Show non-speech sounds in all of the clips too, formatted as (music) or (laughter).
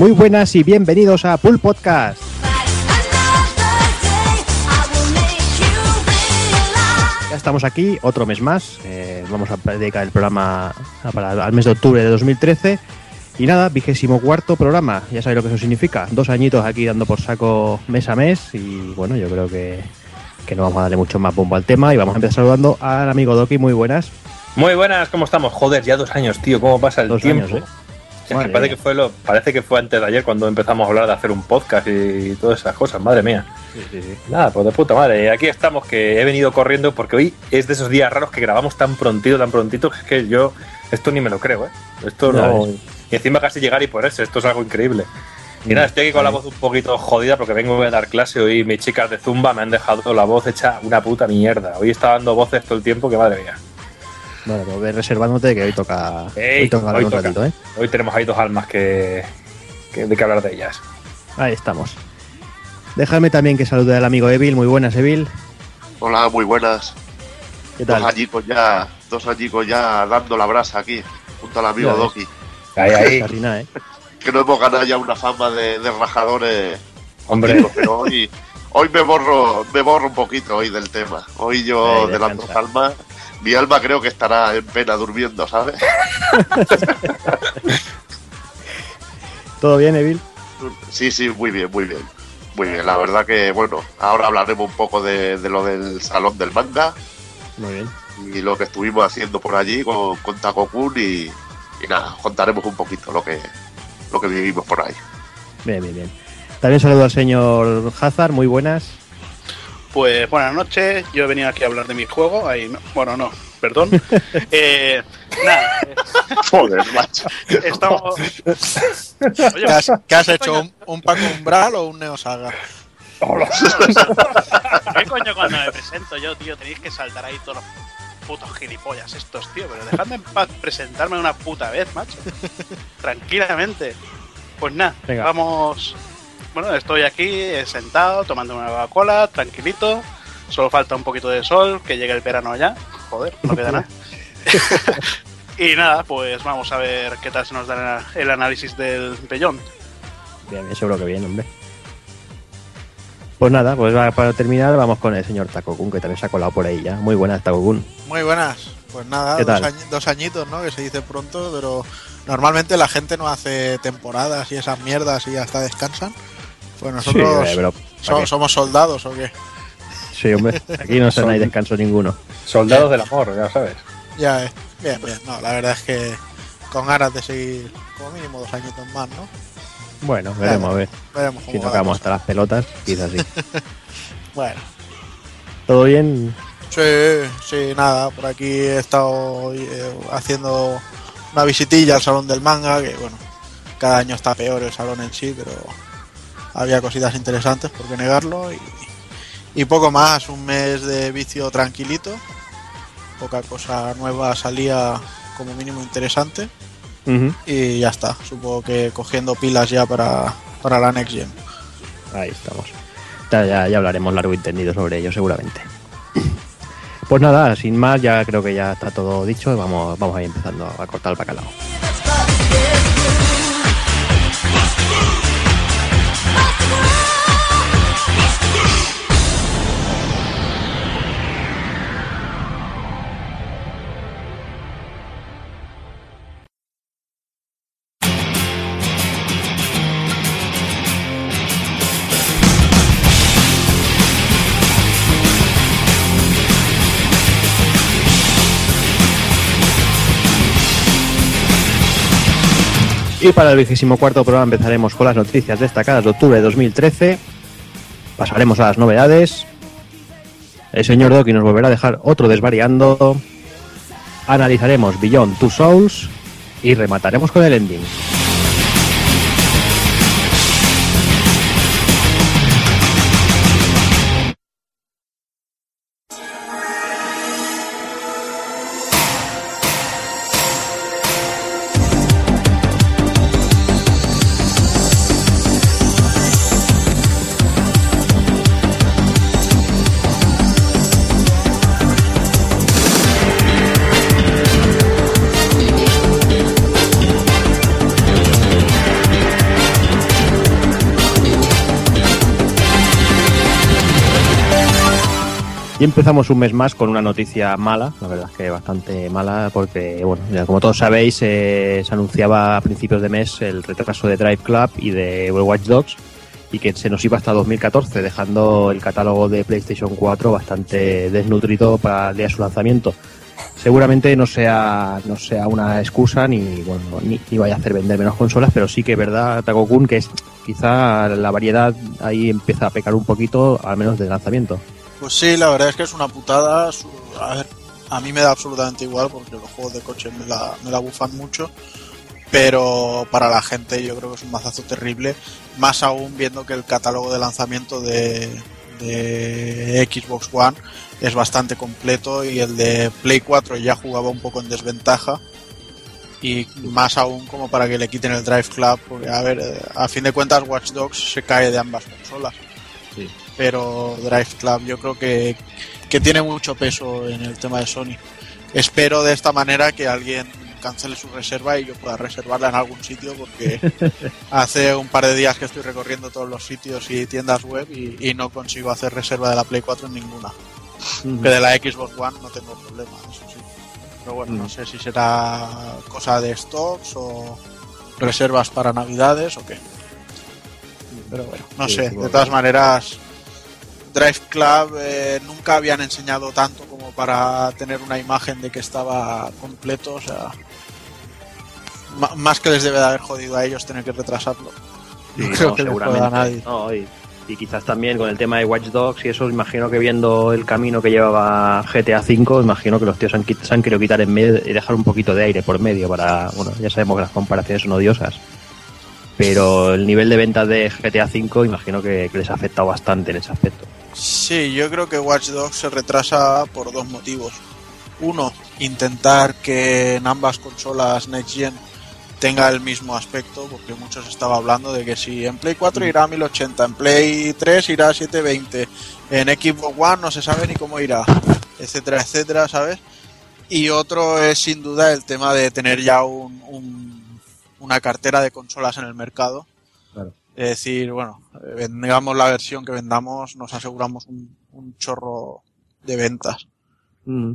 Muy buenas y bienvenidos a Pool Podcast. Ya estamos aquí, otro mes más. Eh, vamos a dedicar el programa para- al mes de octubre de 2013. Y nada, vigésimo cuarto programa. Ya sabéis lo que eso significa. Dos añitos aquí dando por saco mes a mes. Y bueno, yo creo que, que no vamos a darle mucho más bombo al tema. Y vamos a empezar saludando al amigo Doki. Muy buenas. Muy buenas, ¿cómo estamos? Joder, ya dos años, tío, ¿cómo pasa el Dos tiempo? años, ¿eh? Es que Madre parece, que fue lo, parece que fue antes de ayer cuando empezamos a hablar de hacer un podcast y todas esas cosas, madre mía. Sí, sí, sí. Nada, pues de puta madre. Aquí estamos, que he venido corriendo porque hoy es de esos días raros que grabamos tan prontito, tan prontito, que es que yo esto ni me lo creo, ¿eh? Esto Ya no... ves. Y encima casi llegar y ponerse, esto es algo increíble. Y nada, estoy aquí con la voz un poquito jodida porque vengo a dar clase hoy. Mis chicas de Zumba me han dejado la voz hecha una puta mierda. Hoy está dando voces todo el tiempo que madre mía. Bueno, pues ve reservándote que hoy toca, Ey, hoy toca hoy un toca. ratito, ¿eh? Hoy tenemos ahí dos almas que, que de que hablar de ellas. Ahí estamos. Dejadme también que salude al amigo Evil. Muy buenas, Evil. Hola, muy buenas. ¿Qué Dos tal? añicos ya, dos añicos ya dando la brasa aquí, junto al amigo. Doki. Ahí, ahí. (laughs) ¿eh? (laughs) Que no hemos ganado ya una fama de, de rajadores. Hombre. contigo, pero hoy, hoy me borro, me borro un poquito hoy del tema. Hoy yo de las dos almas, mi alma creo que estará en pena durmiendo, ¿sabes? (laughs) ¿Todo bien, Evil? Sí, sí, muy bien, muy bien. Muy bien, la verdad que, bueno, ahora hablaremos un poco de, de lo del salón del manga Muy bien. y lo que estuvimos haciendo por allí con, con Takokun y, y nada, contaremos un poquito lo que, lo que vivimos por ahí. Bien, bien, bien. También saludo al señor Hazard. Muy buenas. Pues buenas noches, yo he venido aquí a hablar de mi juego, ahí no, bueno no, perdón. (laughs) Eh, nada, eh, Joder, macho. estamos... Oye, ¿Qué has, qué has ¿qué hecho? ¿Un, un Paco Umbral o un Neosaga? ¿Qué coño cuando me presento yo, tío? Tenéis que saltar ahí todos los putos gilipollas estos, tío, pero dejadme en paz presentarme una puta vez, macho. Tranquilamente. Pues nada, vamos... Bueno, estoy aquí eh, sentado, tomando una Coca-Cola, tranquilito. Solo falta un poquito de sol, que llegue el verano ya. Joder, no queda nada. (laughs) y nada, pues vamos a ver qué tal se nos da el análisis del Beyond. Bien, bien, seguro que bien, hombre. Pues nada, pues va- para terminar vamos con el señor Takokun, que también se ha colado por ahí ya. Muy buenas, Takokun. Muy buenas. Pues nada, ¿Qué dos, tal? dos añitos, ¿no? Que se dice pronto, pero normalmente la gente no hace temporadas y esas mierdas y hasta descansan. Pues nosotros sí, pero, so- ¿para qué? somos soldados o qué. sí, hombre. Aquí no se hay descanso ninguno. Soldados del amor, ya sabes. Ya, eh. bien, bien. No, la verdad es que con ganas de seguir como mínimo dos añitos más, ¿no? Bueno, veremos a ver. Veremos cómo Si tocamos hasta las pelotas, quizás sí. (laughs) Bueno. ¿Todo bien? Sí, sí, nada, por aquí he estado eh, haciendo una visitilla al salón del manga, que bueno, cada año está peor el salón en sí, pero había cositas interesantes, por qué negarlo, y, y poco más, un mes de vicio tranquilito, poca cosa nueva salía como mínimo interesante, y ya está, supongo que cogiendo pilas ya para, para la Next Gen. Ahí estamos. Ya, ya, ya hablaremos largo y tendido sobre ello, seguramente. Pues nada, sin más, ya creo que ya está todo dicho. Vamos, vamos a ir empezando a cortar el bacalao. Y para el vigésimo cuarto programa empezaremos con las noticias destacadas de octubre de 2013. Pasaremos a las novedades. El señor Doki nos volverá a dejar otro desvariando. Analizaremos Beyond Two Souls. Y remataremos con el ending. Empezamos un mes más con una noticia mala, la verdad es que bastante mala, porque, bueno, ya como todos sabéis, eh, se anunciaba a principios de mes el retraso de Drive Club y de Watch Dogs, y que se nos iba hasta 2014, dejando el catálogo de PlayStation 4 bastante desnutrido para el día de su lanzamiento. Seguramente no sea, no sea una excusa ni, bueno, ni, ni vaya a hacer vender menos consolas, pero sí que es verdad, Takokun, que es quizá la variedad ahí empieza a pecar un poquito, al menos de lanzamiento. Pues sí, la verdad es que es una putada. A ver, a mí me da absolutamente igual porque los juegos de coche me la, me la bufan mucho. Pero para la gente yo creo que es un mazazo terrible. Más aún viendo que el catálogo de lanzamiento de, Xbox One es bastante completo y el de Play 4 ya jugaba un poco en desventaja. Y más aún como para que le quiten el Drive Club. Porque a ver, eh, a fin de cuentas Watch Dogs se cae de ambas consolas pero Drive Club yo creo que, que tiene mucho peso en el tema de Sony. Espero de esta manera que alguien cancele su reserva y yo pueda reservarla en algún sitio porque (laughs) hace un par de días que estoy recorriendo todos los sitios y tiendas web y, y no consigo hacer reserva de la Play 4 en ninguna. Que de la Xbox One no tengo problema, eso sí. Pero bueno, no Mm. sé si será cosa de stocks o reservas para navidades o qué. Pero bueno, no Sí, sé. De todas maneras, Drive Club eh, nunca habían enseñado tanto como para tener una imagen de que estaba completo. O sea, más que les debe de haber jodido a ellos tener que retrasarlo. No creo no, que les seguramente. joda a nadie. No, y, y quizás también con el tema de Watch Dogs y eso, imagino que viendo el camino que llevaba GTA V, imagino que los tíos han, se han querido quitar en medio y dejar un poquito de aire por medio para, bueno, ya sabemos que las comparaciones son odiosas. Pero el nivel de ventas de GTA V imagino que, que les ha afectado bastante en ese aspecto. Sí, yo creo que Watch Dogs se retrasa por dos motivos. Uno, intentar que en ambas consolas Next Gen tenga el mismo aspecto, porque muchos estaban hablando de que si en Play 4 irá a 1080, en Play 3 irá a 720, en Xbox One no se sabe ni cómo irá, etcétera, etcétera, ¿sabes? Y otro es sin duda el tema de tener ya un- un- una cartera de consolas en el mercado. Claro. Es decir, bueno, eh, vendamos la versión que vendamos, nos aseguramos un, un chorro de ventas. Mm.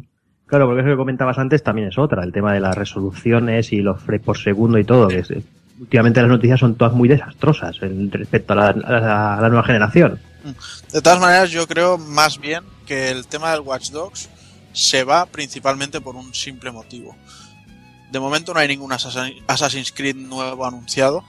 Claro, porque eso que comentabas antes también es otra, el tema de las resoluciones y los frames por segundo y todo. Que es- últimamente las noticias son todas muy desastrosas en- respecto a la, a la- nueva generación. De todas maneras, yo creo más bien que el tema del Watch Dogs se va principalmente por un simple motivo. De momento no hay ningún Assassin- Assassin's Creed nuevo anunciado,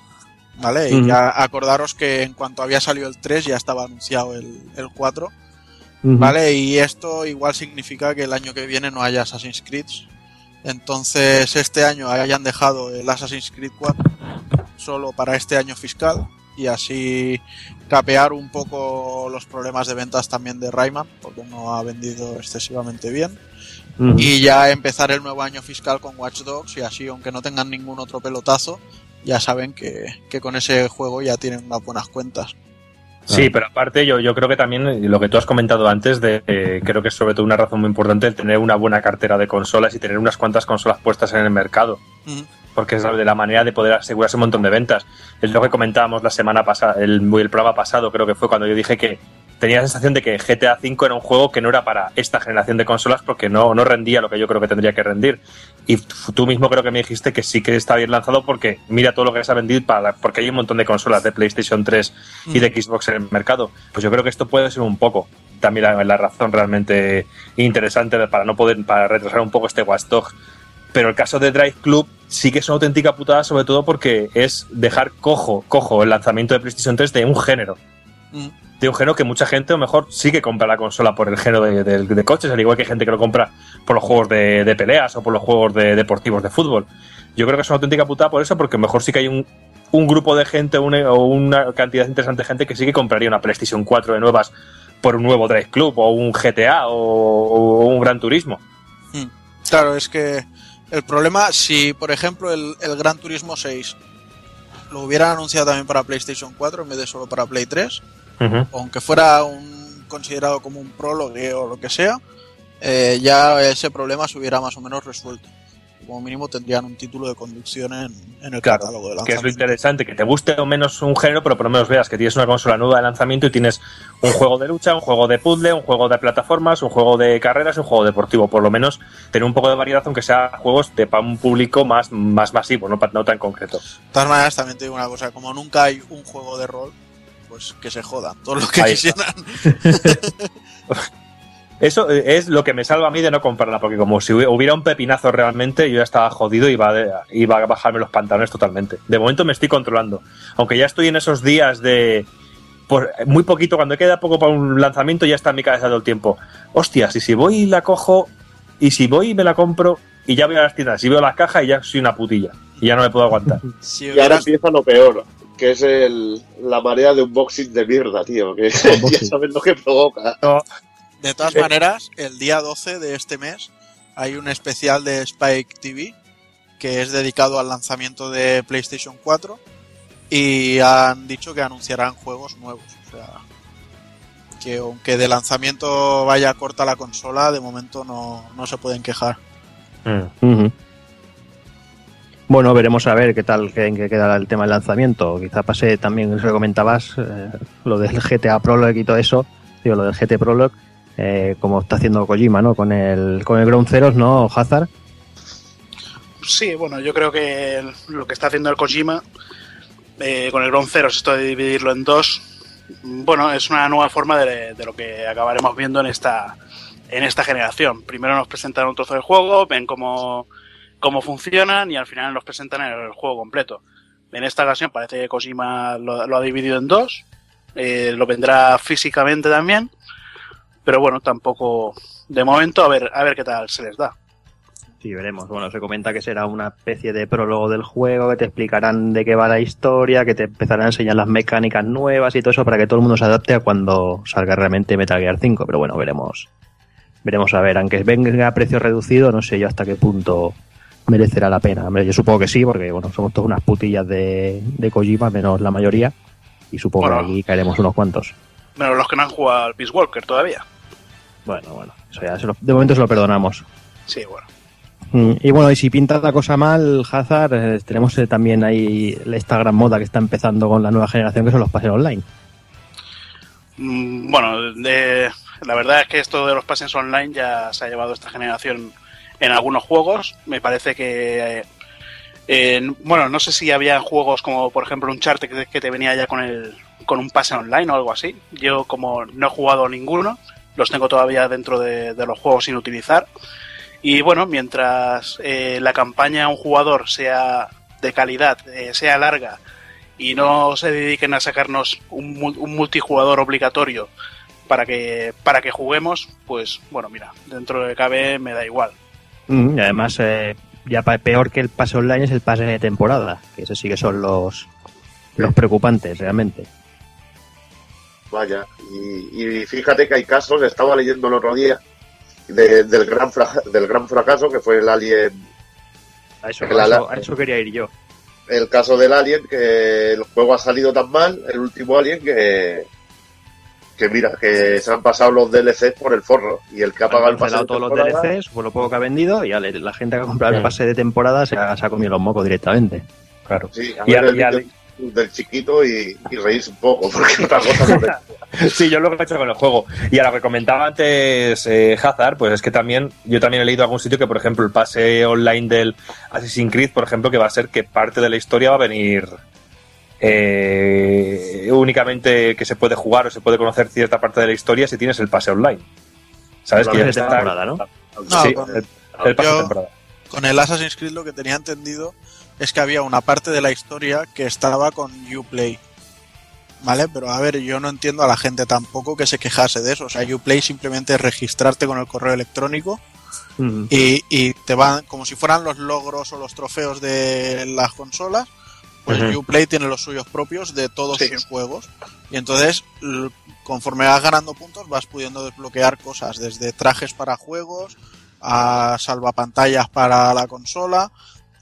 ¿vale? Y ya acordaros que en cuanto había salido el 3 ya estaba anunciado el, el 4, Ujú. ¿vale? Y esto igual significa que el año que viene no haya Assassin's Creed. Entonces este año hayan dejado el Assassin's Creed 4 solo para este año fiscal y así capear un poco los problemas de ventas también de Rayman, porque no ha vendido excesivamente bien. Y ya empezar el nuevo año fiscal con Watch Dogs y así, aunque no tengan ningún otro pelotazo, ya saben que, que con ese juego ya tienen unas buenas cuentas. Sí, pero aparte yo, yo creo que también lo que tú has comentado antes, de eh, creo que es sobre todo una razón muy importante el tener una buena cartera de consolas y tener unas cuantas consolas puestas en el mercado. Porque es de la manera de poder asegurarse un montón de ventas. Es lo que comentábamos la semana pasada, el, el programa pasado creo que fue cuando yo dije que tenía la sensación de que GTA V era un juego que no era para esta generación de consolas porque no, no rendía lo que yo creo que tendría que rendir. Y tú mismo creo que me dijiste que sí que está bien lanzado porque mira todo lo que se ha vendido para porque hay un montón de consolas de PlayStation 3 y de Xbox en el mercado. Pues yo creo que esto puede ser un poco también la, la razón realmente interesante para no poder para retrasar un poco este Watch Dogs. Pero el caso de Drive Club sí que es una auténtica putada, sobre todo porque es dejar cojo, cojo el lanzamiento de PlayStation 3 de un género. Mm. De un género que mucha gente a lo mejor sí que compra la consola por el género de, coches, al igual que hay gente que lo compra por los juegos de, peleas o por los juegos de deportivos de fútbol. Yo creo que es una auténtica putada por eso, porque a lo mejor sí que hay un, grupo de gente una- o una cantidad interesante de gente que sí que compraría una PlayStation 4 de nuevas por un nuevo Drive Club o un GTA o, un Gran Turismo. Claro, es que el problema, si por ejemplo el, el Gran Turismo 6 lo hubieran anunciado también para PlayStation 4 en vez de solo para Play 3, Ujú. aunque fuera un considerado como un prólogo o lo que sea, eh, ya ese problema se hubiera más o menos resuelto. como mínimo tendrían un título de conducción en, en el Claro, catálogo de que es lo lanzamiento. interesante, que te guste o menos un género, pero por lo menos veas que tienes una consola nueva de lanzamiento y tienes un juego de lucha, un juego de puzzle, un juego de plataformas, un juego de carreras, un juego deportivo. Por lo menos tener un poco de variedad, aunque sea juegos de para un público más, más masivo, no, no tan concreto. De todas maneras, también te digo una cosa, como nunca hay un juego de rol, pues que se jodan, todos los que Ahí quisieran. (laughs) Eso es lo que me salva a mí de no comprarla, porque como si hubi- hubiera un pepinazo realmente, yo ya estaba jodido y iba, de- iba a bajarme los pantalones totalmente. De momento me estoy controlando. Aunque ya estoy en esos días de. Por muy poquito, cuando queda poco para un lanzamiento, ya está en mi cabeza todo el tiempo. Hostias, y si voy y la cojo, y si voy y me la compro, y ya voy a las tiendas, y veo las cajas y ya soy una putilla. Y ya no me puedo aguantar. (laughs) Si Y ahora empieza lo peor, que es el, la marea de unboxing de mierda, tío. Que (laughs) ya sabes lo que provoca. De todas Eh. maneras, el día 12 de este mes hay un especial de Spike TV que es dedicado al lanzamiento de PlayStation 4 y han dicho que anunciarán juegos nuevos. O sea, que aunque de lanzamiento vaya corta la consola, de momento no, no se pueden quejar. Mm. Bueno, veremos a ver qué tal en qué queda el tema del lanzamiento. Quizá pase también, que comentabas, eh, lo del GTA Prologue y todo eso, digo, lo del GT Prologue, eh, como está haciendo Kojima, ¿no? Con el, con el Ground Zeroes, ¿no, Hazard? Sí, bueno, yo creo que lo que está haciendo el Kojima eh, con el Ground Zero, esto de dividirlo en dos, bueno, es una nueva forma de, de lo que acabaremos viendo en esta, en esta generación. Primero nos presentan un trozo del juego, ven cómo, cómo funcionan y al final nos presentan el juego completo. En esta ocasión parece que Kojima lo, ha dividido en dos, eh, lo vendrá físicamente también, pero bueno, tampoco de momento a ver, a ver qué tal se les da. Sí, veremos. Bueno, se comenta que será una especie de prólogo del juego, que te explicarán de qué va la historia, que te empezarán a enseñar las mecánicas nuevas y todo eso para que todo el mundo se adapte a cuando salga realmente Metal Gear 5. Pero bueno, veremos. Veremos a ver, aunque venga a precio reducido, no sé yo hasta qué punto merecerá la pena. Hombre, yo supongo que sí, porque bueno, somos todas unas putillas de, de Kojima, menos la mayoría. Y supongo Bueno. que aquí caeremos unos cuantos. Menos los que no han jugado al Peace Walker todavía. Bueno, bueno, eso ya se lo- de momento se lo perdonamos. Sí, bueno. Mm, Y bueno, y si pinta la cosa mal, Hazard, eh, tenemos eh, también ahí esta gran moda que está empezando con la nueva generación, que son los pases online. Mm, Bueno, de- la verdad es que esto de los pases online ya se ha llevado esta generación en algunos juegos. Me parece que. eh, en- bueno, no sé si había juegos como, por ejemplo, un chart que, que te venía ya con, el, con un pase online o algo así. Yo, como no he jugado ninguno, los tengo todavía dentro de, los juegos sin utilizar. Y bueno, mientras eh, la campaña un jugador sea de calidad, eh, sea larga y no se dediquen a sacarnos un, un multijugador obligatorio para que para que juguemos, pues bueno, mira, dentro de cabe me da igual. Mm, Y además, eh, ya peor que el pase online es el pase de temporada, que ese sí que son los, los preocupantes realmente. Vaya, y, y fíjate que hay casos, estaba leyendo el otro día, de- del, gran fra- del gran fracaso que fue el Alien, eso, eso- a eso quería ir yo. el caso del Alien, que el juego ha salido tan mal, el último Alien, que, que mira, que se han pasado los DLCs por el forro, y el que ha pagado el pase de todos los DLCs, por lo poco que ha vendido, y ale, la gente que ha comprado el pase de temporada se ha, se ha comido los mocos directamente. Claro. Sí, a Y ver al- el y al- del chiquito y, y reírse un poco, porque (laughs) otra cosa Sí, yo lo que he hecho con el juego. Y a lo que comentaba antes eh, Hazard, pues es que también, yo también he leído algún sitio que, por ejemplo, el pase online del Assassin's Creed, por ejemplo, que va a ser que parte de la historia va a venir eh, únicamente que se puede jugar o se puede conocer cierta parte de la historia si tienes el pase online. ¿Sabes? El Que ya pase de está- temporada, ¿no? No, sí, con- el, el pase yo- de temporada. Con el Assassin's Creed lo que tenía entendido es que había una parte de la historia que estaba con Uplay. ¿Vale? Pero a ver, yo no entiendo a la gente tampoco que se quejase de eso. O sea, Uplay simplemente es registrarte con el correo electrónico y, y te van como si fueran los logros o los trofeos de las consolas. Pues Ujú. Uplay tiene los suyos propios de todos Sí. sus juegos. Y entonces, conforme vas ganando puntos, vas pudiendo desbloquear cosas, desde trajes para juegos a salvapantallas para la consola.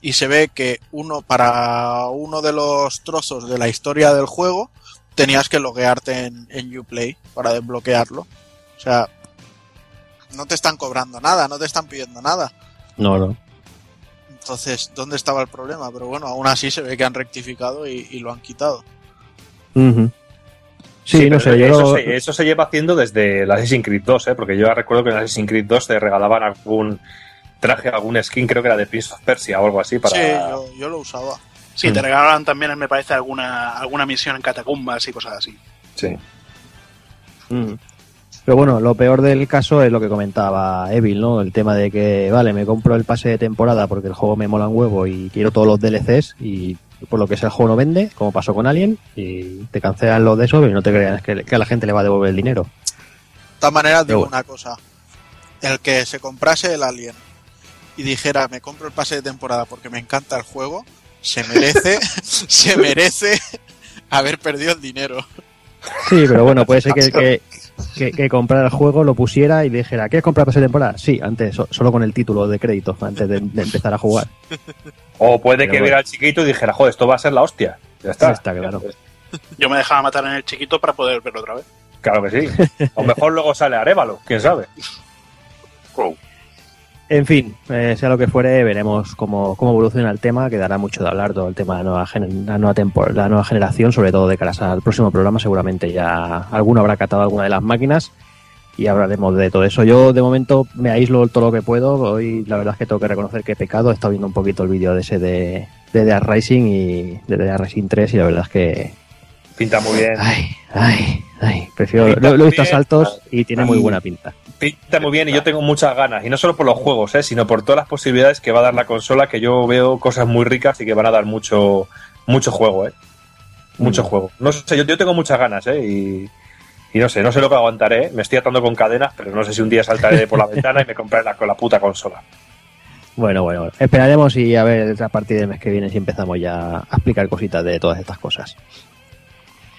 Y se ve que uno para uno de los trozos de la historia del juego tenías que loguearte en, en Uplay para desbloquearlo. O sea, no te están cobrando nada, no te están pidiendo nada. No, no. Entonces, ¿dónde estaba el problema? Pero bueno, aún así se ve que han rectificado y, y lo han quitado. Sí, no sé, yo eso, lo- se, eso se lleva haciendo desde el Assassin's Creed 2, ¿eh? porque yo recuerdo que en Assassin's Creed 2 te regalaban algún traje, algún skin, creo que era de Prince of Persia o algo así. Para... Sí, yo, yo lo usaba. Sí, te regalaban también, me parece, alguna, alguna misión en catacumbas y cosas así. Sí. Mm. Pero bueno, lo peor del caso es lo que comentaba Evil, ¿no? El tema de que, vale, me compro el pase de temporada porque el juego me mola un huevo y quiero todos los DLCs y por lo que sea el juego no vende, como pasó con Alien, y te cancelan los de eso y no te creas que, que a la gente le va a devolver el dinero. De todas maneras, digo una cosa. El que se comprase el Alien y dijera, me compro el pase de temporada porque me encanta el juego, se merece, (laughs) se merece haber perdido el dinero. Sí, pero bueno, puede ser que, que, (laughs) que, que comprara el juego, lo pusiera y dijera, ¿quieres comprar pase de temporada? Sí, antes, so- solo con el título de crédito, antes de, de empezar a jugar. O puede Pero que bueno. viera al chiquito y dijera, joder, esto va a ser la hostia. Ya está. Está claro. Yo me dejaba matar en el chiquito para poder verlo otra vez. Claro que sí. A lo mejor luego sale Arevalo, quién sabe. Wow. En fin, eh, sea lo que fuere, veremos cómo, cómo evoluciona el tema, que dará mucho de hablar todo el tema de la nueva, la nueva, la nueva generación, sobre todo de caras al próximo programa, seguramente ya alguno habrá catado alguna de las máquinas y hablaremos de todo eso. Yo de momento me aíslo todo lo que puedo, hoy la verdad es que tengo que reconocer que he pecado, he estado viendo un poquito el vídeo de ese de, de Dead Rising y de Dead Rising 3 y la verdad es que... Pinta muy bien. Ay, ay, ay, prefiero... Pinta Lo, lo he visto a saltos y tiene muy buena pinta. Pinta muy bien y yo tengo muchas ganas. Y no solo por los juegos, ¿eh? sino por todas las posibilidades que va a dar la consola, que yo veo cosas muy ricas y que van a dar mucho, mucho juego, ¿eh? Mucho Mm. juego. No sé, yo, yo tengo muchas ganas, ¿eh? Y, y no sé, no sé lo que aguantaré. Me estoy atando con cadenas, pero no sé si un día saltaré por la (laughs) ventana y me compraré la, con la puta consola. Bueno, bueno, bueno. esperaremos y a ver a partir del mes que viene si empezamos ya a explicar cositas de todas estas cosas.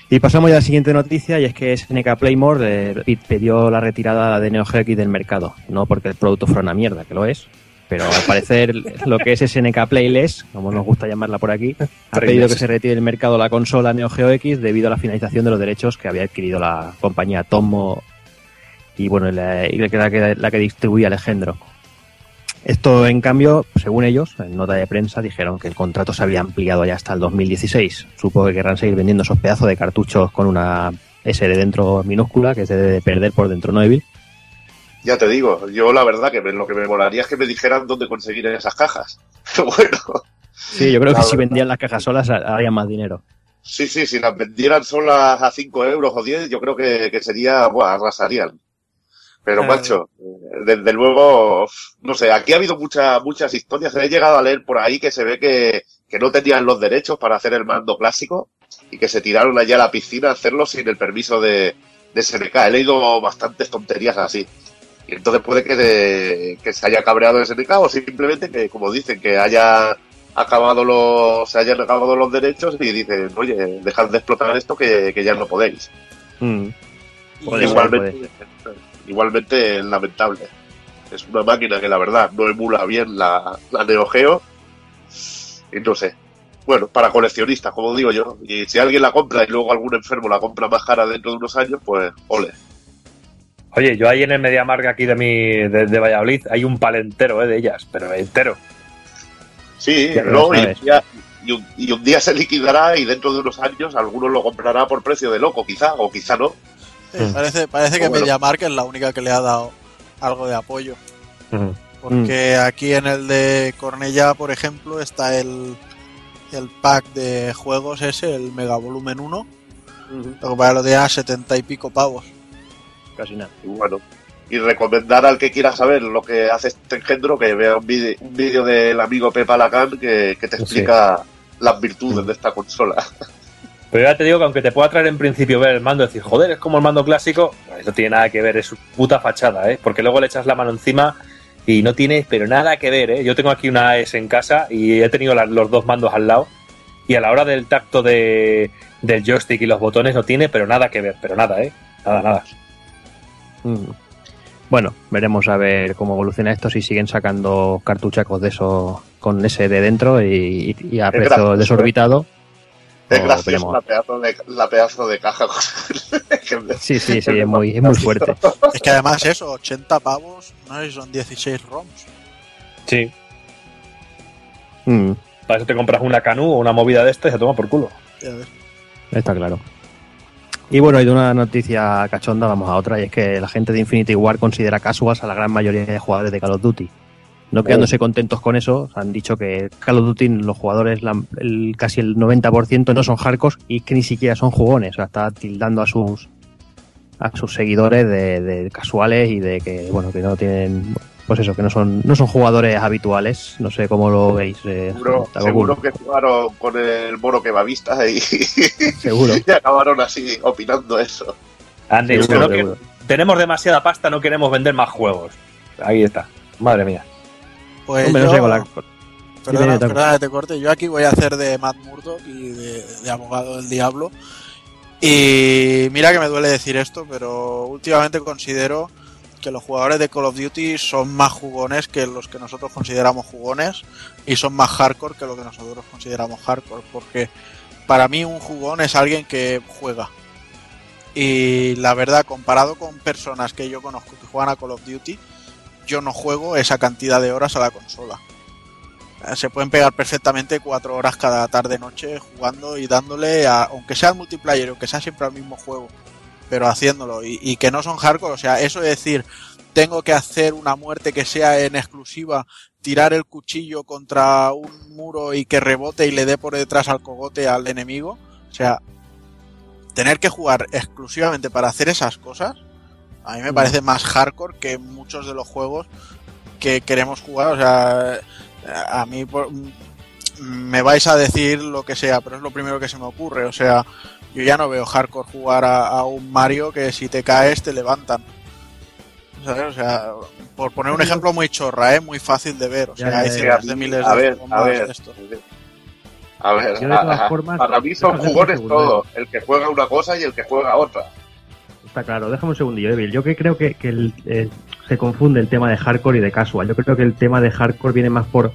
Y pasamos ya a la siguiente noticia y es que SNK Playmore eh, pi- pidió la retirada de Neo Geo X del mercado. No porque el producto fuera una mierda, que lo es, pero al parecer (laughs) lo que es SNK Playless, como nos gusta llamarla por aquí, ha pedido que se retire del mercado la consola Neo Geo X debido a la finalización de los derechos que había adquirido la compañía Tomo y bueno, la, y la que, la que, la que distribuía Alejandro. Esto, en cambio, según ellos, en nota de prensa, dijeron que el contrato se había ampliado ya hasta el 2016. Supongo que querrán seguir vendiendo esos pedazos de cartuchos con una S de dentro minúscula que se debe de perder por dentro, ¿no, Evil? Ya te digo, yo la verdad que lo que me molaría es que me dijeran dónde conseguir esas cajas. (laughs) Bueno, Sí, yo creo que si vendían las cajas solas harían más dinero. sí, sí, si las vendieran solas a 5 euros o 10, yo creo que, que sería, buah, arrasarían. Pero Eh. macho, eh, desde luego, no sé, aquí ha habido muchas, muchas historias. He llegado a leer por ahí que se ve que, que no tenían los derechos para hacer el mando clásico y que se tiraron allá a la piscina a hacerlo sin el permiso de, de SNK. He leído bastantes tonterías así. Y entonces puede que, de- que se haya cabreado SNK o simplemente que, como dicen, que haya acabado los, se hayan acabado los derechos y dicen, oye, dejad de explotar esto que, que ya no podéis. Mm. Igualmente, igualmente es lamentable. Es una máquina que la verdad no emula bien la, la Neo Geo. Y no sé. Bueno, para coleccionistas, como digo yo. Y si alguien la compra y luego algún enfermo la compra más cara dentro de unos años, pues ole. Oye, yo ahí en el MediaMarkt aquí de mi de, de Valladolid hay un pal entero ¿eh? de ellas, pero entero. Sí, Ya no, y, día, y, un, y un día se liquidará y dentro de unos años algunos lo comprará por precio de loco, quizá, o quizá no. Sí, Mm. parece, parece que Bueno. MediaMarkt es la única que le ha dado algo de apoyo. Mm. Porque aquí en el de Cornella, por ejemplo, está el, el pack de juegos ese, el Mega Volumen 1. Lo que para lo de a 70 y pico pavos. Casi nada. Y bueno, y recomendar al que quiera saber lo que hace este engendro que vea un vídeo del amigo Pepa Lacan que, que te Sí. explica las virtudes Mm. de esta consola. (laughs) Pero ya te digo que aunque te pueda traer en principio ver el mando y decir, joder, es como el mando clásico, pues no tiene nada que ver, es su puta fachada, ¿eh? Porque luego le echas la mano encima y no tiene, pero nada que ver, ¿eh? Yo tengo aquí una AES en casa y he tenido los dos mandos al lado y a la hora del tacto de, del joystick y los botones no tiene, pero nada que ver, pero nada, ¿eh? Nada, nada. Mm. Bueno, veremos a ver cómo evoluciona esto, si siguen sacando cartuchacos de eso con ese de dentro y, y a precio gracioso, desorbitado. Es o gracioso veremos. la pedazo de, la pedazo de caja. con- Sí, sí, sí, es muy, es muy fuerte. (laughs) Es que además eso, 80 pavos, no sé si son 16 ROMs. Sí. Mm, Para eso te compras una Canu o una movida de esta y se toma por culo. Ya ves. está claro. Y bueno, y de una noticia cachonda vamos a otra, y es que la gente de Infinity War considera casuals a la gran mayoría de jugadores de Call of Duty. No quedándose contentos con eso, han dicho que Call of Duty los jugadores, la- el- casi el 90% no son hardcore y que ni siquiera son jugones. O sea, está tildando a sus a sus seguidores de, de casuales y de que bueno que no tienen pues eso que no son no son jugadores habituales no sé cómo lo veis eh, Seguro, seguro que jugaron con el mono que va vista y, (laughs) seguro y acabaron así opinando eso. Andy, Seguro, creo que seguro. tenemos demasiada pasta, no queremos vender más juegos. Ahí está. Madre mía. Pues Hombre, no yo- sé, con la- Perdona, perdona que te corte. Yo aquí voy a hacer de Matt Murdock y de, de abogado del diablo. Y mira que me duele decir esto, pero últimamente considero que los jugadores de Call of Duty son más jugones que los que nosotros consideramos jugones y son más hardcore que lo que nosotros consideramos hardcore. Porque para mí un jugón es alguien que juega. Y la verdad, comparado con personas que yo conozco que juegan a Call of Duty, yo no juego esa cantidad de horas a la consola. Eh, Se pueden pegar perfectamente cuatro horas cada tarde noche jugando y dándole a, aunque sea al multiplayer, aunque sea siempre al mismo juego, pero haciéndolo y, y que no son hardcore, o sea, eso de decir tengo que hacer una muerte que sea en exclusiva, tirar el cuchillo contra un muro y que rebote y le dé por detrás al cogote al enemigo, o sea, tener que jugar exclusivamente para hacer esas cosas, a mí me parece más hardcore que muchos de los juegos que queremos jugar, o sea, a mí por- me vais a decir lo que sea, pero es lo primero que se me ocurre. O sea, yo ya no veo hardcore jugar a, a un Mario que si te caes te levantan. ¿Sabes? O sea, por poner un ejemplo muy chorra, ¿eh? muy fácil de ver. O sea, Ya, hay ya. cientos de miles a de ver, a ver. de esto. A ver, Yo, de todas a- formas, para mí son jugones todos. El que juega una cosa y el que juega otra. Está claro, déjame un segundillo, Evil. Yo que creo que, que el- se confunde el tema de hardcore y de casual. Yo creo que el tema de hardcore viene más por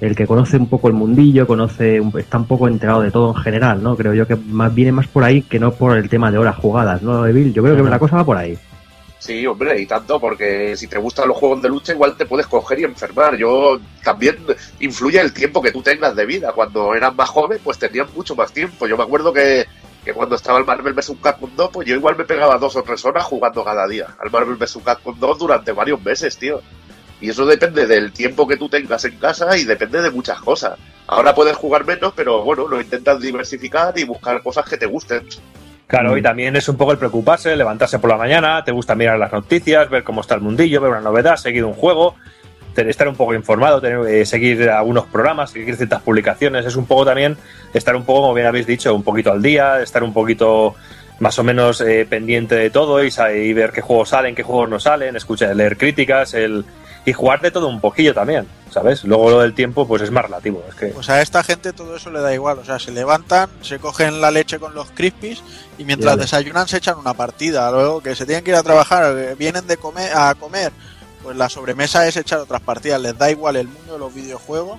el que conoce un poco el mundillo, conoce, un- está un poco enterado de todo en general, ¿no? Creo yo que más viene más por ahí que no por el tema de horas jugadas, ¿no, Evil? Yo creo que la cosa va por ahí. Sí, hombre, y tanto, porque si te gustan los juegos de lucha, igual te puedes coger y enfermar. Yo también influye el tiempo que tú tengas de vida. Cuando eras más joven, pues tenías mucho más tiempo. Yo me acuerdo que, que cuando estaba el Marvel vs. Capcom 2, pues yo igual me pegaba dos o tres horas jugando cada día al Marvel vs. Capcom 2 durante varios meses, tío. Y eso depende del tiempo que tú tengas en casa y depende de muchas cosas. Ahora puedes jugar menos, pero bueno, lo intentas diversificar y buscar cosas que te gusten. Claro, Mm. y también es un poco el preocuparse, levantarse por la mañana, te gusta mirar las noticias, ver cómo está el mundillo, ver una novedad, seguir un juego, estar un poco informado, tener, eh, seguir algunos programas, seguir ciertas publicaciones. Es un poco también estar un poco, como bien habéis dicho, un poquito al día, estar un poquito más o menos eh, pendiente de todo y, ver qué juegos salen, qué juegos no salen, escuchar, leer críticas, el y jugar de todo un poquillo también, ¿sabes? Luego lo del tiempo, pues es más relativo. Es que Pues a esta gente todo eso le da igual. O sea, se levantan, se cogen la leche con los crispies y mientras desayunan se echan una partida. Luego que se tienen que ir a trabajar, eh, vienen de comer a comer, pues la sobremesa es echar otras partidas. Les da igual el mundo de los videojuegos.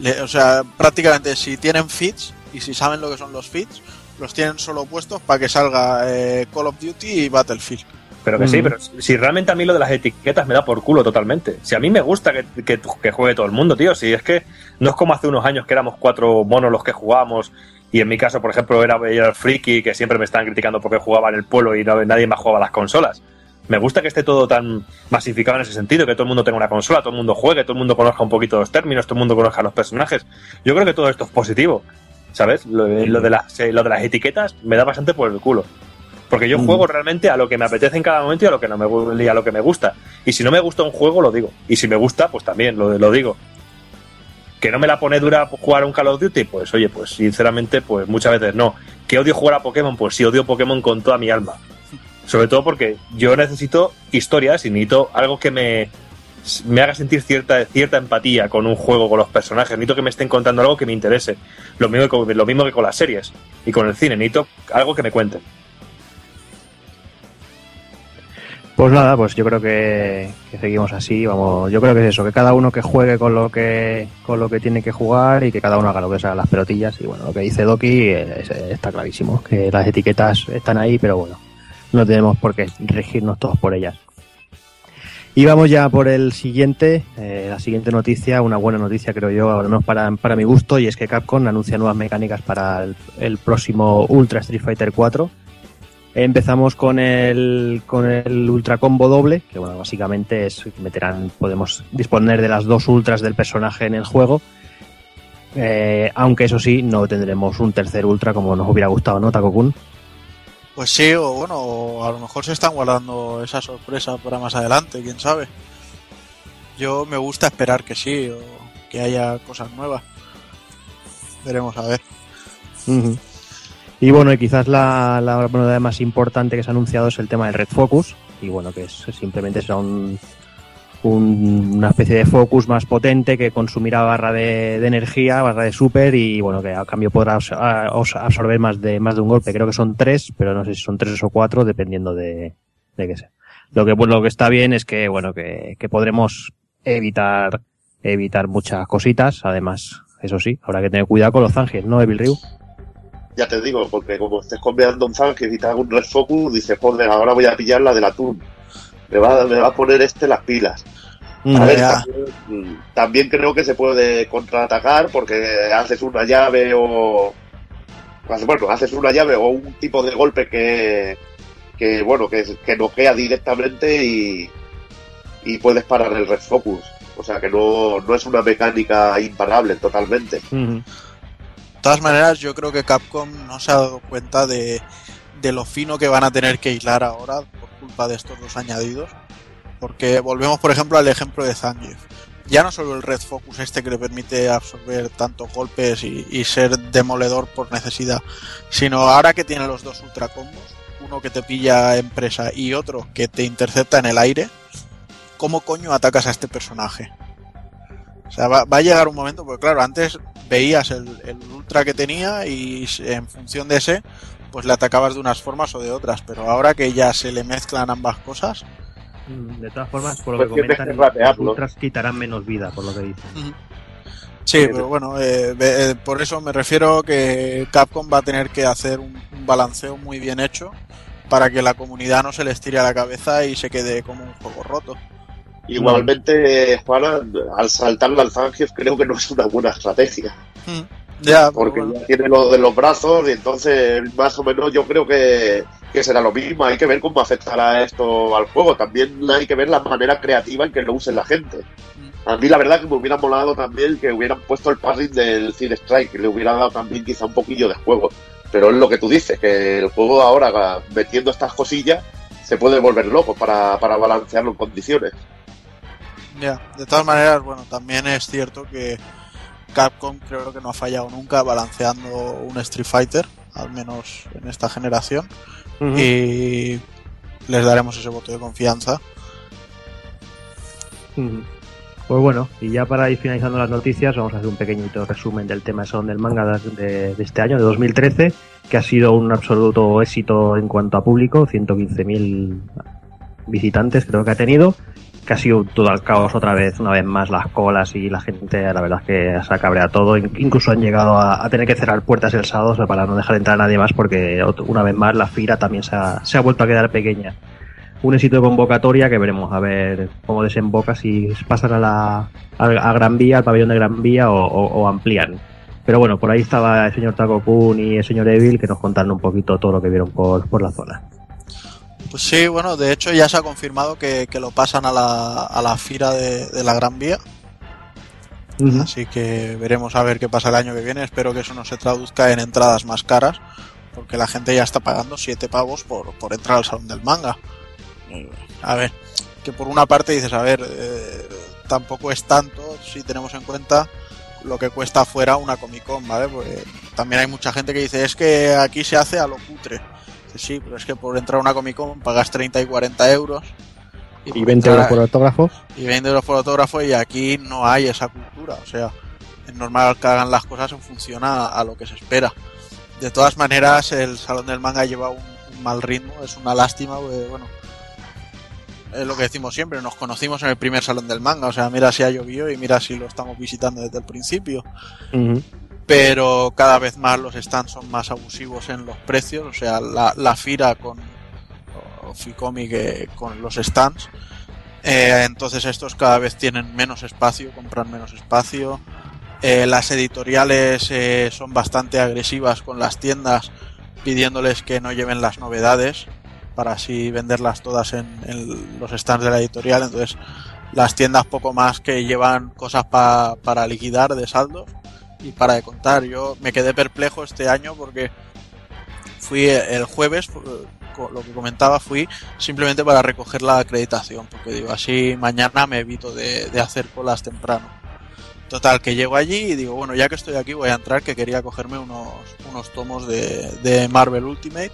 Le- o sea, prácticamente si tienen feeds y si saben lo que son los feeds, los tienen solo puestos para que salga eh, Call of Duty y Battlefield. Pero que sí, Mm. pero si realmente a mí lo de las etiquetas me da por culo totalmente. Si a mí me gusta que, que- que juegue todo el mundo, tío. Si es que no es como hace unos años que éramos cuatro monos los que jugábamos. Y en mi caso, por ejemplo, era, era el friki que siempre me estaban criticando porque jugaba en el pueblo y no- nadie más jugaba a las consolas. Me gusta que esté todo tan masificado en ese sentido, que todo el mundo tenga una consola, todo el mundo juegue, todo el mundo conozca un poquito los términos, todo el mundo conozca los personajes. Yo creo que todo esto es positivo, ¿sabes? Lo, lo de, las, eh, lo de las etiquetas me da bastante por el culo. Porque yo Mm. juego realmente a lo que me apetece en cada momento y a lo que no me y a lo que me gusta. Y si no me gusta un juego, lo digo. Y si me gusta, pues también lo, lo digo. Que no me la pone dura jugar a un Call of Duty, pues oye, pues sinceramente, pues muchas veces no. Que odio jugar a Pokémon, pues sí odio Pokémon con toda mi alma. Sobre todo porque yo necesito historias y necesito algo que me, me haga sentir cierta, cierta empatía con un juego, con los personajes. Necesito que me estén contando algo que me interese. Lo mismo, que con- lo mismo que con las series y con el cine. Necesito algo que me cuenten. Pues nada, pues yo creo que, seguimos así, vamos, yo creo que es eso, que cada uno que juegue con lo que con lo que tiene que jugar y que cada uno haga lo que sea las pelotillas y bueno, lo que dice Doki eh, es- está clarísimo, que las etiquetas están ahí, pero bueno, no tenemos por qué regirnos todos por ellas. Y vamos ya por el siguiente, eh, la siguiente noticia, una buena noticia creo yo, al menos para, para mi gusto, y es que Capcom anuncia nuevas mecánicas para el, próximo Ultra Street Fighter 4. Empezamos con el, con el Ultra Combo doble, que bueno, básicamente es meterán, podemos disponer de las dos ultras del personaje en el juego. Eh, aunque eso sí, no tendremos un tercer ultra como nos hubiera gustado, ¿no, Takokun? Pues sí, o bueno, o a lo mejor se están guardando esa sorpresa para más adelante, quién sabe. Yo me gusta esperar que sí, o que haya cosas nuevas. Veremos a ver. Y bueno, y quizás la, la novedad más importante que se ha anunciado es el tema del Red Focus. Y bueno, que es, simplemente será un, un- una especie de focus más potente que consumirá barra de, de energía, barra de super y bueno, que a cambio podrá absorber más de, más de un golpe. Creo que son tres, pero no sé si son tres o cuatro, dependiendo de, de qué sea. Lo que, bueno, lo que está bien es que, bueno, que, que podremos evitar, evitar muchas cositas. Además, eso sí, habrá que tener cuidado con los zanjes, ¿no, Evil Ryu? Ya te digo, porque como estés combinando un Zangief y te haga un Red Focus, dices, joder, ahora voy a pillar la del atún. Me va, me va a poner este las pilas. A ver, también, también creo que se puede contraatacar porque haces una llave o. haces- Bueno, haces una llave o un tipo de golpe que. que bueno, que, que noquea directamente y. y puedes parar el Red Focus. O sea que no, no es una mecánica imparable totalmente. Ujú. De todas maneras, yo creo que Capcom no se ha dado cuenta de, de lo fino que van a tener que hilar ahora culpa de estos dos añadidos. Porque volvemos, por ejemplo, al ejemplo de Zangief. Ya no solo el Red Focus este que le permite absorber tantos golpes y, ser demoledor por necesidad, sino ahora que tiene los dos ultra combos, uno que te pilla en presa y otro que te intercepta en el aire, ¿cómo coño atacas a este personaje? O sea, va, va a llegar un momento, porque claro, antes veías el, el ultra que tenía y en función de ese, pues le atacabas de unas formas o de otras, pero ahora que ya se le mezclan ambas cosas, Mm, De todas formas, por lo Pues que comentan, los ultras quitarán menos vida, por lo que dicen. Sí, pero bueno, eh, eh, por eso me refiero que Capcom va a tener que hacer un, un balanceo muy bien hecho para que la comunidad no se les tire a la cabeza y se quede como un juego roto. Igualmente, Juana, al saltarle al Zangief creo que no es una buena estrategia. Ya, pero porque bueno. ya tiene lo de los brazos y entonces más o menos yo creo que, que será lo mismo. Hay que ver cómo afectará esto al juego. También hay que ver la manera creativa en que lo use la gente. A mí la verdad que me hubiera molado también que hubieran puesto el parring del Cine Strike, que le hubiera dado también quizá un poquillo de juego. Pero es lo que tú dices, que el juego ahora metiendo estas cosillas se puede volver loco para, para balancearlo en condiciones. Ya, de todas maneras, bueno, también es cierto que Capcom creo que no ha fallado nunca balanceando un Street Fighter, al menos en esta generación, y les daremos ese voto de confianza. Pues bueno, y ya para ir finalizando las noticias, vamos a hacer un pequeñito resumen del tema de Salón del Manga de, de este año, de 2013, que ha sido un absoluto éxito en cuanto a público, 115.000 visitantes creo que ha tenido, que ha sido todo al caos otra vez, una vez más, las colas y la gente, la verdad es que se ha cabreado todo, In- incluso han llegado a, tener que cerrar puertas el sábado para no dejar entrar a nadie más, porque una vez más la fira también se ha, vuelto a quedar pequeña un éxito de convocatoria que veremos a ver cómo desemboca, si pasan a la a, Gran Vía, al pabellón de Gran Vía o, o- o amplían. Pero bueno, por ahí estaba el señor Taco Kun y el señor Evil que nos contaron un poquito todo lo que vieron por, por la zona. Pues sí, bueno, de hecho ya se ha confirmado que, que lo pasan a la, a la fira de, de la Gran Vía, así que veremos a ver qué pasa el año que viene. Espero que eso no se traduzca en entradas más caras, porque la gente ya está pagando 7 pavos por, por entrar al salón del manga. A ver, que por una parte dices, a ver, eh, tampoco es tanto si tenemos en cuenta lo que cuesta afuera una Comic Con, ¿vale? Porque también hay mucha gente que dice, es que aquí se hace a lo cutre. Sí, pero es que por entrar a una Comic Con pagas 30 y 40 euros. Y por 20 entrar euros por autógrafo. y 20 euros por autógrafo y aquí no hay esa cultura. O sea, es normal que hagan las cosas en función a, a lo que se espera. De todas maneras, el Salón del Manga lleva un, un mal ritmo, es una lástima, porque, bueno, es lo que decimos siempre, nos conocimos en el primer Salón del Manga, o sea, mira si ha llovido y mira si lo estamos visitando desde el principio. Pero cada vez más los stands son más abusivos en los precios, o sea, la, la Fira con o Ficomi que con los stands Eh, entonces estos cada vez tienen menos espacio, compran menos espacio. Eh, las editoriales eh, son bastante agresivas con las tiendas pidiéndoles que no lleven las novedades para así venderlas todas en, en los stands de la editorial. Entonces las tiendas poco más que llevan cosas pa- para liquidar de saldo y para de contar. Yo me quedé perplejo este año porque fui el jueves, lo que comentaba, fui simplemente para recoger la acreditación, porque digo, así mañana me evito de, de hacer colas temprano. Total, que llego allí y digo, bueno, ya que estoy aquí voy a entrar, que quería cogerme unos, unos tomos de, de Marvel Ultimate.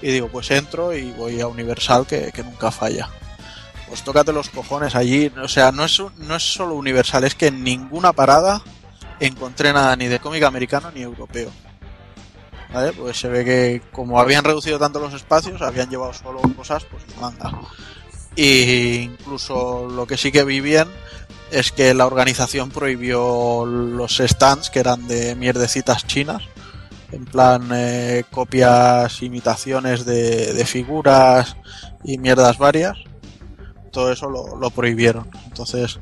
Y digo, pues entro y voy a Universal, que, que nunca falla. Pues tócate los cojones allí. O sea, no es, no es solo Universal, es que en ninguna parada encontré nada ni de cómic americano ni europeo. ¿Vale? Pues se ve que como habían reducido tanto los espacios, habían llevado solo cosas pues manga. Y incluso lo que sí que vi bien es que la organización prohibió los stands que eran de mierdecitas chinas. En plan, eh, copias, imitaciones de, figuras y mierdas varias. Todo eso lo prohibieron. Entonces,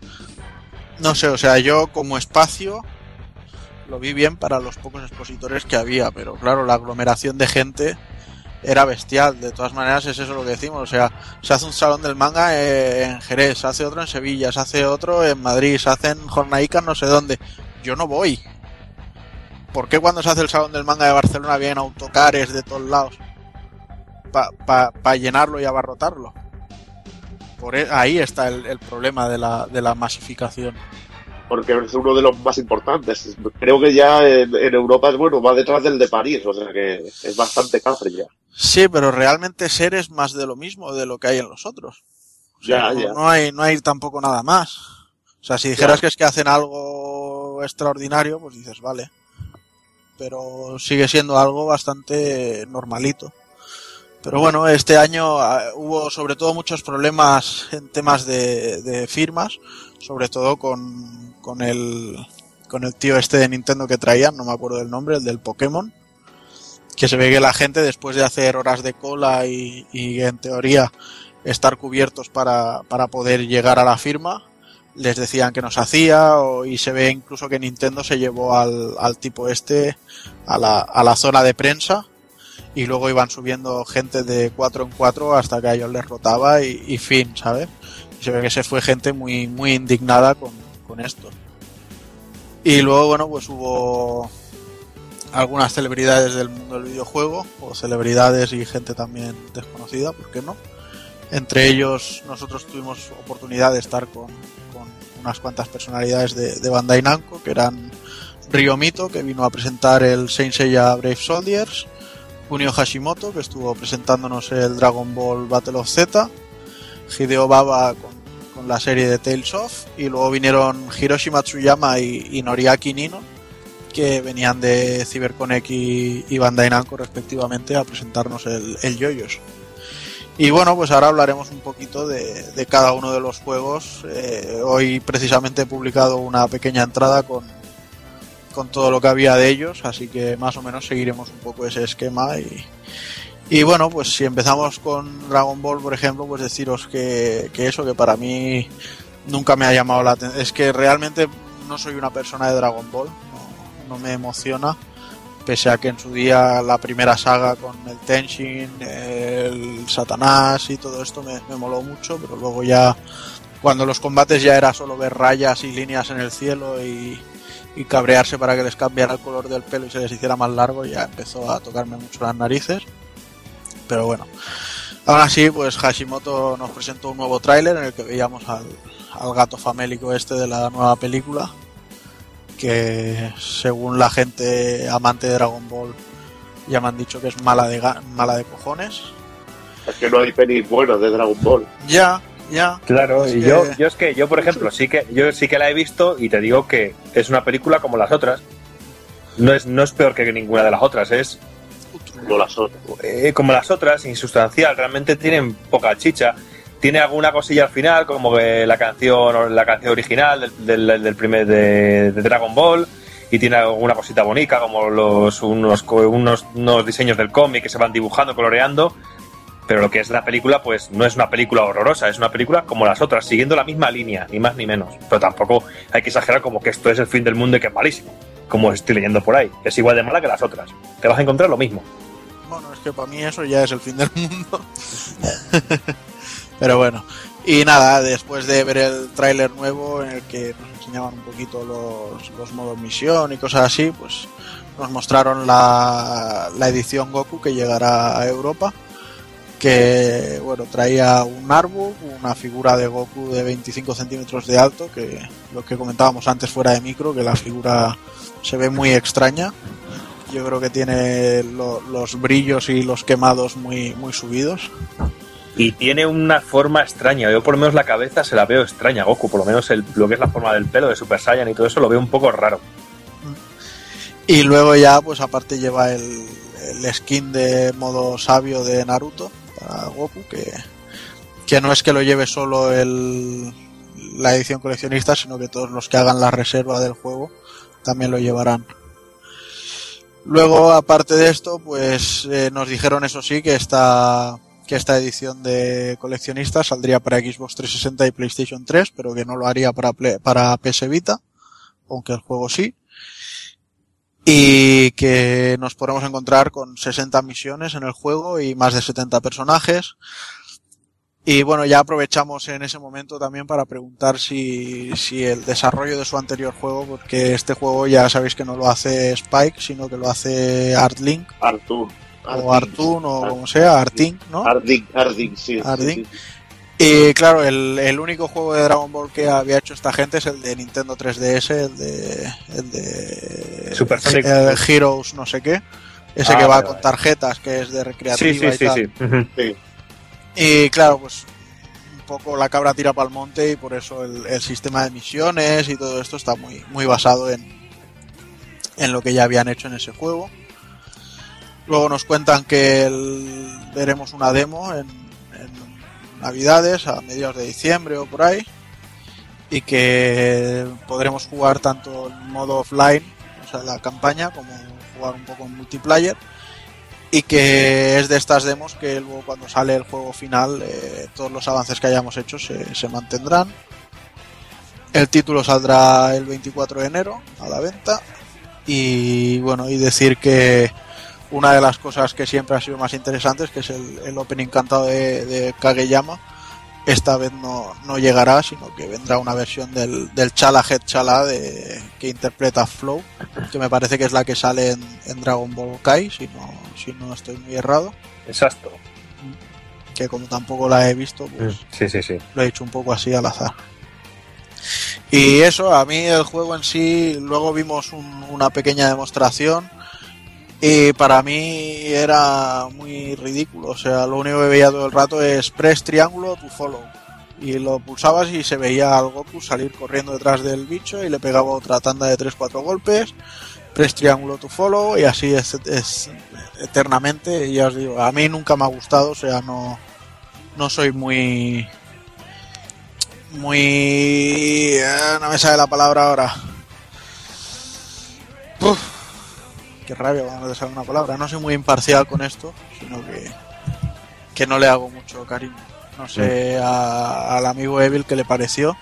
no sé, o sea, yo como espacio lo vi bien para los pocos expositores que había, pero claro, la aglomeración de gente era bestial. De todas maneras, es eso lo que decimos. O sea, se hace un salón del manga eh, en Jerez, se hace otro en Sevilla, se hace otro en Madrid, se hacen jornadicas no sé dónde. Yo no voy. ¿Por qué cuando se hace el salón del manga de Barcelona vienen autocares de todos lados? Para pa, pa llenarlo y abarrotarlo. Por e- ahí está el, problema de la masificación. Porque es uno de los más importantes. Creo que ya en, en Europa es bueno, va detrás del de París, o sea que es bastante cafre ya. Sí, pero realmente ser es más de lo mismo de lo que hay en los otros. O sea, Ya, no, ya. no hay, no hay tampoco nada más. O sea, si dijeras que es que hacen algo extraordinario, pues dices, vale. Pero sigue siendo algo bastante normalito. Pero bueno, este año ah, hubo sobre todo muchos problemas en temas de, de firmas, sobre todo con, con el con el tío este de Nintendo que traían, no me acuerdo del nombre, el del Pokémon, que se ve que la gente después de hacer horas de cola y, y en teoría estar cubiertos para, para poder llegar a la firma, les decían que no se hacía o, y se ve incluso que Nintendo se llevó al, al tipo este a la, a la zona de prensa y luego iban subiendo gente de 4 en 4 hasta que a ellos les rotaba y, y fin, ¿sabes? Se ve que se fue gente muy, muy indignada con, con esto. Y luego, bueno, pues hubo algunas celebridades del mundo del videojuego, o celebridades y gente también desconocida, ¿por qué no? Entre ellos, nosotros tuvimos oportunidad de estar con, unas cuantas personalidades de, Bandai Namco, que eran Ryo Mito, que vino a presentar el Saint Seiya Brave Soldiers, Kunio Hashimoto, que estuvo presentándonos el Dragon Ball Battle of Z, Hideo Baba con, la serie de Tales of, y luego vinieron Hiroshi Matsuyama y, Noriaki Nino, que venían de CyberConnect y, y Bandai Namco respectivamente a presentarnos el, el Yoyos. Y bueno, pues ahora hablaremos un poquito de, de cada uno de los juegos. Eh, hoy precisamente he publicado una pequeña entrada con, con todo lo que había de ellos, así que más o menos seguiremos un poco ese esquema y, y bueno, pues si empezamos con Dragon Ball, por ejemplo, pues deciros que, que eso que para mí nunca me ha llamado la atención. Es que realmente no soy una persona de Dragon Ball, no, me emociona, pese a que en su día la primera saga con el Tenshin, el Satanás y todo esto me, me moló mucho, pero luego ya cuando los combates ya era solo ver rayas y líneas en el cielo y, y cabrearse para que les cambiara el color del pelo y se les hiciera más largo, ya empezó a tocarme mucho las narices. Pero bueno, aún así, pues Hashimoto nos presentó un nuevo tráiler en el que veíamos al, al gato famélico este de la nueva película, que según la gente amante de Dragon Ball ya me han dicho que es mala de, ga- mala de cojones. Es que no hay pelis buenos de Dragon Ball. Ya, ya. Claro, Es y que- yo, yo es que yo, por ejemplo, (laughs) sí que yo sí que la he visto y te digo que es una película como las otras. No es, no es peor que ninguna de las otras, es Como las otras. eh, como las otras, insustancial, realmente tienen poca chicha. Tiene alguna cosilla al final, como la canción, la canción original del, primer de, Dragon Ball, y tiene alguna cosita bonita, como los unos, unos, unos diseños del cómic que se van dibujando, coloreando. Pero lo que es la película, pues no es una película horrorosa, es una película como las otras, siguiendo la misma línea, ni más ni menos. Pero tampoco hay que exagerar como que esto es el fin del mundo y que es malísimo, como estoy leyendo por ahí. Es igual de mala que las otras. Te vas a encontrar lo mismo. Bueno, es que para mí eso ya es el fin del mundo. (laughs) Pero bueno. Y nada, después de ver el tráiler nuevo en el que nos enseñaban un poquito los, los modos misión y cosas así, pues nos mostraron la, la edición Goku que llegará a Europa que bueno traía un árbol, una figura de Goku de 25 centímetros de alto, que lo que comentábamos antes fuera de micro, que la figura se ve muy extraña. Yo creo que tiene lo- los brillos y los quemados muy, muy subidos. Y tiene una forma extraña. Yo por lo menos la cabeza se la veo extraña, Goku. Por lo menos el- lo que es la forma del pelo de Super Saiyan y todo eso lo veo un poco raro. Y luego ya, pues aparte lleva el, el skin de modo sabio de Naruto para Goku, que, que no es que lo lleve solo el, la edición coleccionista, sino que todos los que hagan la reserva del juego también lo llevarán. Luego, aparte de esto, pues eh, nos dijeron eso sí que esta, que esta edición de coleccionista saldría para Xbox 360 y PlayStation 3, pero que no lo haría para, para PS Vita, aunque el juego sí y que nos podremos encontrar con 60 misiones en el juego y más de 70 personajes. Y bueno, ya aprovechamos en ese momento también para preguntar si, si el desarrollo de su anterior juego, porque este juego ya sabéis que no lo hace Spike, sino que lo hace Artlink Artur. o Artun o como sea, Artink, ¿no? Arding, Arding, sí. sí, Arding. sí. Y claro, el, el único juego de Dragon Ball que había hecho esta gente es el de Nintendo 3DS, el de, el de Super Sonic. el Heroes no sé qué, ese Ah, que va vale, con vale. tarjetas, que es de recreativa sí, y sí, tal. sí. Sí. Y claro, pues un poco la cabra tira para el monte y por eso el, el sistema de misiones y todo esto está muy, muy basado en, en lo que ya habían hecho en ese juego. Luego nos cuentan que el- veremos una demo en, en Navidades, a mediados de diciembre o por ahí, y que podremos jugar tanto en modo offline, o sea, la campaña, como jugar un poco en multiplayer y que es de estas demos que luego cuando sale el juego final eh, todos los avances que hayamos hecho se, se mantendrán. El título saldrá el 24 de enero a la venta y bueno, y decir que una de las cosas que siempre ha sido más interesantes, que es el, el opening cantado de, de Kageyama, esta vez no, no llegará, sino que vendrá una versión del, del Chala Head Chala de, que interpreta Flow, que me parece que es la que sale en, en Dragon Ball Kai, si no, si no estoy muy errado, Exacto. que como tampoco la he visto, pues Sí, sí, sí. lo he hecho un poco así al azar. Y eso, a mí el juego en sí, luego vimos un- una pequeña demostración y para mí era muy ridículo. O sea, lo único que veía todo el rato es press triángulo to follow. Y lo pulsabas y se veía al Goku salir corriendo detrás del bicho y le pegaba otra tanda de 3-4 golpes. Press triángulo to follow y así es, eternamente. Y ya os digo, a mí nunca me ha gustado, o sea, no, no soy muy muy eh, no me sale la palabra ahora Uf, qué rabia cuando no te sale una palabra no soy muy imparcial con esto sino que que no le hago mucho cariño no sé a- al amigo Evil qué le pareció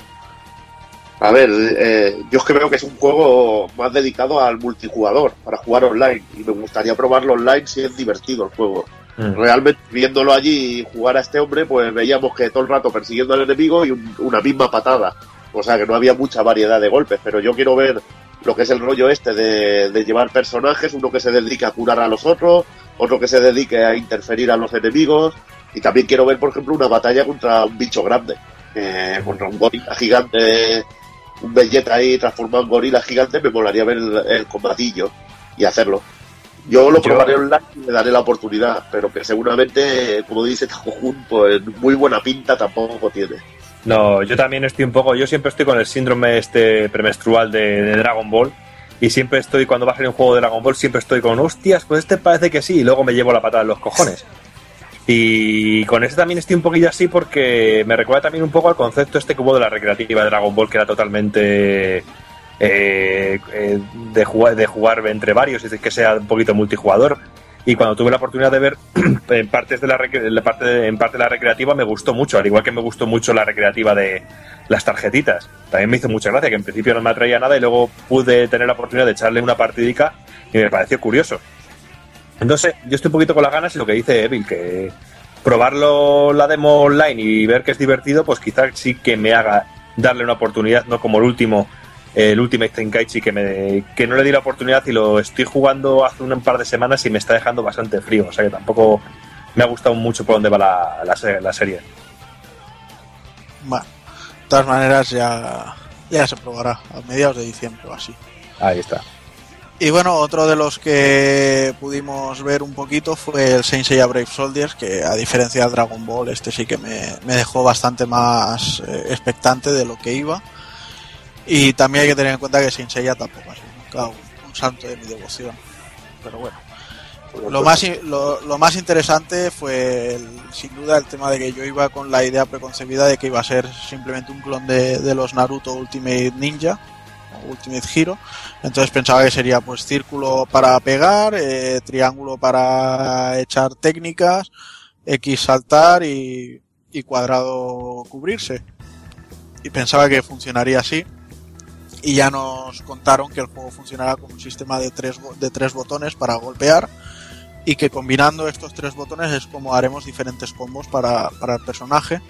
A ver, eh, yo es que veo que es un juego más dedicado al multijugador, para jugar online. Y me gustaría probarlo online si es divertido el juego. Mm. Realmente, viéndolo allí y jugar a este hombre, pues veíamos que todo el rato persiguiendo al enemigo y un- una misma patada. O sea que no había mucha variedad de golpes, pero yo quiero ver lo que es el rollo este de, de llevar personajes, uno que se dedique a curar a los otros, otro que se dedique a interferir a los enemigos, y también quiero ver, por ejemplo, una batalla contra un bicho grande, eh, contra un gorila gigante, un Vegeta ahí transformado en gorila gigante, me molaría ver el, el combatillo y hacerlo. Yo lo probaré online y le daré la oportunidad, pero que seguramente, como dice Tajojun, pues muy buena pinta tampoco tiene. No, yo también estoy un poco. Yo siempre estoy con el síndrome este premenstrual de, Dragon Ball. Y siempre estoy, cuando va a salir un juego de Dragon Ball, siempre estoy con, hostias, pues este parece que sí. Y luego me llevo la patada en los cojones. Y con este también estoy un poquillo así porque me recuerda también un poco al concepto este que hubo de la recreativa de Dragon Ball, que era totalmente eh, eh, de, jugar, de jugar entre varios y de que sea un poquito multijugador. Y cuando tuve la oportunidad de ver (clears throat) en partes de la, parte de, en parte de la recreativa me gustó mucho, al igual que me gustó mucho la recreativa de las tarjetitas. También me hizo mucha gracia, que en principio no me atraía nada y luego pude tener la oportunidad de echarle una partidica y me pareció curioso. Entonces, yo estoy un poquito con las ganas y lo que dice Evil, que probarlo la demo online y ver que es divertido, pues quizás sí que me haga darle una oportunidad, no como el último, el Ultimate Tenkaichi, que, me, que no le di la oportunidad y lo estoy jugando hace un par de semanas y me está dejando bastante frío. O sea que tampoco me ha gustado mucho por dónde va la, la, la serie. Bueno, de todas maneras ya, ya se probará a mediados de diciembre o así. Ahí está. Y bueno, otro de los que pudimos ver un poquito fue el Saint Seiya Brave Soldiers, que a diferencia del Dragon Ball, este sí que me, me dejó bastante más eh, expectante de lo que iba. Y también hay que tener en cuenta que Saint Seiya tampoco ha sido nunca un, un santo de mi devoción. Pero bueno. Lo más, lo, lo, más interesante fue el, sin duda el tema de que yo iba con la idea preconcebida de que iba a ser simplemente un clon de, de los Naruto Ultimate Ninja Ultimate Hero entonces pensaba que sería pues círculo para pegar eh, triángulo para echar técnicas X saltar y, y cuadrado cubrirse y pensaba que funcionaría así y ya nos contaron que el juego funcionará con un sistema de tres, de tres botones para golpear y que combinando estos tres botones es como haremos diferentes combos para, para el personaje.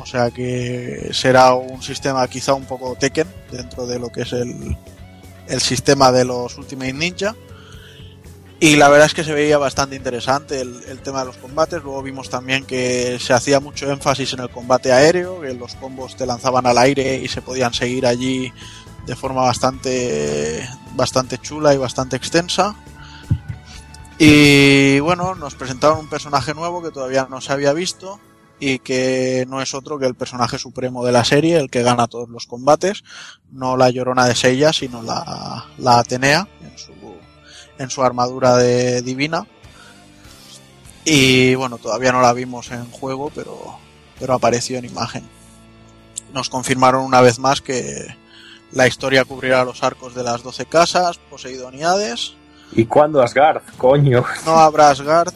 O sea que será un sistema quizá un poco Tekken dentro de lo que es el, el sistema de los Ultimate Ninja. Y la verdad es que se veía bastante interesante el, el, tema de los combates. Luego vimos también que se hacía mucho énfasis en el combate aéreo, que los combos te lanzaban al aire y se podían seguir allí de forma bastante, bastante chula y bastante extensa. Y bueno, nos presentaron un personaje nuevo que todavía no se había visto y que no es otro que el personaje supremo de la serie, el que gana todos los combates, no la llorona de Seiya, sino la, la Atenea en su, en su armadura de divina. Y bueno, todavía no la vimos en juego, pero, pero apareció en imagen. Nos confirmaron una vez más que la historia cubrirá los arcos de las 12 casas, Poseidon y Hades, ¿Y cuándo Asgard? Coño. No habrá Asgard.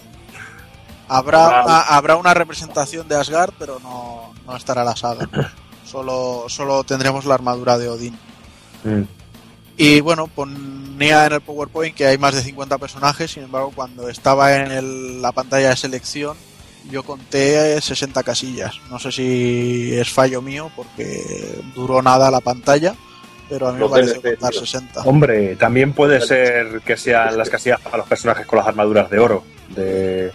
Habrá, una, habrá una representación de Asgard, pero no, no estará la saga. (laughs) Solo, solo tendremos la armadura de Odín. Mm. Y bueno, ponía en el PowerPoint que hay más de 50 personajes, sin embargo, cuando estaba en el, la pantalla de selección, yo conté 60 casillas. No sé si es fallo mío, porque duró nada la pantalla pero a mí me parece contar 60. Hombre, también puede ser que sean las casillas para los personajes con las armaduras de oro, de,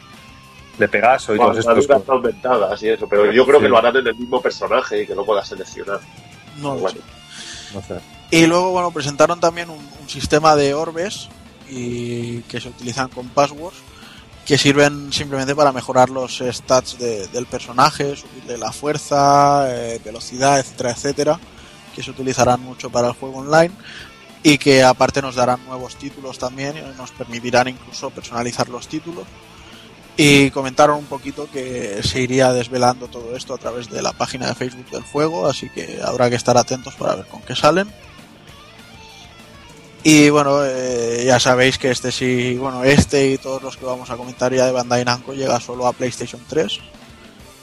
de Pegaso y Bueno, todos estos. aumentadas y eso, pero yo creo que lo harán en el mismo personaje y que lo puedas seleccionar. No lo Bueno. sé. No sé. Y luego, bueno, presentaron también un, un sistema de orbes y que se utilizan con passwords que sirven simplemente para mejorar los stats de- del personaje, subirle la fuerza, eh, velocidad, etcétera, etcétera, que se utilizarán mucho para el juego online y que aparte nos darán nuevos títulos también y nos permitirán incluso personalizar los títulos. Y comentaron un poquito que se iría desvelando todo esto a través de la página de Facebook del juego, así que habrá que estar atentos para ver con qué salen. Y bueno, eh, ya sabéis que este sí, bueno, este y todos los que vamos a comentar ya de Bandai Namco llega solo a PlayStation 3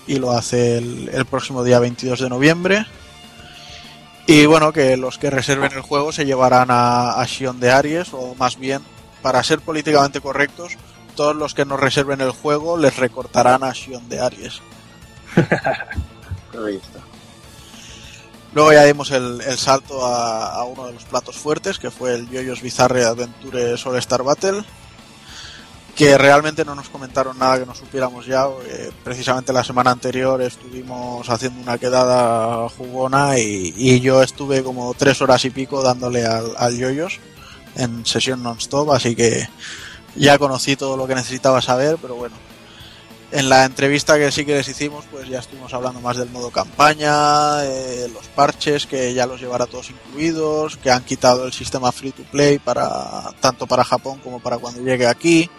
y lo hace el, el próximo día 22 de noviembre. Y bueno, que los que reserven el juego se llevarán a, a Shion de Aries, o más bien, para ser políticamente correctos, todos los que no reserven el juego les recortarán a Shion de Aries. Ahí está. Luego ya dimos el, el salto a, a uno de los platos fuertes, que fue el Yoyos Bizarre Adventure All Star Battle, que realmente no nos comentaron nada que no supiéramos ya. precisamente la semana anterior estuvimos haciendo una quedada jugona y, y yo estuve como tres horas y pico dándole al, al Yoyos en sesión non-stop, así que ya conocí todo lo que necesitaba saber, pero bueno. En la entrevista que sí que les hicimos, pues ya estuvimos hablando más del modo campaña, eh, los parches que ya los llevará todos incluidos, que han quitado el sistema free to play para tanto para Japón como para cuando llegue aquí,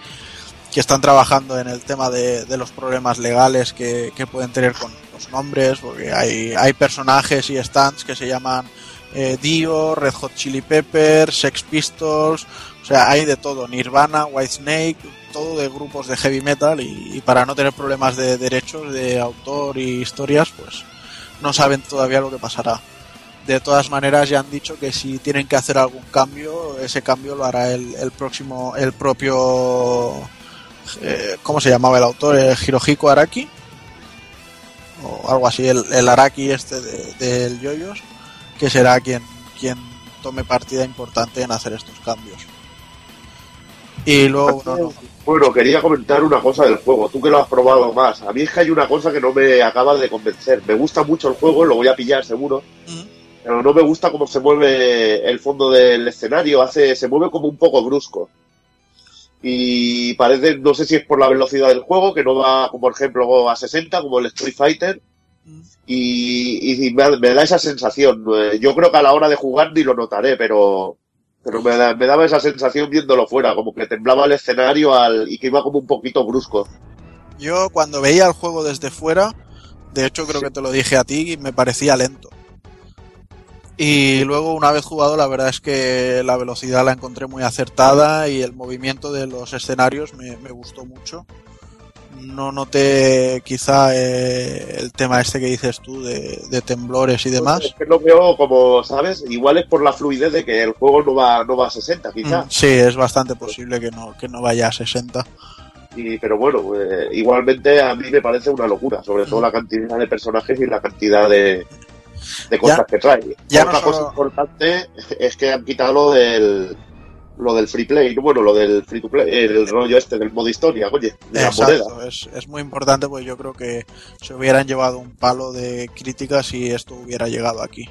que están trabajando en el tema de, de los problemas legales que, que pueden tener con los nombres, porque hay, hay personajes y stands que se llaman eh, Dio, Red Hot Chili Peppers, Sex Pistols, o sea, hay de todo, Nirvana, Whitesnake, todo de grupos de heavy metal y, y para no tener problemas de derechos de autor y historias, pues no saben todavía lo que pasará. De todas maneras ya han dicho que si tienen que hacer algún cambio, ese cambio lo hará el, el próximo, el propio, eh, ¿cómo se llamaba el autor? El Hirohiko Araki o algo así, el, el Araki este de- del Yoyos, que será quien, quien tome partida importante en hacer estos cambios. Y luego, no, no, Bueno, quería comentar una cosa del juego, tú que lo has probado más. A mí es que hay una cosa que no me acaba de convencer. Me gusta mucho el juego, lo voy a pillar seguro, pero no me gusta cómo se mueve el fondo del escenario, hace, se mueve como un poco brusco. Y parece, no sé si es por la velocidad del juego, que no va, como por ejemplo, a 60, como el Street Fighter, y, y me, me da esa sensación. Eh, Yo creo que a la hora de jugar ni lo notaré, pero, pero me, da- me daba esa sensación viéndolo fuera, como que temblaba el escenario al, y que iba como un poquito brusco. Yo cuando veía el juego desde fuera, de hecho creo que te lo dije a ti, me parecía lento. Y luego una vez jugado la verdad es que la velocidad la encontré muy acertada y el movimiento de los escenarios me, me gustó mucho. No noté quizá eh, el tema este que dices tú de, de temblores y demás. Es que lo veo como, ¿sabes? Igual es por la fluidez de que el juego no va, no va a 60, quizás. Mm, Sí, es bastante posible que no, que no vaya a 60. Y, pero bueno, eh, igualmente a mí me parece una locura, sobre todo la cantidad de personajes y la cantidad de, de cosas Ya- que trae. ya Otra no cosa solo- importante es que han quitado lo del lo del free play, bueno, lo del free to play, el rollo este del modo historia, oye, de la moneda. Exacto, es, es muy importante porque yo creo que se hubieran llevado un palo de críticas si esto hubiera llegado aquí.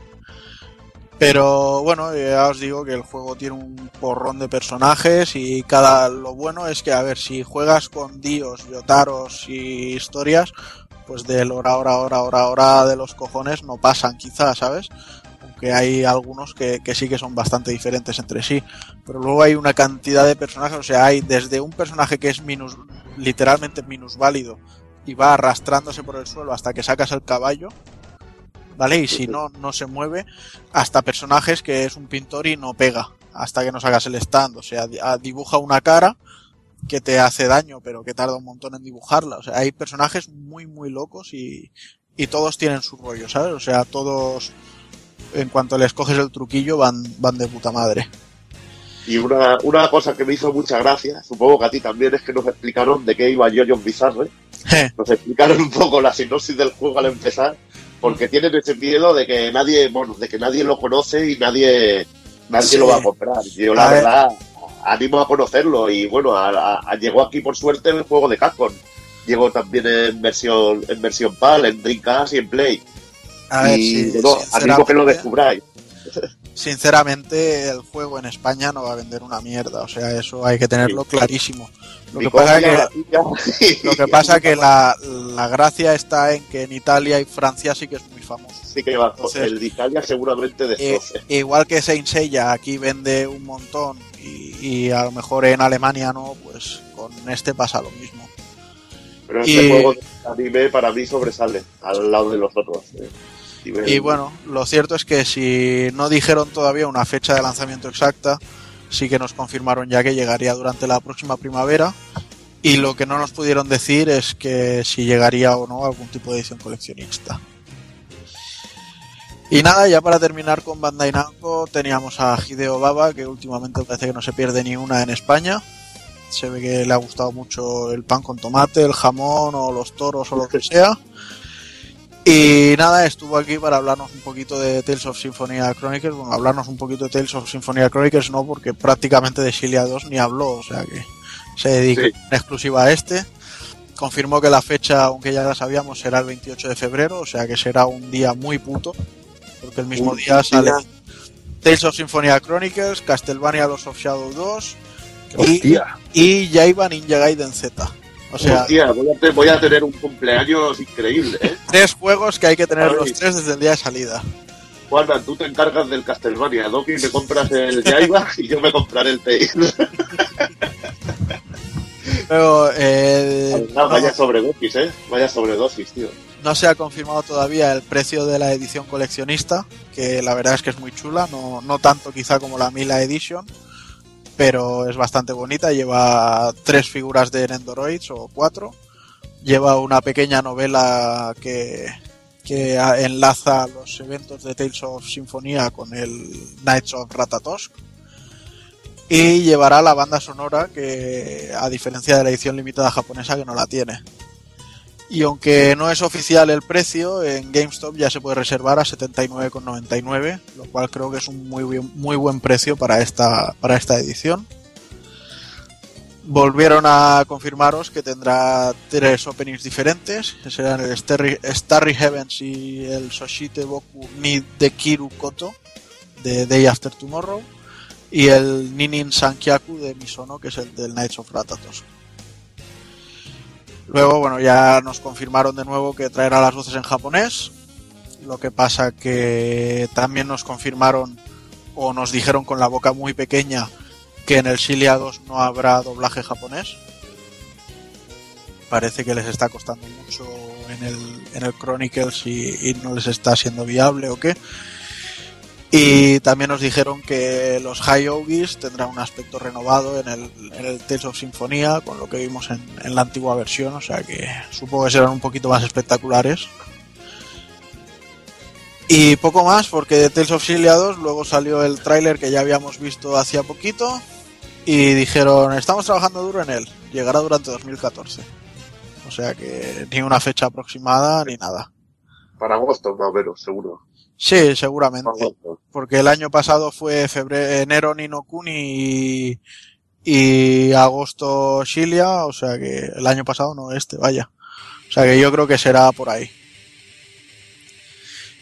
Pero bueno, ya os digo que el juego tiene un porrón de personajes y cada lo bueno es que a ver si juegas con Dios, Yotaros y historias, pues del hora, hora, hora, hora, hora de los cojones no pasan quizás, ¿sabes? Aunque hay algunos que, que sí que son bastante diferentes entre sí. Pero luego hay una cantidad de personajes, o sea, hay desde un personaje que es minus, literalmente minusválido y va arrastrándose por el suelo hasta que sacas el caballo, ¿vale? Y si no, no se mueve, hasta personajes que es un pintor y no pega hasta que no sacas el stand, o sea, ah, dibuja una cara que te hace daño, pero que tarda un montón en dibujarla, o sea, hay personajes muy, muy locos y, y todos tienen su rollo, ¿sabes? O sea, todos, en cuanto les coges el truquillo, van, van de puta madre. Y una, una cosa que me hizo mucha gracia, supongo que a ti también, es que nos explicaron de qué iba Jojo Bizarre. Nos explicaron un poco la sinopsis del juego al empezar, porque tienen ese miedo de que nadie, bueno, de que nadie lo conoce y nadie, nadie Sí. lo va a comprar. Yo la A ver. Animo a conocerlo y bueno, a- llegó aquí por suerte el juego de Capcom. Llegó también en versión, en versión PAL, en Dreamcast y en Play. A ver, y sí, animo que lo descubráis. sinceramente el juego en España no va a vender una mierda, o sea, eso hay que tenerlo Sí. clarísimo. Lo que pasa que lo que pasa que la, la gracia está en que en Italia y Francia sí que es muy famoso. Sí que va, Entonces- el de Italia seguramente Eh, destroce. igual que Saint Seiya aquí vende un montón y, y a lo mejor en Alemania no, pues con este pasa lo mismo. Pero y- este juego de anime para mí sobresale al lado de los otros. eh. Y bueno, lo cierto es que si no dijeron todavía una fecha de lanzamiento exacta, sí que nos confirmaron ya que llegaría durante la próxima primavera. Y lo que no nos pudieron decir es que si llegaría o no algún tipo de edición coleccionista. Y nada, ya para terminar con Bandai Namco teníamos a Hideo Baba, que últimamente parece que no se pierde ni una en España. Se ve que le ha gustado mucho el pan con tomate, el jamón o los toros o lo que sea. Y nada, estuvo aquí para hablarnos un poquito de Tales of Symphonia Chronicles. Bueno, hablarnos un poquito de Tales of Symphonia Chronicles no, porque prácticamente de Shilia 2 ni habló, o sea que se dedicó Sí. en exclusiva a este. Confirmó que la fecha, aunque ya la sabíamos, será el 28 de febrero, o sea que será un día muy puto, porque el mismo día sale Tales of Symphonia Chronicles, Castlevania Los of Shadow 2 y, Hostia. y Jaiba Ninja Gaiden Z. O sea, Hostia, voy a, te- voy a tener un cumpleaños increíble, ¿eh? tres juegos que hay que tener los tres desde el día de salida. Juana, tú te encargas del Castlevania, Doki me compras el Jaiba y yo me compraré el Tales. Pero, eh, no, vaya sobredosis, ¿eh? Vaya sobredosis, tío. No se ha confirmado todavía el precio de la edición coleccionista, que la verdad es que es muy chula, no, no tanto quizá como la Mila Edition, pero es bastante bonita. Lleva tres figuras de Nendoroids o cuatro. Lleva una pequeña novela que, que enlaza los eventos de Tales of Sinfonía con el Knights of Ratatosk. Y llevará la banda sonora que, a diferencia de la edición limitada japonesa, que no la tiene. Y aunque no es oficial el precio, en GameStop ya se puede reservar a 79,99, lo cual creo que es un muy, muy buen precio para esta, para esta edición. Volvieron a confirmaros que tendrá tres openings diferentes, que serán el Starry, Heavens y el Soshite Boku ni de Kiru Koto de Day After Tomorrow y el Ninin Sankyaku de Misono, que es el del Knights of Ratatos. Luego, bueno, ya nos confirmaron de nuevo que traerá las voces en japonés. Lo que pasa que también nos confirmaron o nos dijeron con la boca muy pequeña que en el Shilia 2 no habrá doblaje japonés. Parece que les está costando mucho en el, en el Chronicles y no les está siendo viable o qué. Y también nos dijeron que los High Ogis tendrán un aspecto renovado en el, en el Tales of Sinfonía, con lo que vimos en, en, la antigua versión, o sea que supongo que serán un poquito más espectaculares. Y poco más, porque de Tales of Cilia 2 luego salió el tráiler que ya habíamos visto hacía poquito y dijeron, estamos trabajando duro en él, llegará durante 2014. O sea que ni una fecha aproximada ni nada. Para agosto, más o menos, seguro. Sí, seguramente. Porque el año pasado fue febrero, enero Nino Kuni y, y agosto Shilia, o sea que el año pasado no este, vaya. O sea que yo creo que será por ahí.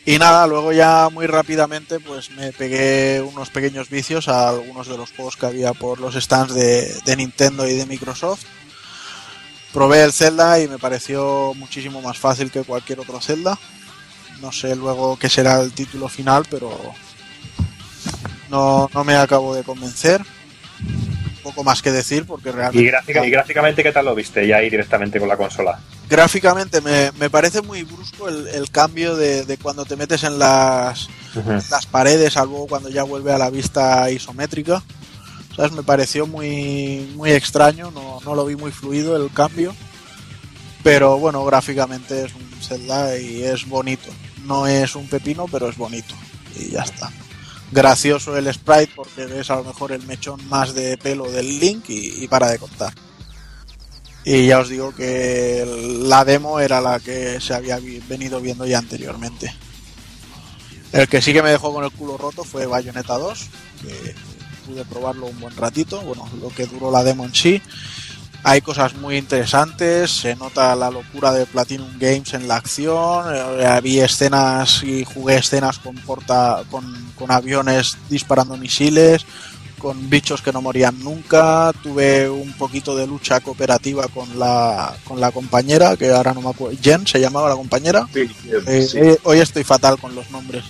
Y nada, luego ya muy rápidamente pues me pegué unos pequeños vicios a algunos de los juegos que había por los stands de, de Nintendo y de Microsoft. Probé el Zelda y me pareció muchísimo más fácil que cualquier otro Zelda. No sé luego qué será el título final, pero no, no me acabo de convencer. Poco más que decir porque realmente... ¿Y, gráfica, ¿Y, gráficamente qué tal lo viste ya ahí directamente con la consola? Gráficamente me, me parece muy brusco el, el cambio de, de, cuando te metes en las, uh -huh. las paredes a luego cuando ya vuelve a la vista isométrica. ¿Sabes? Me pareció muy, muy extraño, no, no lo vi muy fluido el cambio. Pero bueno, gráficamente es un Zelda y es bonito. No es un pepino, pero es bonito. Y ya está. Gracioso el sprite porque ves a lo mejor el mechón más de pelo del Link y, para de contar. Y ya os digo que la demo era la que se había venido viendo ya anteriormente. El que sí que me dejó con el culo roto fue Bayonetta 2, que pude probarlo un buen ratito, bueno, lo que duró la demo en sí. Hay cosas muy interesantes, se nota la locura de Platinum Games en la acción, eh, vi escenas y jugué escenas con, porta, con, con aviones disparando misiles, con bichos que no morían nunca, tuve un poquito de lucha cooperativa con la, con la compañera, que ahora no me acuerdo, Jen se llamaba la compañera. Sí, eh, sí. eh, hoy estoy fatal con los nombres.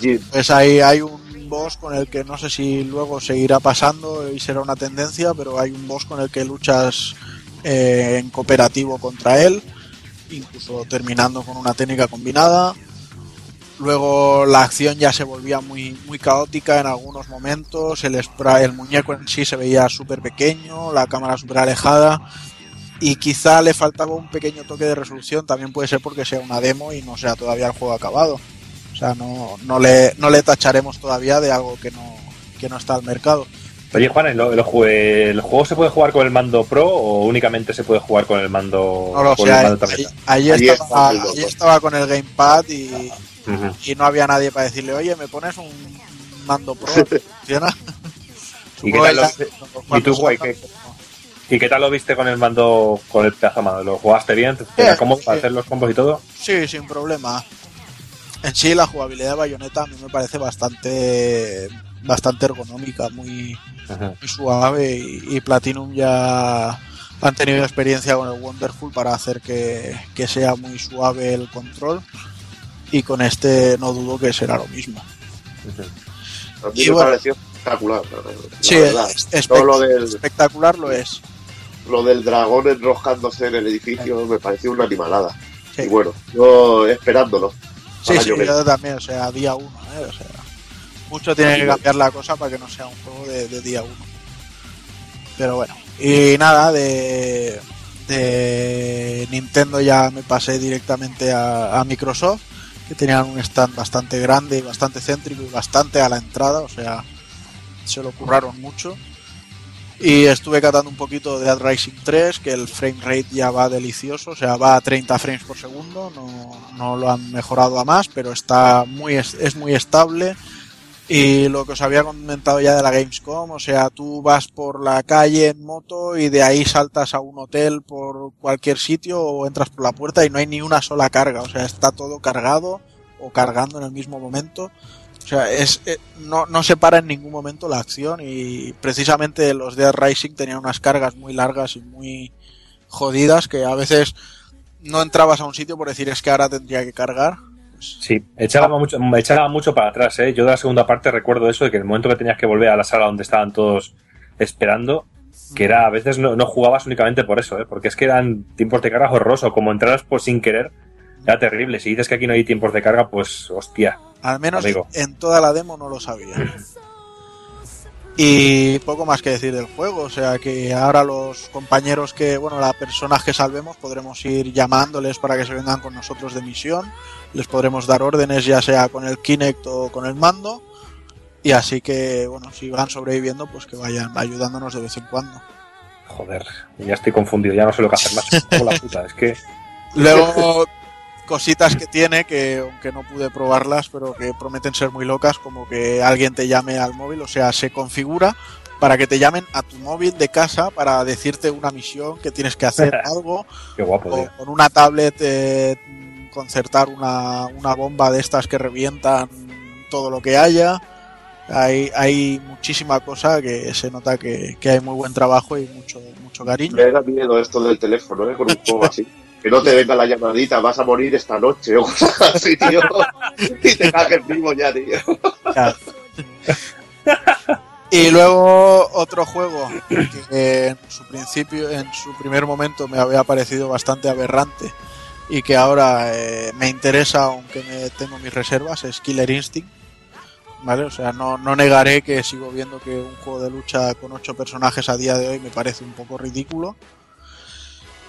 Jen. Pues ahí hay un boss con el que no sé si luego seguirá pasando y será una tendencia, pero hay un boss con el que luchas eh, en cooperativo contra él, incluso terminando con una técnica combinada. Luego la acción ya se volvía muy, muy caótica en algunos momentos, el, el muñeco en sí se veía súper pequeño, la cámara súper alejada y quizá le faltaba un pequeño toque de resolución, también puede ser porque sea una demo y no sea todavía el juego acabado. Sea, no, no, le, no le tacharemos todavía de algo que no, que no está al mercado. Oye, Juan, ¿el, el, ¿el, juego se puede jugar con el mando Pro o únicamente se puede jugar con el mando, no lo con sé, el mando ahí, ahí, ahí, estaba, ahí, estaba, con el Gamepad y, uh -huh. y no había nadie para decirle, oye, ¿me pones un mando Pro? (laughs) ¿Funciona? ¿Y, qué tal lo, ¿Y tú, guay, qué, ¿Y qué tal lo viste con el mando, con el pedazo mando? ¿Lo jugaste bien? ¿Era cómodo para hacer los combos y todo? Sí, sin problema. En sí, la jugabilidad de Bayonetta a mí me parece bastante bastante ergonómica, muy, muy suave y, y, Platinum ya han tenido experiencia con el Wonderful para hacer que, que, sea muy suave el control y con este no dudo que será lo mismo. A mí y me bueno, pareció espectacular. Sí, es, lo del, espectacular lo es. Lo del dragón enroscándose en el edificio me pareció una animalada. Sí. Y bueno, yo esperándolo. Sí, sí, yo ver. yo también, o sea, día uno, ¿eh? O sea, mucho tiene que cambiar la cosa para que no sea un juego de, de día uno. Pero bueno, y nada, de, de Nintendo ya me pasé directamente a, a Microsoft, que tenían un stand bastante grande y bastante céntrico y bastante a la entrada, o sea, se lo curraron mucho. Y estuve catando un poquito de Dead Rising 3, que el frame rate ya va delicioso, o sea, va a 30 frames por segundo, no, no lo han mejorado a más, pero está muy, es, muy estable. Y lo que os había comentado ya de la Gamescom, o sea, tú vas por la calle en moto y de ahí saltas a un hotel por cualquier sitio o entras por la puerta y no hay ni una sola carga, o sea, está todo cargado o cargando en el mismo momento. O sea, es, eh, no, no se para en ningún momento la acción y precisamente los Dead Rising tenían unas cargas muy largas y muy jodidas que a veces no entrabas a un sitio por decir es que ahora tendría que cargar. Pues, Sí, echaba mucho, echaba mucho para atrás, ¿eh? Yo de la segunda parte recuerdo eso, de que el momento que tenías que volver a la sala donde estaban todos esperando, que era, a veces no, no jugabas únicamente por eso, ¿eh? Porque es que eran tiempos de carga horrorosos, como entraras por sin querer, era terrible. Si dices que aquí no hay tiempos de carga, pues hostia. al menos Amigo. en toda la demo no lo sabía. Y poco más que decir del juego, o sea que ahora los compañeros que, bueno, las personas que salvemos podremos ir llamándoles para que se vengan con nosotros de misión, les podremos dar órdenes ya sea con el Kinect o con el mando, y así que, bueno, si van sobreviviendo, pues que vayan ayudándonos de vez en cuando. Joder, ya estoy confundido, ya no sé lo que hacer más. (laughs) Como la puta, es que Luego, cositas que tiene que, aunque no pude probarlas, pero que prometen ser muy locas, como que alguien te llame al móvil, o sea, se configura para que te llamen a tu móvil de casa para decirte una misión que tienes que hacer (laughs) algo, qué guapo, o con una tablet eh, concertar una, una bomba de estas que revientan todo lo que haya. Hay, hay muchísima cosa que se nota que, que hay muy buen trabajo y mucho, mucho cariño. Me da miedo esto del teléfono, ¿eh? Con un (laughs) juego así. Que no te venga la llamadita, vas a morir esta noche o cosas así, tío. (laughs) Y te cajes vivo ya, tío. Claro. (laughs) Y luego otro juego que en su principio, en su primer momento me había parecido bastante aberrante y que ahora eh, me interesa aunque me tengo mis reservas es Killer Instinct. ¿Vale? O sea, no, no negaré que sigo viendo que un juego de lucha con ocho personajes a día de hoy me parece un poco ridículo.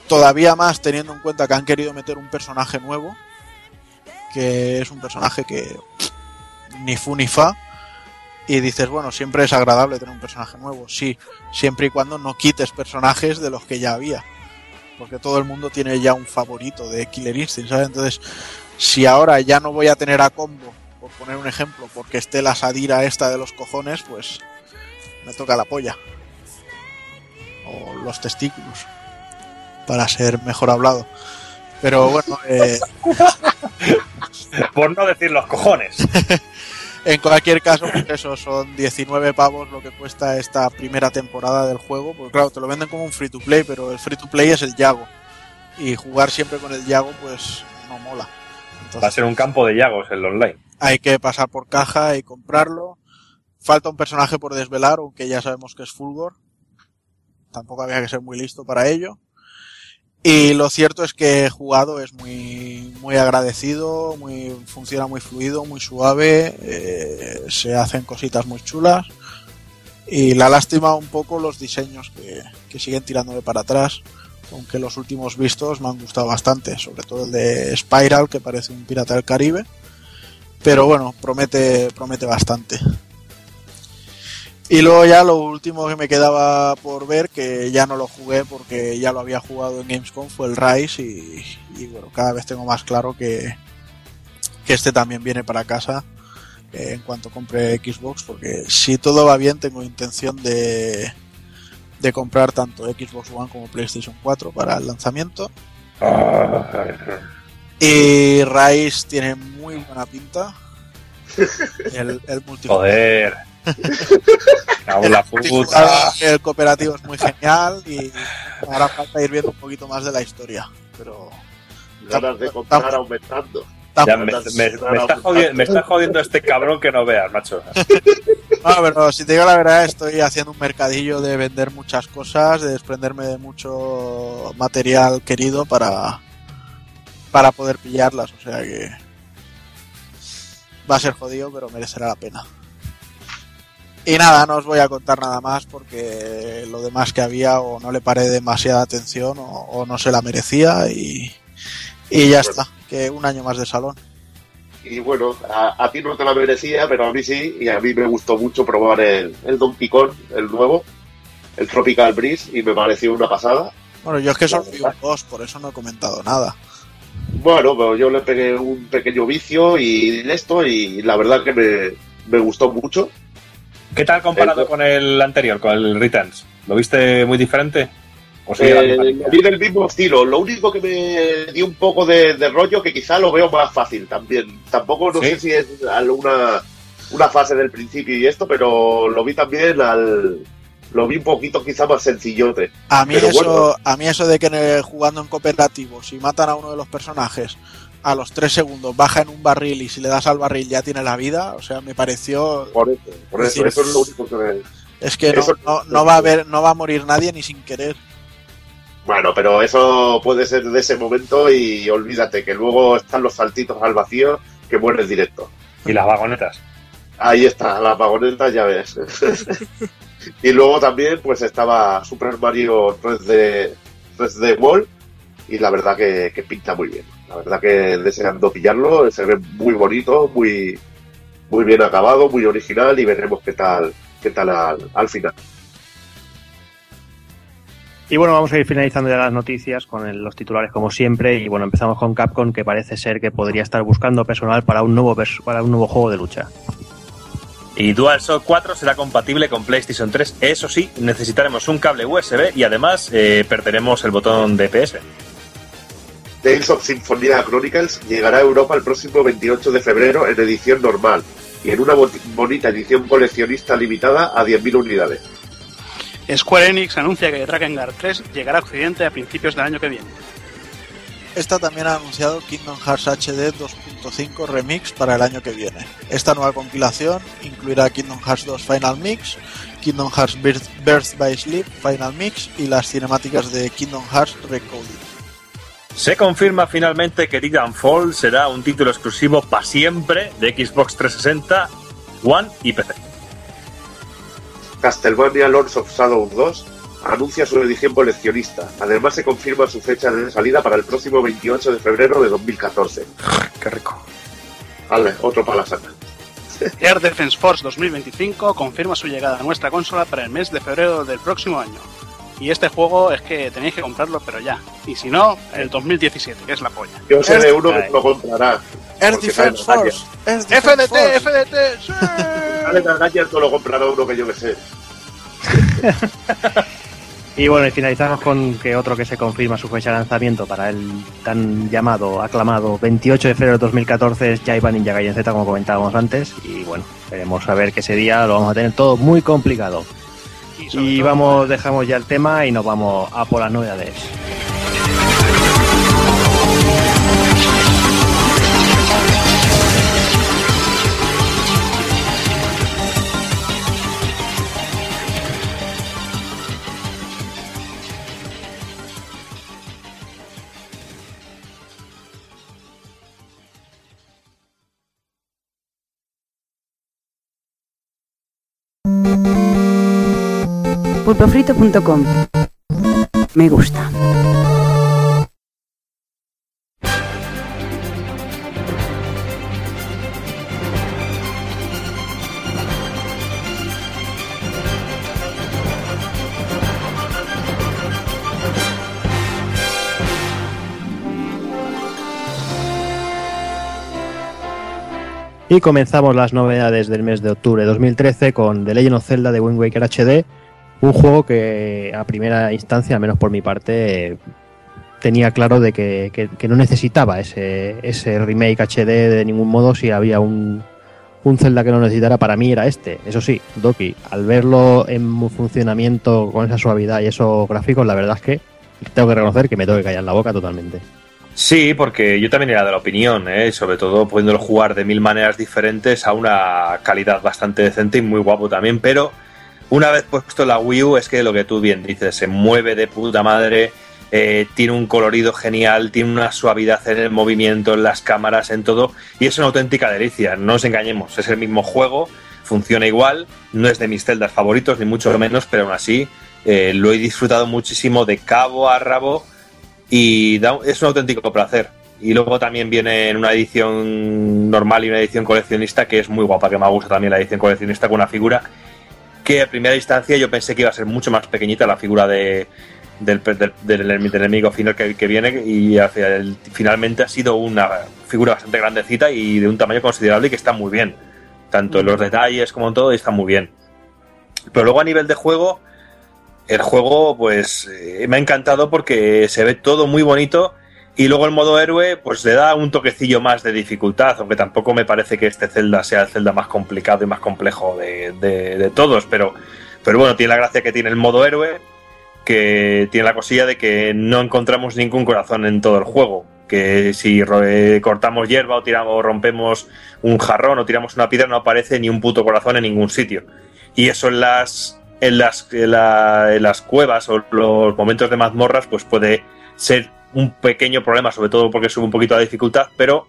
Todavía más teniendo en cuenta que han querido meter un personaje nuevo, que es un personaje que ni fu ni fa. Y dices, bueno, siempre es agradable tener un personaje nuevo, sí, siempre y cuando no quites personajes de los que ya había. Porque todo el mundo tiene ya un favorito de Killer Instinct, ¿sabes? Entonces, si ahora ya no voy a tener a combo, por poner un ejemplo, porque esté la Sadira esta de los cojones, pues me toca la polla. O los testículos, para ser mejor hablado. Pero bueno, eh, (laughs) Por no decir los cojones. (laughs) En cualquier caso, pues eso son 19 pavos lo que cuesta esta primera temporada del juego. Porque claro, te lo venden como un free to play, pero el free to play es el Yago. Y jugar siempre con el Yago, pues no mola. Va a ser un campo de llagos el online. hay que pasar por caja y comprarlo. Falta un personaje por desvelar, aunque ya sabemos que es Fulgor. Tampoco había que ser muy listo para ello. Y lo cierto es que jugado es muy, muy agradecido, muy, funciona muy fluido, muy suave, eh, se hacen cositas muy chulas. Y la lástima un poco los diseños que, que siguen tirándome para atrás, aunque los últimos vistos me han gustado bastante, sobre todo el de Spiral, que parece un pirata del Caribe. Pero bueno, promete, promete bastante. Y luego ya lo último que me quedaba por ver, que ya no lo jugué porque ya lo había jugado en Gamescom, fue el Rise y, y bueno, cada vez tengo más claro que, que este también viene para casa eh, en cuanto compre Xbox, porque si todo va bien tengo intención de, de comprar tanto Xbox One como PlayStation 4 para el lanzamiento. Y Rise tiene muy buena pinta. (laughs) El, el multijugador, Joder. (laughs) La puta. el cooperativo es muy genial y ahora falta ir viendo un poquito más de la historia. Pero Ganas de comprar aumentando. Ya me, me- me está jodiendo, me está jodiendo este cabrón que no veas, macho. (laughs) No, pero si te digo la verdad, estoy haciendo un mercadillo de vender muchas cosas, de desprenderme de mucho material querido para para poder pillarlas, o sea que va a ser jodido, pero merecerá la pena. Y nada, no os voy a contar nada más porque lo demás que había o no le paré demasiada atención o, o no se la merecía y, y ya está, que un año más de salón. Y bueno, a, a, ti no te la merecía, pero a mí sí, y a mí me gustó mucho probar el, el Donkey Kong, el nuevo, el Tropical Breeze, y me pareció una pasada. Bueno, yo es que soy un boss, por eso no he comentado nada. Bueno, pero yo le pegué un pequeño vicio y esto, y la verdad que me, me gustó mucho. ¿Qué tal comparado el, con el anterior, con el Returns? ¿Lo viste muy diferente? ¿O eh, vi del mismo estilo. Lo único que me dio un poco de, de, rollo, que quizá lo veo más fácil también. Tampoco no ¿Sí? sé si es alguna una fase del principio y esto, pero lo vi también al, lo vi un poquito quizá más sencillote. A mí, Pero eso, bueno, a mí eso de que en el- jugando en cooperativo, si matan a uno de los personajes, a los tres segundos baja en un barril y si le das al barril ya tiene la vida, o sea, me pareció... por eso, por eso, decir, eso es lo único que me... Es que no, Eso- no, no va a haber, no va a morir nadie ni sin querer. Bueno, pero eso puede ser de ese momento y olvídate que luego están los saltitos al vacío que mueres directo. Y las vagonetas. Ahí está, la vagoneta, ya ves. (laughs) y luego también pues estaba Super Mario 3D, 3D World y la verdad que, que pinta muy bien. La verdad que deseando pillarlo, se ve muy bonito, muy, muy bien acabado, muy original y veremos qué tal, qué tal al, al final. Y bueno, vamos a ir finalizando ya las noticias con el- los titulares como siempre. Y bueno, empezamos con Capcom, que parece ser que podría estar buscando personal para un nuevo, para un nuevo juego de lucha. Y DualShock 4 será compatible con PlayStation 3. Eso sí, necesitaremos un cable USB y además eh, perderemos el botón DPS. Tales of Symphonia Chronicles llegará a Europa el próximo 28 de febrero en edición normal y en una bonita edición coleccionista limitada a 10.000 unidades. Square Enix anuncia que Drakengard 3 llegará a Occidente a principios del año que viene. Esta también ha anunciado Kingdom Hearts HD 2.5 Remix para el año que viene. Esta nueva compilación incluirá Kingdom Hearts 2 Final Mix, Kingdom Hearts Birth, Birth by Sleep Final Mix y las cinemáticas de Kingdom Hearts Recoded. Se confirma finalmente que Titanfall será un título exclusivo para siempre de Xbox 360, One y PC. Castlevania Lords of Shadow 2 anuncia su edición coleccionista. Además se confirma su fecha de salida para el próximo 28 de febrero de 2014. Qué rico. Vale, otro para la saca. Air Defense Force 2025 confirma su llegada a nuestra consola para el mes de febrero del próximo año. Y este juego es que tenéis que comprarlo, pero ya. Y si no, el 2017, que es la polla. Yo sé de uno que lo comprará. Air Defense Force. FDT. FDT, sí. Sale Targaryen, lo comprará uno que yo que sé. (laughs) Y bueno, y finalizamos con que otro que se confirma su fecha de lanzamiento para el tan llamado, aclamado 28 de febrero de 2014 es Jaiba Ninja Gaiden Z, como comentábamos antes. Y bueno, veremos a ver que ese día lo vamos a tener todo muy complicado. Y, vamos, dejamos ya el tema y nos vamos a por las novedades. pulpofrito.com. Me gusta. Y comenzamos las novedades del mes de octubre de 2013 con The Legend of Zelda de Wind Waker HD, un juego que a primera instancia, al menos por mi parte, eh, tenía claro de que, que- que no necesitaba ese, ese remake HD de ningún modo si había un, un Zelda que no necesitara, para mí era este. Eso sí, Doki, al verlo en funcionamiento con esa suavidad y esos gráficos, la verdad es que tengo que reconocer que me tengo que callar la boca totalmente. Sí, porque yo también era de la opinión, ¿eh? sobre todo pudiéndolo jugar de mil maneras diferentes a una calidad bastante decente y muy guapo también, pero una vez puesto la Wii U es que lo que tú bien dices, se mueve de puta madre, eh, tiene un colorido genial, tiene una suavidad en el movimiento, en las cámaras, en todo, y es una auténtica delicia, no nos engañemos, es el mismo juego, funciona igual, no es de mis celdas favoritos, ni mucho menos, pero aún así eh, lo he disfrutado muchísimo de cabo a rabo y da- es un auténtico placer. Y luego también viene en una edición normal y una edición coleccionista que es muy guapa, que me gusta también la edición coleccionista con una figura que a primera instancia yo pensé que iba a ser mucho más pequeñita la figura de, del, del- del- del enemigo final que, que viene y al final- finalmente ha sido una figura bastante grandecita y de un tamaño considerable y que está muy bien. Tanto en los detalles como en todo está muy bien. Pero luego a nivel de juego, el juego pues eh, me ha encantado porque se ve todo muy bonito y luego el modo héroe pues le da un toquecillo más de dificultad, aunque tampoco me parece que este Zelda sea el Zelda más complicado y más complejo de, de- todos, pero, pero bueno, tiene la gracia que tiene el modo héroe, que tiene la cosilla de que no encontramos ningún corazón en todo el juego. Que si eh, cortamos hierba o tiramos, o rompemos un jarrón o tiramos una piedra, no aparece ni un puto corazón en ningún sitio. Y eso en las, en las, en la- en las cuevas o los momentos de mazmorras, pues puede ser un pequeño problema, sobre todo porque sube un poquito la dificultad, pero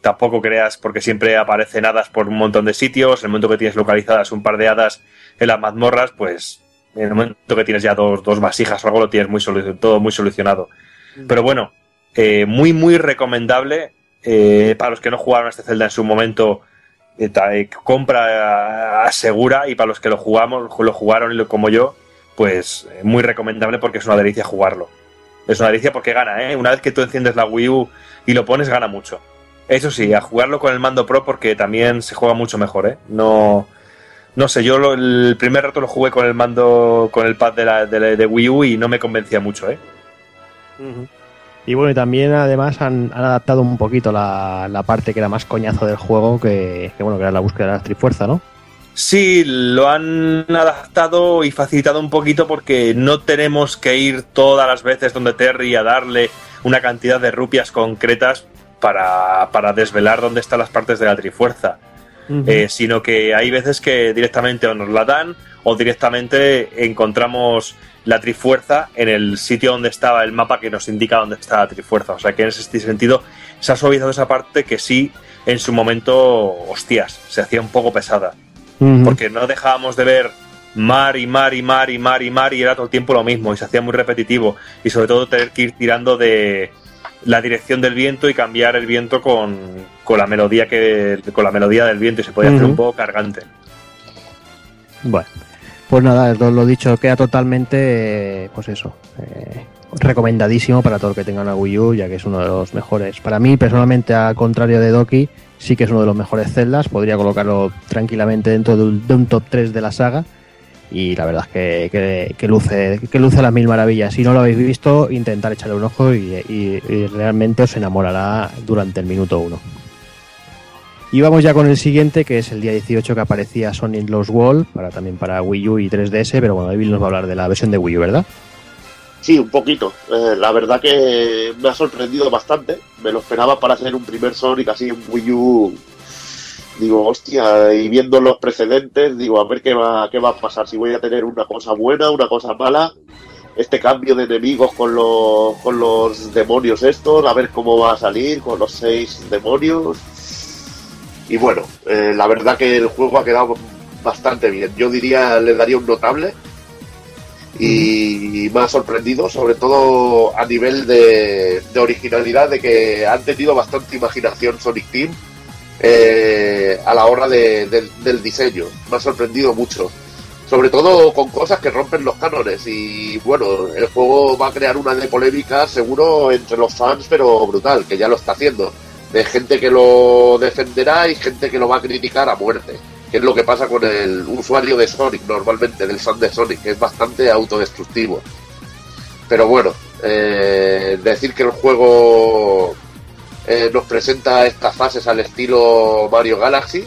tampoco creas porque siempre aparecen hadas por un montón de sitios. En el momento que tienes localizadas un par de hadas en las mazmorras, pues en el momento que tienes ya dos, dos vasijas o algo, lo tienes muy todo muy solucionado. Pero bueno, eh, muy, muy recomendable eh, para los que no jugaron a este Zelda en su momento. eh, compra eh, segura y para los que lo jugamos, lo jugaron como yo, pues muy recomendable porque es una delicia jugarlo. Es una delicia porque gana, ¿eh? Una vez que tú enciendes la Wii U y lo pones, gana mucho. Eso sí, a jugarlo con el mando Pro porque también se juega mucho mejor, ¿eh? No, no sé, yo el primer rato lo jugué con el mando, con el pad de, la, de, la- de Wii U y no me convencía mucho, ¿eh? Y bueno, y también además han, han adaptado un poquito la, la parte que era más coñazo del juego, que, que, bueno, que era la búsqueda de la trifuerza, ¿no? Sí, lo han adaptado y facilitado un poquito porque no tenemos que ir todas las veces donde Terry a darle una cantidad de rupias concretas para, para desvelar dónde están las partes de la trifuerza. Eh, sino que hay veces que directamente o nos la dan o directamente encontramos la trifuerza en el sitio donde estaba el mapa que nos indica dónde está la trifuerza. O sea que en ese sentido se ha suavizado esa parte que sí, en su momento, hostias, se hacía un poco pesada. Porque no dejábamos de ver mar y mar y mar y mar y mar y era todo el tiempo lo mismo y se hacía muy repetitivo. Y sobre todo tener que ir tirando de la dirección del viento y cambiar el viento con, con la melodía que con la melodía del viento y se podía hacer un poco cargante. Bueno, pues nada, lo, lo dicho, queda totalmente, eh, pues eso, eh, recomendadísimo para todo el que tenga una Wii U, ya que es uno de los mejores. Para mí, personalmente, al contrario de Doki, sí que es uno de los mejores celdas, podría colocarlo tranquilamente dentro de un, top 3 de la saga. Y la verdad es que, que- luce que luce las mil maravillas. Si no lo habéis visto, intentar echarle un ojo y, realmente os enamorará durante el minuto 1. Y vamos ya con el siguiente, que es el día 18 que aparecía Sonic Lost World, para, también para Wii U y 3DS, pero bueno, David nos va a hablar de la versión de Wii U, ¿verdad? Sí, un poquito. Eh, la verdad que me ha sorprendido bastante. Me lo esperaba para hacer un primer Sonic así en Wii U. Digo, hostia, y viendo los precedentes, digo, a ver qué va, qué va a pasar. Si voy a tener una cosa buena, una cosa mala. Este cambio de enemigos con los, con los demonios estos, a ver cómo va a salir con los seis demonios. Y bueno, eh, la verdad que el juego ha quedado bastante bien. Yo diría, le daría un notable y me ha sorprendido, sobre todo a nivel de, originalidad, de que han tenido bastante imaginación Sonic Team eh, a la hora de- del diseño. Me ha sorprendido mucho. Sobre todo con cosas que rompen los cánones. Y bueno, el juego va a crear una de polémica seguro entre los fans, pero brutal, que ya lo está haciendo. De gente que lo defenderá y gente que lo va a criticar a muerte que es lo que pasa con el usuario de Sonic normalmente, del fan de Sonic, que es bastante autodestructivo. Pero bueno, eh, decir que el juego eh, nos presenta estas fases al estilo Mario Galaxy,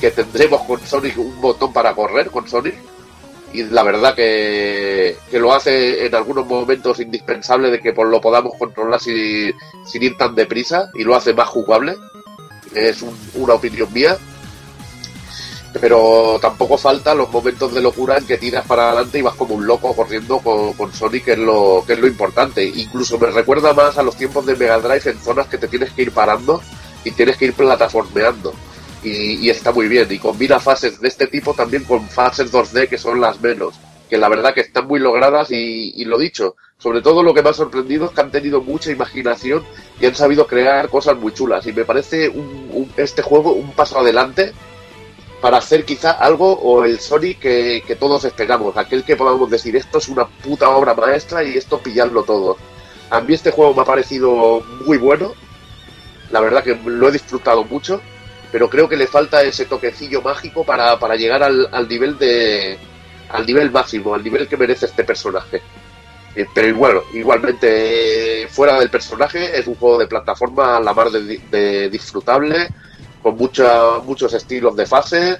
que tendremos con Sonic un botón para correr con Sonic, y la verdad que, que lo hace en algunos momentos indispensable de que pues, lo podamos controlar sin, sin ir tan deprisa, y lo hace más jugable. Es un- una opinión mía pero tampoco faltan los momentos de locura en que tiras para adelante y vas como un loco corriendo con, con Sonic, que es, lo, que es lo importante. Incluso me recuerda más a los tiempos de Mega Drive en zonas que te tienes que ir parando y tienes que ir plataformeando. Y, y está muy bien. Y combina fases de este tipo también con fases 2D que son las menos. Que la verdad que están muy logradas y, y lo dicho, sobre todo lo que me ha sorprendido es que han tenido mucha imaginación y han sabido crear cosas muy chulas. Y me parece un- este juego un paso adelante para hacer quizá algo o el Sonic que, que todos esperamos, aquel que podamos decir esto es una puta obra maestra y esto pillarlo todo. A mí este juego me ha parecido muy bueno, la verdad que lo he disfrutado mucho, pero creo que le falta ese toquecillo mágico para, para llegar al, al nivel de al nivel máximo, al nivel que merece este personaje. Eh, Pero bueno, igualmente eh, fuera del personaje es un juego de plataforma a la mar de disfrutable, con mucha, muchos estilos de fases.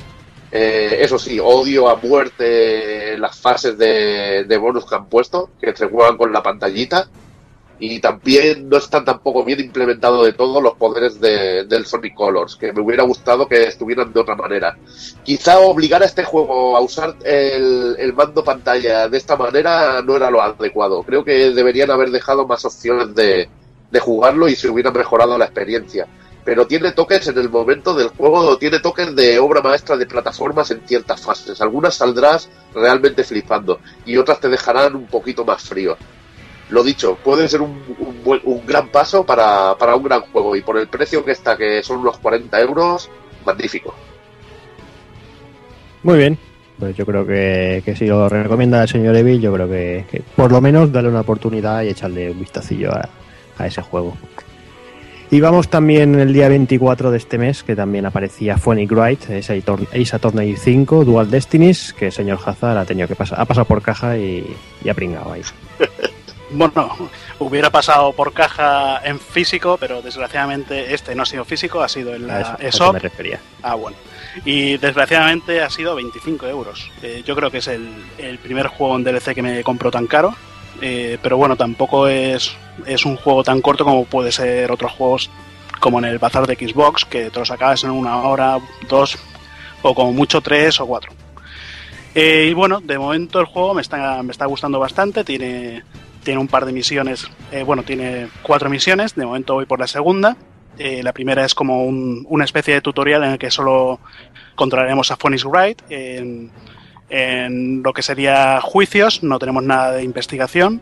Eh, eso sí, odio a muerte las fases de, de bonus que han puesto, que se juegan con la pantallita. Y también no están tampoco bien implementados de todo los poderes de- del Sonic Colors, que me hubiera gustado que estuvieran de otra manera. Quizá obligar a este juego a usar el, el mando pantalla de esta manera no era lo adecuado. Creo que deberían haber dejado más opciones de, de jugarlo y se hubiera mejorado la experiencia pero tiene toques en el momento del juego, tiene toques de obra maestra de plataformas en ciertas fases. Algunas saldrás realmente flipando y otras te dejarán un poquito más frío. Lo dicho, puede ser un, un un gran paso para, para un gran juego y por el precio que está, que son unos 40 euros, magnífico. Muy bien. Pues yo creo que, que si lo recomienda el señor Evil, yo creo que, por lo menos darle una oportunidad y echarle un vistacillo a, a ese juego. Y vamos también el día 24 de este mes, que también aparecía Phonic Wright, Ace Attorney- Ace Attorney 5, Dual Destinies, que el señor Hazard ha tenido que pasar, ha pasado por caja y, y ha pringado ahí. (laughs) Bueno, hubiera pasado por caja en físico, pero desgraciadamente este no ha sido físico, ha sido en la eso, ESOP. me refería. Ah, bueno. Y desgraciadamente ha sido 25 euros. Eh, yo creo que es el, el primer juego en DLC que me compro tan caro. Eh, pero bueno, tampoco es, es un juego tan corto como puede ser otros juegos como en el bazar de Xbox, que te los acabas en una hora, dos, o como mucho tres o cuatro. Eh, y bueno, de momento el juego me está, me está gustando bastante. Tiene, tiene un par de misiones. eh, bueno, tiene cuatro misiones. De momento voy por la segunda. Eh, la primera es como un- una especie de tutorial en el que solo controlaremos a Phoenix Wright en lo que sería juicios, no tenemos nada de investigación.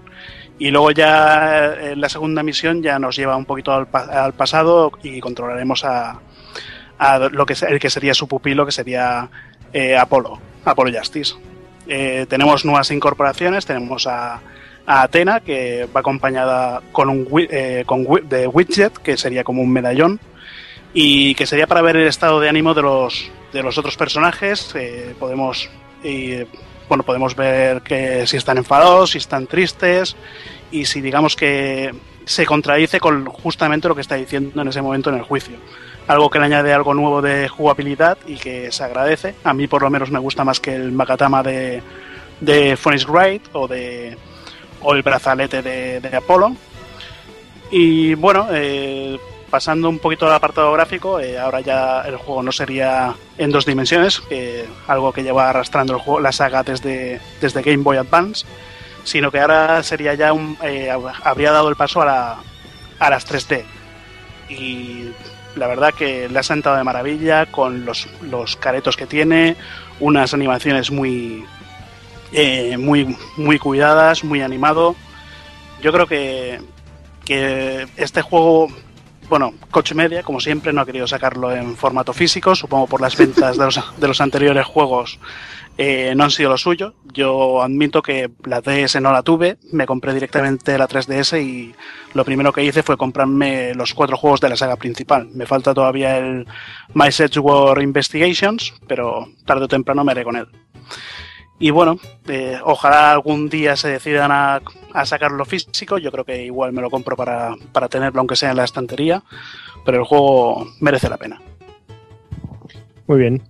Y luego ya eh, en la segunda misión ya nos lleva un poquito al, pa- al pasado y controlaremos a, lo que, el que sería su pupilo, que sería eh, Apolo, Apolo Justice. Eh, tenemos nuevas incorporaciones, tenemos a, a Atena, que va acompañada con un eh, con de widget, que sería como un medallón, y que sería para ver el estado de ánimo de los, de los otros personajes. eh, podemos, y, bueno, podemos ver que si están enfadados, si están tristes, y si digamos que se contradice con justamente lo que está diciendo en ese momento en el juicio. Algo que le añade algo nuevo de jugabilidad y que se agradece. A mí por lo menos me gusta más que el Makatama de, de Phoenix Wright o de o el brazalete de, de Apolo. Y bueno, eh, pasando un poquito al apartado gráfico, eh, ahora ya el juego no sería en dos dimensiones, algo que lleva arrastrando la saga desde, desde Game Boy Advance, sino que ahora sería ya un, eh, habría dado el paso a, la, a las 3D. Y la verdad que le ha sentado de maravilla con los, los caretos que tiene, unas animaciones muy, eh, muy, muy cuidadas, muy animado. Yo creo que, que este juego, bueno, Coach Media, como siempre, no ha querido sacarlo en formato físico, supongo por las ventas de los, de los anteriores juegos eh, no han sido lo suyo. Yo admito que la DS no la tuve, me compré directamente la 3DS y lo primero que hice fue comprarme los cuatro juegos de la saga principal. Me falta todavía el My Edge War Investigations, pero tarde o temprano me haré con él. Y bueno, eh, ojalá algún día se decidan a, a, sacarlo físico. Yo creo que igual me lo compro para, para tenerlo, aunque sea en la estantería. Pero el juego merece la pena. Muy bien.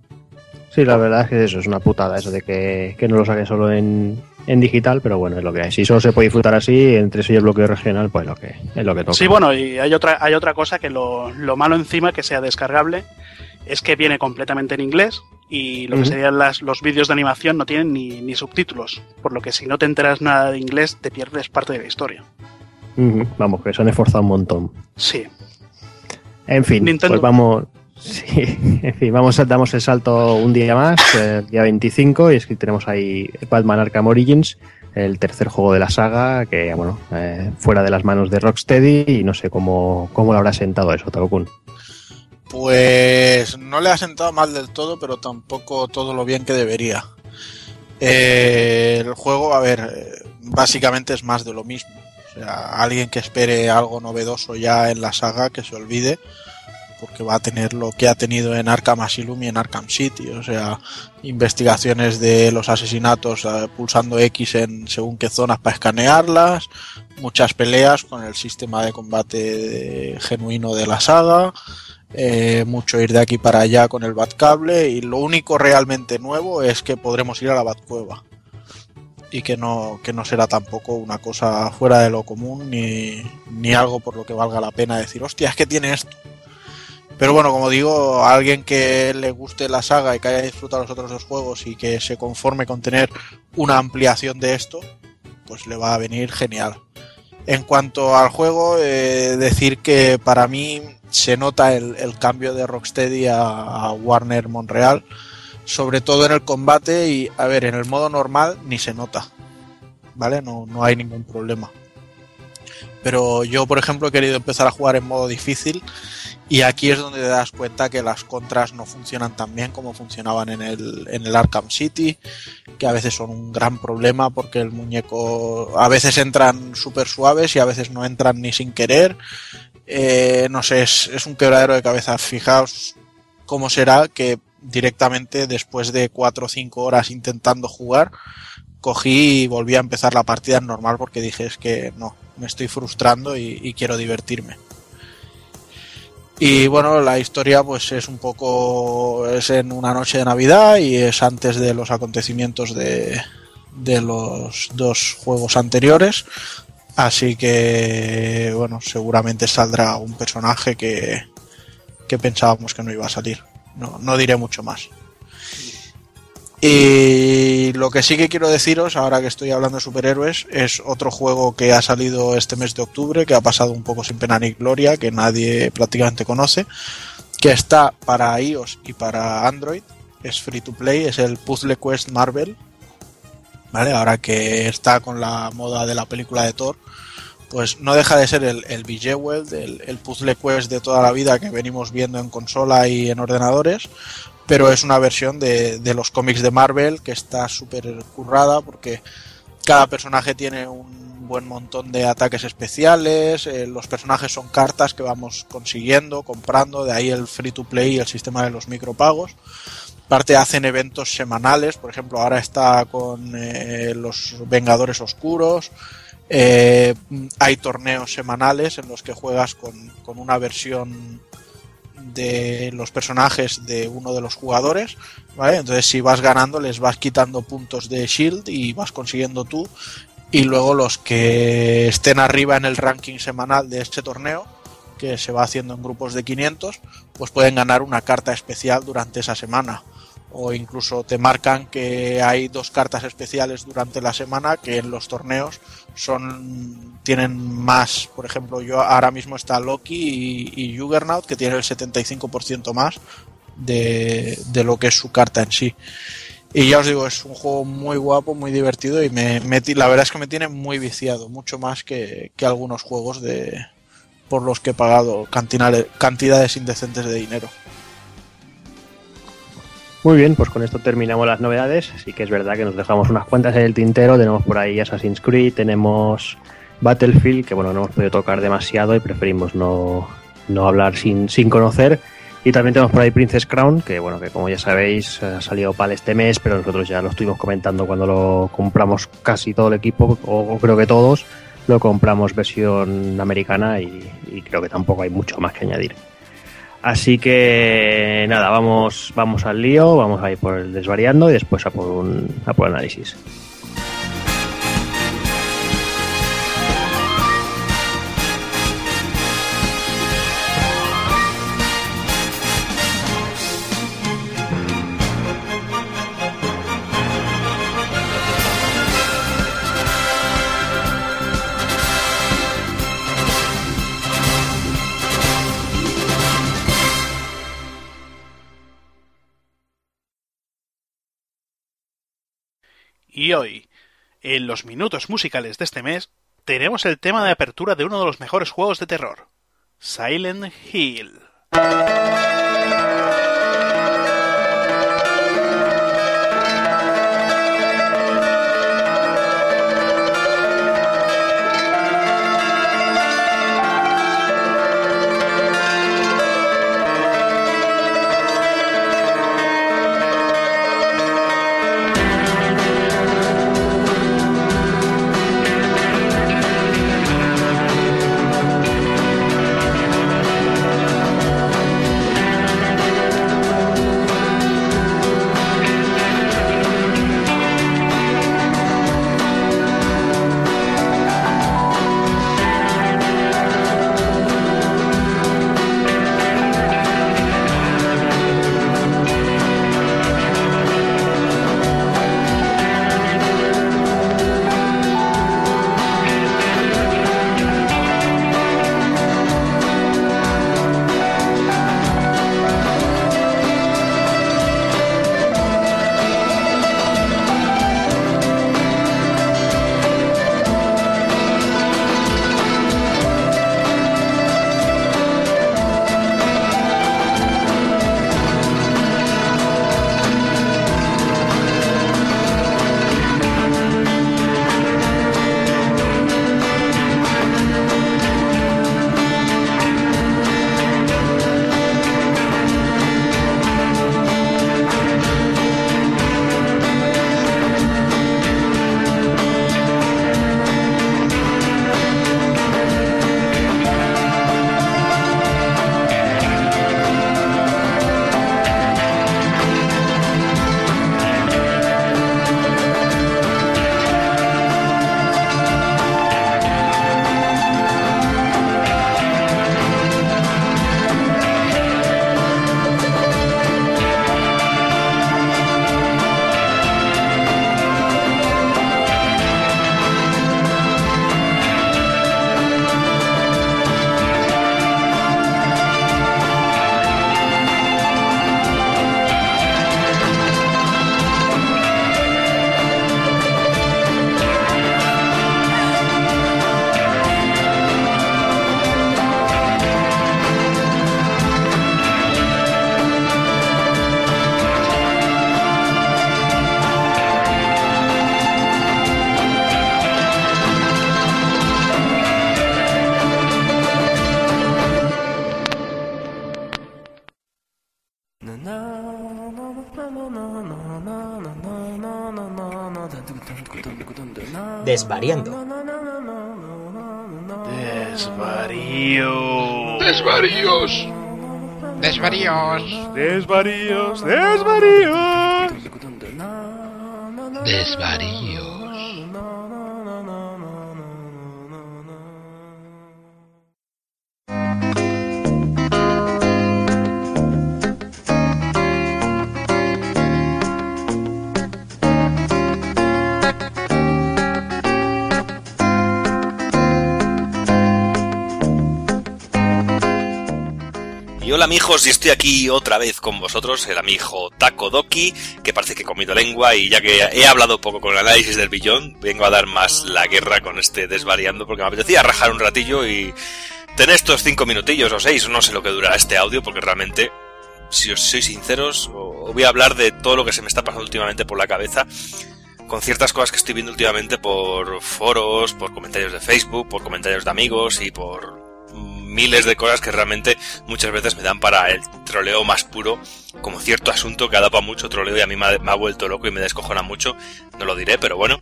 Sí, la verdad es que eso es una putada, eso de que, que no lo saquen solo en, en, digital, pero bueno, es lo que hay. Si solo se puede disfrutar así, entre eso y el bloqueo regional, pues lo que, es lo que toca. Sí, bueno, y hay otra, hay otra cosa que lo, lo malo encima que sea descargable es que viene completamente en inglés Y lo que serían las, los vídeos de animación no tienen ni, ni subtítulos, por lo que si no te enteras nada de inglés te pierdes parte de la historia. Vamos, que se han esforzado un montón. Sí, En fin, Nintendo. pues vamos. (laughs) Sí, en fin, vamos damos el salto un día más, el día 25, y es que tenemos ahí Batman Arkham Origins, el tercer juego de la saga, que bueno, eh, fuera de las manos de Rocksteady, y no sé cómo, cómo lo habrá sentado eso, Takokun. Pues no le ha sentado mal del todo, pero tampoco todo lo bien que debería. Eh, el juego, a ver, eh, básicamente es más de lo mismo. O sea, alguien que espere algo novedoso ya en la saga, que se olvide, porque va a tener lo que ha tenido en Arkham Asylum y en Arkham City. O sea, investigaciones de los asesinatos eh, pulsando X en según qué zonas para escanearlas, muchas peleas con el sistema de combate genuino de la saga eh, mucho ir de aquí para allá con el Batcable y lo único realmente nuevo es que podremos ir a la Batcueva y que no, que no será tampoco una cosa fuera de lo común ni, ni algo por lo que valga la pena decir, hostia, es que tiene esto. Pero bueno, como digo, a alguien que le guste la saga y que haya disfrutado los otros dos juegos y que se conforme con tener una ampliación de esto, pues le va a venir genial. En cuanto al juego, eh, decir que para mí se nota el, cambio de Rocksteady a, a Warner Montreal, sobre todo en el combate y, a ver, en el modo normal ni se nota, ¿vale? No, no hay ningún problema. Pero yo, por ejemplo, he querido empezar a jugar en modo difícil y aquí es donde te das cuenta que las contras no funcionan tan bien como funcionaban en el, en el Arkham City, que a veces son un gran problema porque el muñeco a veces entran súper suaves y a veces no entran ni sin querer. Eh, no sé, es, un quebradero de cabeza. Fijaos cómo será que directamente después de 4 o 5 horas intentando jugar, cogí y volví a empezar la partida normal porque dije es que no, me estoy frustrando y, y quiero divertirme. Y bueno, la historia pues es un poco, es en una noche de Navidad y es antes de los acontecimientos de, de los dos juegos anteriores. Así que, bueno, seguramente saldrá un personaje que, que pensábamos que no iba a salir. No, no diré mucho más. Y lo que sí que quiero deciros, ahora que estoy hablando de superhéroes, es otro juego que ha salido este mes de octubre, que ha pasado un poco sin pena ni gloria, que nadie prácticamente conoce, que está para iOS y para Android, es free to play, es el Puzzle Quest Marvel, ¿vale? Ahora que está con la moda de la película de Thor, pues no deja de ser el, el Bejeweled, el, el Puzzle Quest de toda la vida que venimos viendo en consola y en ordenadores, pero es una versión de, de los cómics de Marvel que está súper currada porque cada personaje tiene un buen montón de ataques especiales, eh, los personajes son cartas que vamos consiguiendo, comprando, de ahí el free to play y el sistema de los micropagos. Aparte hacen eventos semanales, por ejemplo ahora está con eh, los Vengadores Oscuros, eh, hay torneos semanales en los que juegas con, con una versión de los personajes de uno de los jugadores, ¿vale? Entonces si vas ganando les vas quitando puntos de shield y vas consiguiendo tú y luego los que estén arriba en el ranking semanal de este torneo que se va haciendo en grupos de 500, pues pueden ganar una carta especial durante esa semana o incluso te marcan que hay dos cartas especiales durante la semana que en los torneos son tienen más, por ejemplo, yo ahora mismo está Loki y, y Juggernaut que tiene el 75% más de, lo que es su carta en sí. Y ya os digo, es un juego muy guapo, muy divertido y me, la verdad es que me tiene muy viciado, mucho más que, que algunos juegos de por los que he pagado cantidades indecentes de dinero. Muy bien, pues con esto terminamos las novedades. Sí que es verdad que nos dejamos unas cuantas en el tintero. Tenemos por ahí Assassin's Creed, tenemos Battlefield, que bueno, no hemos podido tocar demasiado y preferimos no, no hablar sin, sin conocer. Y también tenemos por ahí Princess Crown, que bueno, que como ya sabéis ha salido para este mes, pero nosotros ya lo estuvimos comentando cuando lo compramos casi todo el equipo, o, creo que todos, lo compramos versión americana y creo que tampoco hay mucho más que añadir. Así que nada, vamos, vamos al lío, vamos a ir por el desvariando y después a por un a por análisis. Y hoy, en los minutos musicales de este mes, tenemos el tema de apertura de uno de los mejores juegos de terror, Silent Hill. Amigos, y estoy aquí otra vez con vosotros, el amigo Taco Doki, que parece que he comido lengua y ya que he hablado poco con el análisis del billón, vengo a dar más la guerra con este desvariando porque me apetecía rajar un ratillo y tener estos cinco minutillos o seis, no sé lo que durará este audio porque realmente, si os soy sinceros, os voy a hablar de todo lo que se me está pasando últimamente por la cabeza con ciertas cosas que estoy viendo últimamente por foros, por comentarios de Facebook, por comentarios de amigos y por miles de cosas que realmente muchas veces me dan para el troleo más puro, como cierto asunto que ha dado mucho troleo y a mí me ha, me ha vuelto loco y me descojona mucho, no lo diré, pero bueno.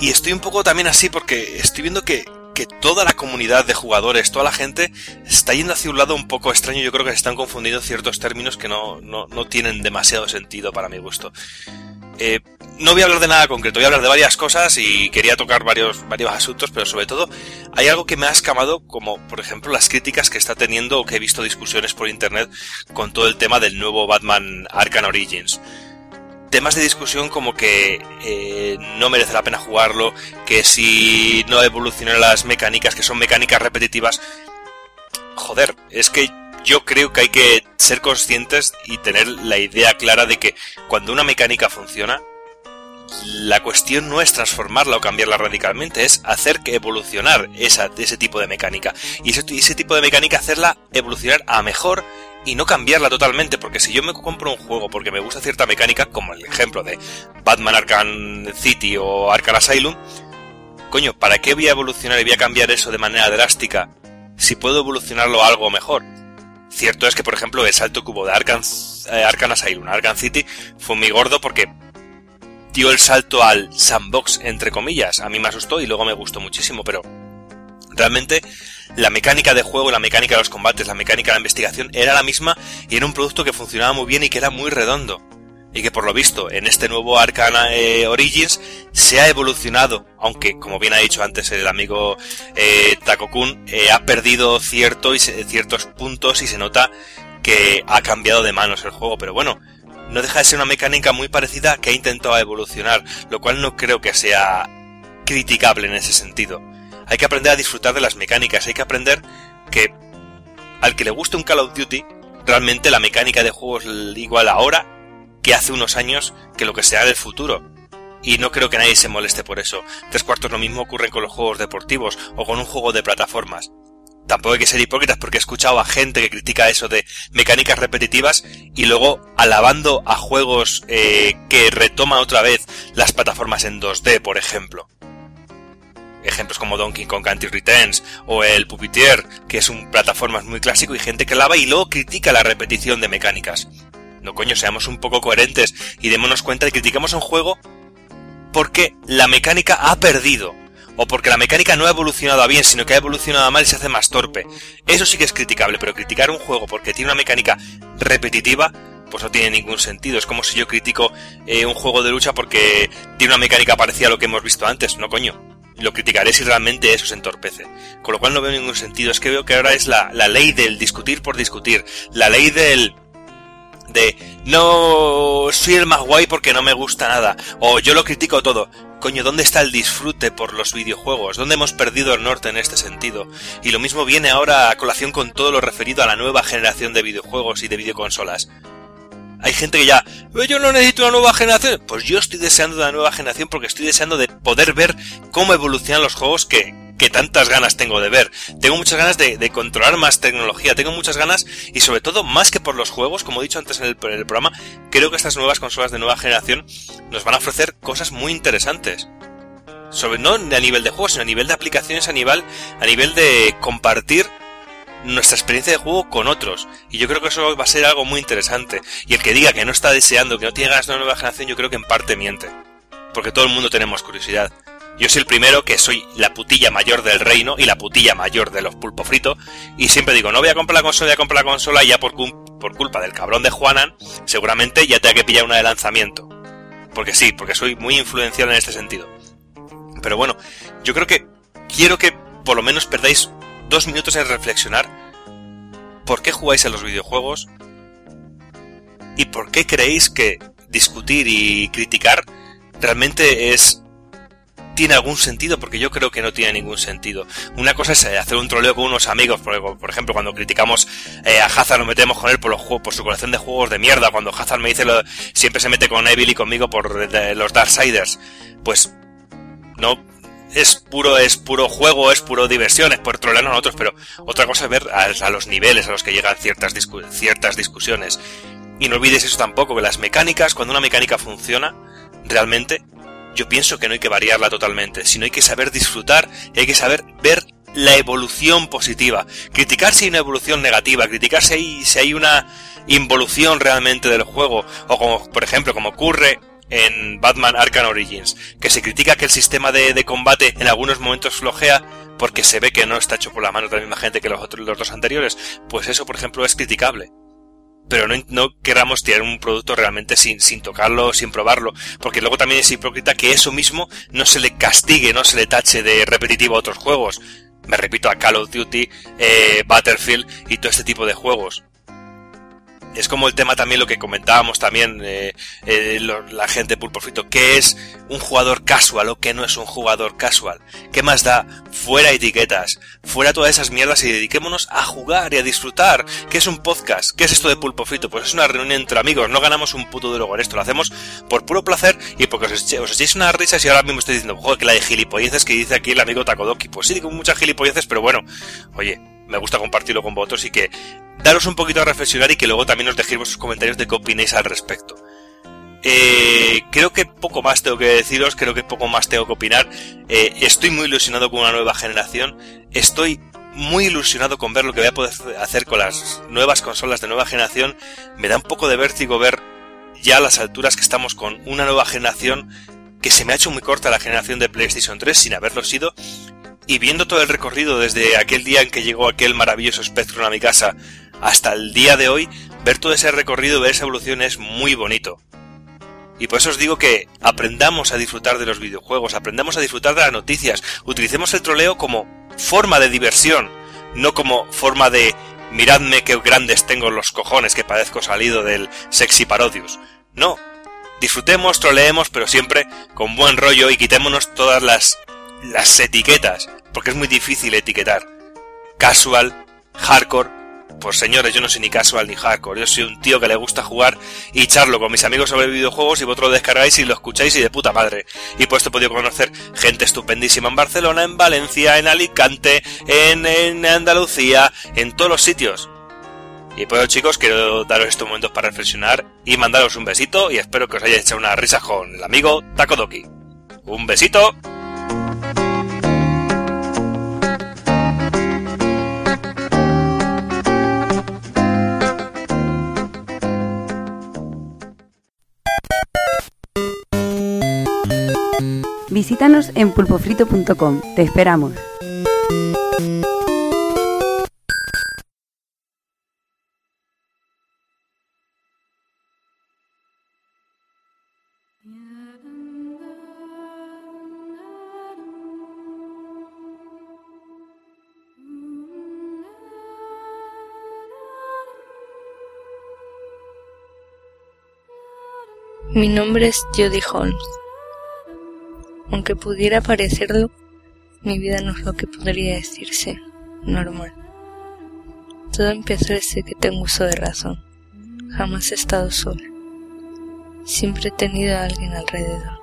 Y estoy un poco también así porque estoy viendo que, que toda la comunidad de jugadores, toda la gente, está yendo hacia un lado un poco extraño. Yo creo que se están confundiendo ciertos términos que no, no, no tienen demasiado sentido para mi gusto. Eh, no voy a hablar de nada concreto, voy a hablar de varias cosas y quería tocar varios, varios asuntos, pero sobre todo hay algo que me ha escamado, como por ejemplo las críticas que está teniendo o que he visto discusiones por internet con todo el tema del nuevo Batman Arkham Origins. Temas de discusión como que eh, no merece la pena jugarlo, que si no evolucionan las mecánicas, que son mecánicas repetitivas. Joder, es que yo creo que hay que ser conscientes y tener la idea clara de que cuando una mecánica funciona, la cuestión no es transformarla o cambiarla radicalmente, es hacer que evolucionar esa, ese tipo de mecánica. Y ese, tipo de mecánica hacerla evolucionar a mejor y no cambiarla totalmente, porque si yo me compro un juego porque me gusta cierta mecánica, como el ejemplo de Batman Arkham City o Arkham Asylum, coño, ¿para qué voy a evolucionar y voy a cambiar eso de manera drástica si puedo evolucionarlo a algo mejor? Cierto es que, por ejemplo, el salto cubo de Arkham, eh, Arkham Asylum, Arkham City, fue muy gordo porque dio el salto al sandbox, entre comillas. A mí me asustó y luego me gustó muchísimo, pero realmente la mecánica de juego, la mecánica de los combates, la mecánica de la investigación era la misma y era un producto que funcionaba muy bien y que era muy redondo. Y que por lo visto en este nuevo Arcana eh, Origins se ha evolucionado, aunque como bien ha dicho antes el amigo eh, Takokun, eh, ha perdido cierto y ciertos puntos y se nota que ha cambiado de manos el juego, pero bueno, no deja de ser una mecánica muy parecida que ha intentado evolucionar, lo cual no creo que sea criticable en ese sentido. Hay que aprender a disfrutar de las mecánicas, hay que aprender que al que le guste un Call of Duty, realmente la mecánica de juego es igual ahora que hace unos años que lo que sea del futuro. Y no creo que nadie se moleste por eso. Tres cuartos lo mismo ocurre con los juegos deportivos o con un juego de plataformas. Tampoco hay que ser hipócritas porque he escuchado a gente que critica eso de mecánicas repetitivas y luego alabando a juegos eh, que retoman otra vez las plataformas en 2D, por ejemplo. Ejemplos como Donkey Kong Country Returns o el Puppeteer, que es un plataformas muy clásico y gente que alaba y luego critica la repetición de mecánicas. No coño, seamos un poco coherentes y démonos cuenta de que criticamos un juego porque la mecánica ha perdido o porque la mecánica no ha evolucionado a bien, sino que ha evolucionado a mal y se hace más torpe. Eso sí que es criticable, pero criticar un juego porque tiene una mecánica repetitiva, pues no tiene ningún sentido. Es como si yo critico eh, un juego de lucha porque tiene una mecánica parecida a lo que hemos visto antes. No, coño. Lo criticaré si realmente eso se entorpece. Con lo cual no veo ningún sentido. Es que veo que ahora es la, la ley del discutir por discutir. La ley del de no soy el más guay porque no me gusta nada o yo lo critico todo. Coño, ¿dónde está el disfrute por los videojuegos? ¿Dónde hemos perdido el norte en este sentido? Y lo mismo viene ahora a colación con todo lo referido a la nueva generación de videojuegos y de videoconsolas. Hay gente que ya, "Eh, yo no necesito una nueva generación. Pues yo estoy deseando una nueva generación porque estoy deseando de poder ver cómo evolucionan los juegos que, que tantas ganas tengo de ver. Tengo muchas ganas de, de controlar más tecnología, tengo muchas ganas y sobre todo más que por los juegos, como he dicho antes en el, en el programa, creo que estas nuevas consolas de nueva generación nos van a ofrecer cosas muy interesantes. Sobre, no a nivel de juegos, sino a nivel de aplicaciones, a nivel, a nivel de compartir nuestra experiencia de juego con otros. Y yo creo que eso va a ser algo muy interesante. Y el que diga que no está deseando, que no tiene ganas de una nueva generación, yo creo que en parte miente. Porque todo el mundo tenemos curiosidad. Yo soy el primero que soy la putilla mayor del reino y la putilla mayor de los pulpo frito. Y siempre digo, no voy a comprar la consola, voy a comprar la consola y ya por, por culpa del cabrón de Juanan, seguramente ya tenga que pillar una de lanzamiento. Porque sí, porque soy muy influencial en este sentido. Pero bueno, yo creo que quiero que por lo menos perdáis dos minutos en reflexionar por qué jugáis a los videojuegos y por qué creéis que discutir y criticar realmente es tiene algún sentido porque yo creo que no tiene ningún sentido. Una cosa es eh, hacer un troleo con unos amigos, por, ejemplo, cuando criticamos eh, a Hazard nos metemos con él por los juegos, por su colección de juegos de mierda, cuando Hazard me dice lo, siempre se mete con Evil y conmigo por los Darksiders, pues no es puro es puro juego, es puro diversión, es por trolear a nosotros, pero otra cosa es ver a, los niveles a los que llegan ciertas ciertas discusiones. Y no olvides eso tampoco, que las mecánicas, cuando una mecánica funciona, realmente, yo pienso que no hay que variarla totalmente, sino hay que saber disfrutar hay que saber ver la evolución positiva. Criticar si hay una evolución negativa, criticar si hay, si hay una involución realmente del juego, o como, por ejemplo, como ocurre en Batman Arkham Origins, que se critica que el sistema de, de combate en algunos momentos flojea porque se ve que no está hecho por la mano de la misma gente que los otros los dos anteriores, pues eso, por ejemplo, es criticable pero no, queramos tirar un producto realmente sin, sin tocarlo, sin probarlo, porque luego también es hipócrita que eso mismo no se le castigue, no se le tache de repetitivo a otros juegos. Me repito a Call of Duty, eh, Battlefield y todo este tipo de juegos. Es como el tema también lo que comentábamos también eh, eh, la gente Pulpo Frito, ¿qué es un jugador casual o qué no es un jugador casual? ¿Qué más da? Fuera etiquetas, fuera todas esas mierdas y dediquémonos a jugar y a disfrutar. ¿Qué es un podcast? ¿Qué es esto de Pulpo Frito? Pues es una reunión entre amigos, no ganamos un puto duro con esto, lo hacemos por puro placer y porque os echéis unas risas y ahora mismo estoy diciendo, joder, que la de gilipolleces que dice aquí el amigo Takodoki. Pues sí, digo muchas gilipolleces, pero bueno, oye, me gusta compartirlo con vosotros y que daros un poquito a reflexionar y que luego también os dejéis vuestros comentarios de qué opinéis al respecto. Eh, creo que poco más tengo que deciros, creo que poco más tengo que opinar. Eh, estoy muy ilusionado con una nueva generación, estoy muy ilusionado con ver lo que voy a poder hacer con las nuevas consolas de nueva generación. Me da un poco de vértigo ver ya las alturas que estamos con una nueva generación que se me ha hecho muy corta la generación de PlayStation 3 sin haberlo sido y viendo todo el recorrido desde aquel día en que llegó aquel maravilloso Spectrum a mi casa hasta el día de hoy, ver todo ese recorrido, ver esa evolución es muy bonito. Y por eso os digo que aprendamos a disfrutar de los videojuegos, aprendamos a disfrutar de las noticias, utilicemos el troleo como forma de diversión, no como forma de miradme qué grandes tengo los cojones que parezco salido del sexy parodius. No, disfrutemos, troleemos, pero siempre con buen rollo y quitémonos todas las, las etiquetas, porque es muy difícil etiquetar. Casual, hardcore, pues señores, yo no soy ni casual ni hardcore, yo soy un tío que le gusta jugar y charlo con mis amigos sobre videojuegos y vosotros lo descargáis y lo escucháis y de puta madre. Y esto he podido conocer gente estupendísima en Barcelona, en Valencia, en Alicante, en, en Andalucía, en todos los sitios. Y por eso chicos, quiero daros estos momentos para reflexionar y mandaros un besito y espero que os hayáis echado una risa con el amigo Takodoki. Un besito. Visítanos en pulpofrito.com. Te esperamos. Mi nombre es Jodie Holmes. Aunque pudiera parecerlo, mi vida no es lo que podría decirse normal. Todo empezó desde que tengo uso de razón. Jamás he estado sola. Siempre he tenido a alguien alrededor.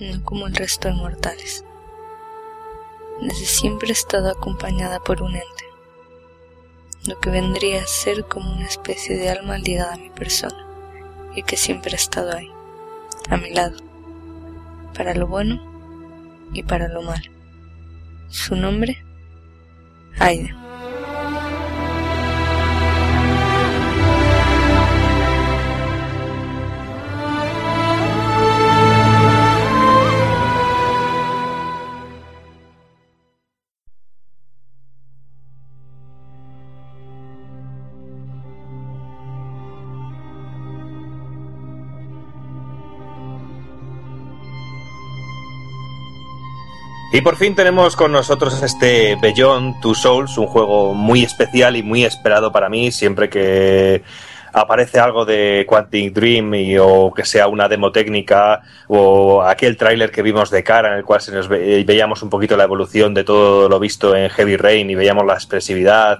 No como el resto de mortales. Desde siempre he estado acompañada por un ente. Lo que vendría a ser como una especie de alma ligada a mi persona y que siempre ha estado ahí, a mi lado, para lo bueno y para lo malo. Su nombre, Aida. Y por fin tenemos con nosotros este Beyond Two Souls, un juego muy especial y muy esperado para mí, siempre que aparece algo de Quantic Dream y, o que sea una demo técnica o aquel tráiler que vimos de cara en el cual se nos ve- veíamos un poquito la evolución de todo lo visto en Heavy Rain y veíamos la expresividad,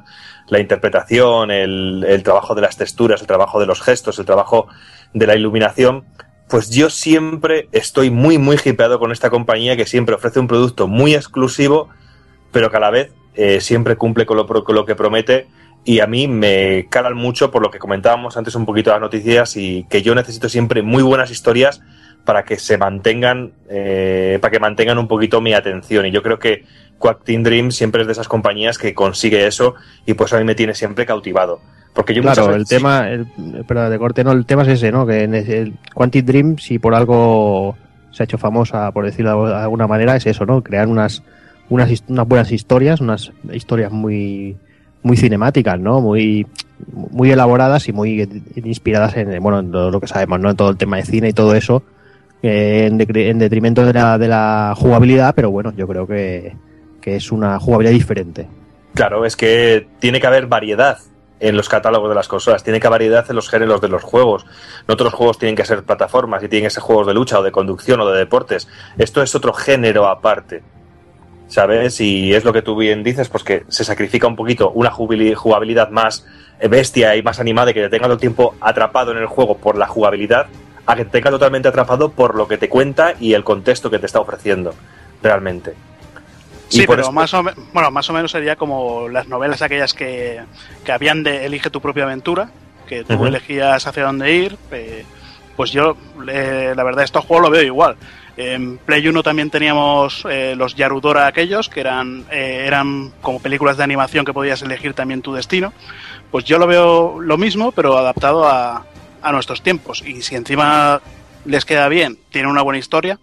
la interpretación, el trabajo de las texturas, el trabajo de los gestos, el trabajo de la iluminación, pues yo siempre estoy muy, muy hipeado con esta compañía que siempre ofrece un producto muy exclusivo, pero que a la vez eh, siempre cumple con lo, con lo que promete. Y a mí me calan mucho por lo que comentábamos antes un poquito las noticias y que yo necesito siempre muy buenas historias para que se mantengan, eh, para que mantengan un poquito mi atención. Y yo creo que Quack Team Dream siempre es de esas compañías que consigue eso y pues a mí me tiene siempre cautivado. Porque yo Claro, el tema, el, pero de corte no, el tema es ese, ¿no? Que en el Quantic Dream, si por algo se ha hecho famosa, por decirlo de alguna manera, es eso, ¿no? Crear unas, unas, unas buenas historias, unas historias muy, muy cinemáticas, ¿no? Muy, muy elaboradas y muy inspiradas en, bueno, en lo que sabemos, ¿no? En todo el tema de cine y todo eso, eh, en detrimento de la, de la jugabilidad, pero bueno, yo creo que, que es una jugabilidad diferente. Claro, es que tiene que haber variedad en los catálogos de las consolas, tiene que haber variedad en los géneros de los juegos. No los juegos tienen que ser plataformas y tienen que ser juegos de lucha o de conducción o de deportes. Esto es otro género aparte. ¿Sabes? Y es lo que tú bien dices, pues que se sacrifica un poquito una jugabilidad más bestia y más animada y que te tenga todo el tiempo atrapado en el juego por la jugabilidad, a que te tenga totalmente atrapado por lo que te cuenta y el contexto que te está ofreciendo, realmente. Sí, pero más o, me- bueno, más o menos sería como las novelas aquellas que, que habían de Elige tu propia aventura, que tú elegías hacia dónde ir. eh, pues yo, eh, la verdad, estos juegos lo veo igual. En Play 1 también teníamos eh, los Yarudora aquellos, que eran, eh, eran como películas de animación que podías elegir también tu destino. Pues yo lo veo lo mismo, pero adaptado a, a nuestros tiempos. Y si encima les queda bien, tiene una buena historia,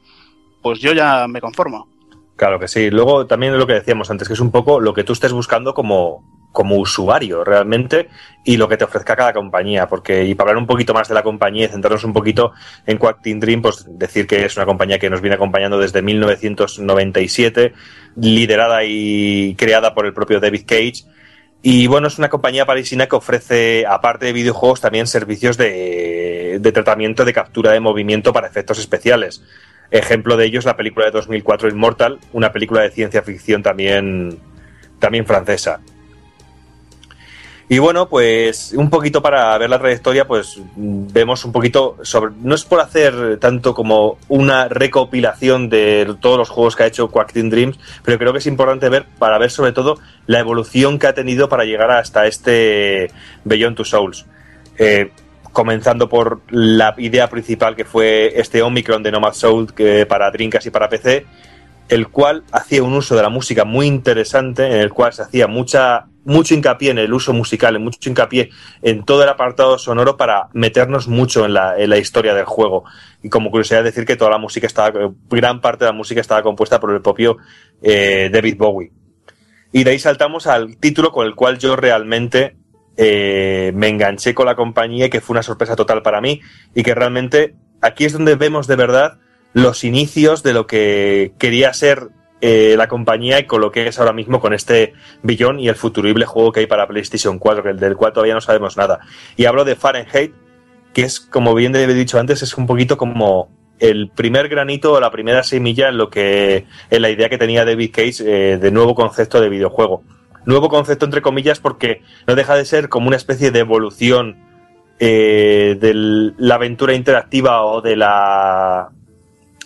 pues yo ya me conformo. Claro que sí. Luego también lo que decíamos antes, que es un poco lo que tú estés buscando como, como usuario realmente y lo que te ofrezca cada compañía. Porque, y para hablar un poquito más de la compañía y centrarnos un poquito en Quack Team Dream, pues decir que es una compañía que nos viene acompañando desde 1997, liderada y creada por el propio David Cage. Y bueno, es una compañía parisina que ofrece, aparte de videojuegos, también servicios de, de tratamiento de captura de movimiento para efectos especiales. Ejemplo de ello es la película de 2004 Immortal, una película de ciencia ficción también, también francesa. Y bueno, pues un poquito para ver la trayectoria, pues vemos un poquito sobre. No es por hacer tanto como una recopilación de todos los juegos que ha hecho Quack Dreams, pero creo que es importante ver para ver sobre todo la evolución que ha tenido para llegar hasta este Beyond Two Souls. Eh, comenzando por la idea principal que fue este Omicron de Nomad Soul que para Dreamcast y para PC, el cual hacía un uso de la música muy interesante, en el cual se hacía mucha, mucho hincapié en el uso musical, mucho hincapié en todo el apartado sonoro para meternos mucho en la, en la historia del juego. Y como curiosidad decir que toda la música estaba, gran parte de la música estaba compuesta por el propio eh, David Bowie. Y de ahí saltamos al título con el cual yo realmente eh, me enganché con la compañía y que fue una sorpresa total para mí y que realmente aquí es donde vemos de verdad los inicios de lo que quería ser eh, la compañía y con lo que es ahora mismo con este billón y el futurible juego que hay para PlayStation 4, que- del cual todavía no sabemos nada. Y hablo de Fahrenheit, que es, como bien he dicho antes, es un poquito como el primer granito o la primera semilla en lo que en la idea que tenía David Cage eh, de nuevo concepto de videojuego. Nuevo concepto entre comillas porque no deja de ser como una especie de evolución eh, de la aventura interactiva o de la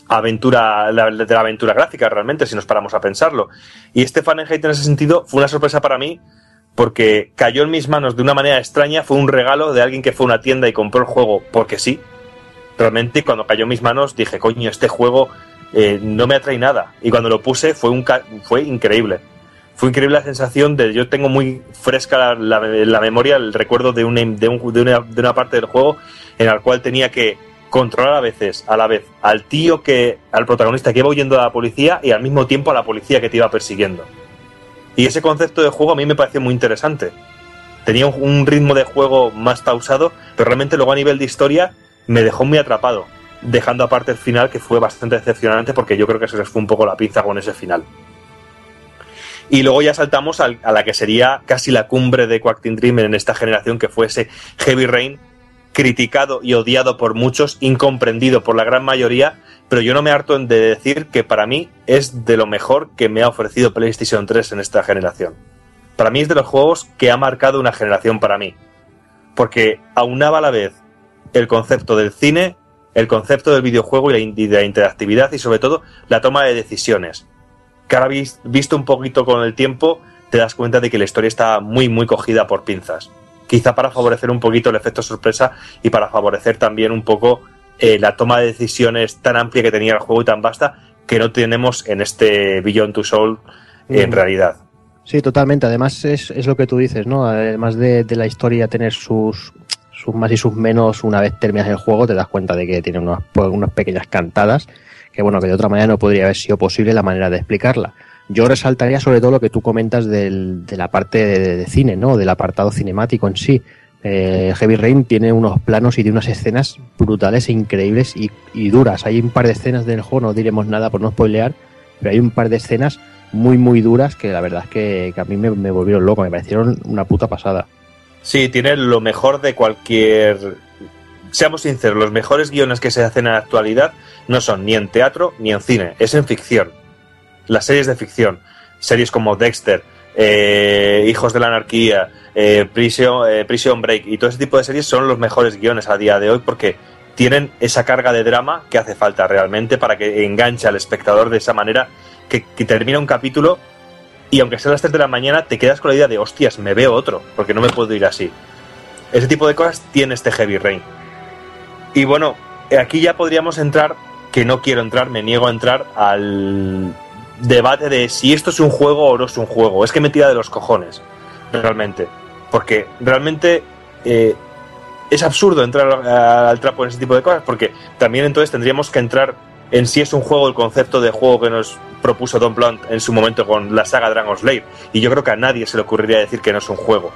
aventura la- de la aventura gráfica realmente si nos paramos a pensarlo. Y este Fahrenheit en ese sentido fue una sorpresa para mí porque cayó en mis manos de una manera extraña fue un regalo de alguien que fue a una tienda y compró el juego porque sí. Realmente cuando cayó en mis manos dije coño este juego eh, no me atrae nada y cuando lo puse fue un fue increíble fue increíble la sensación de yo tengo muy fresca la, memoria el recuerdo de una, de, un- de una, de una parte del juego en la cual tenía que controlar a veces a la vez al tío que al protagonista que iba huyendo a la policía y al mismo tiempo a la policía que te iba persiguiendo. Y ese concepto de juego a mí me pareció muy interesante. Tenía un, un ritmo de juego más pausado pero realmente luego a nivel de historia me dejó muy atrapado dejando aparte el final que fue bastante decepcionante porque yo creo que se les fue un poco la pinza con ese final y luego ya saltamos al- a la que sería casi la cumbre de Quack Team Dream en esta generación, que fue ese Heavy Rain, criticado y odiado por muchos, incomprendido por la gran mayoría, pero yo no me harto de decir que para mí es de lo mejor que me ha ofrecido PlayStation 3 en esta generación. Para mí es de los juegos que ha marcado una generación para mí, porque aunaba a la vez el concepto del cine, el concepto del videojuego y de la interactividad y sobre todo la toma de decisiones que ahora vis- visto un poquito con el tiempo, te das cuenta de que la historia está muy, muy cogida por pinzas. Quizá para favorecer un poquito el efecto sorpresa y para favorecer también un poco eh, la toma de decisiones tan amplia que tenía el juego y tan vasta que no tenemos en este Beyond Two Soul en Mm. realidad. Sí, totalmente. Además es, es lo que tú dices, ¿no? Además de, de la historia tener sus, sus más y sus menos, una vez terminas el juego te das cuenta de que tiene unas, unas pequeñas cantadas que, bueno, que de otra manera no podría haber sido posible la manera de explicarla. Yo resaltaría sobre todo lo que tú comentas del, de la parte de, cine, ¿no? Del apartado cinemático en sí. Eh, Heavy Rain tiene unos planos y de unas escenas brutales e increíbles y, duras. Hay un par de escenas del juego, no diremos nada por no spoilear, pero hay un par de escenas muy, muy duras que la verdad es que, que a mí me, me volvieron loco, me parecieron una puta pasada. Sí, tiene lo mejor de cualquier. Seamos sinceros, los mejores guiones que se hacen en la actualidad no son ni en teatro ni en cine, es en ficción. Las series de ficción, series como Dexter, eh, Hijos de la Anarquía, eh, Prison, eh, Break y todo ese tipo de series son los mejores guiones a día de hoy porque tienen esa carga de drama que hace falta realmente para que enganche al espectador de esa manera que, que termina un capítulo y aunque sea las 3 de la mañana te quedas con la idea de hostias, me veo otro, porque no me puedo ir así. Ese tipo de cosas tiene este Heavy Rain. Y bueno, aquí ya podríamos entrar, que no quiero entrar, me niego a entrar al debate de si esto es un juego o no es un juego. Es que me tira de los cojones, realmente. Porque realmente eh, es absurdo entrar al trapo en ese tipo de cosas, porque también entonces tendríamos que entrar en si es un juego el concepto de juego que nos propuso Don Blunt en su momento con la saga Dragon Slayer. Y yo creo que a nadie se le ocurriría decir que no es un juego.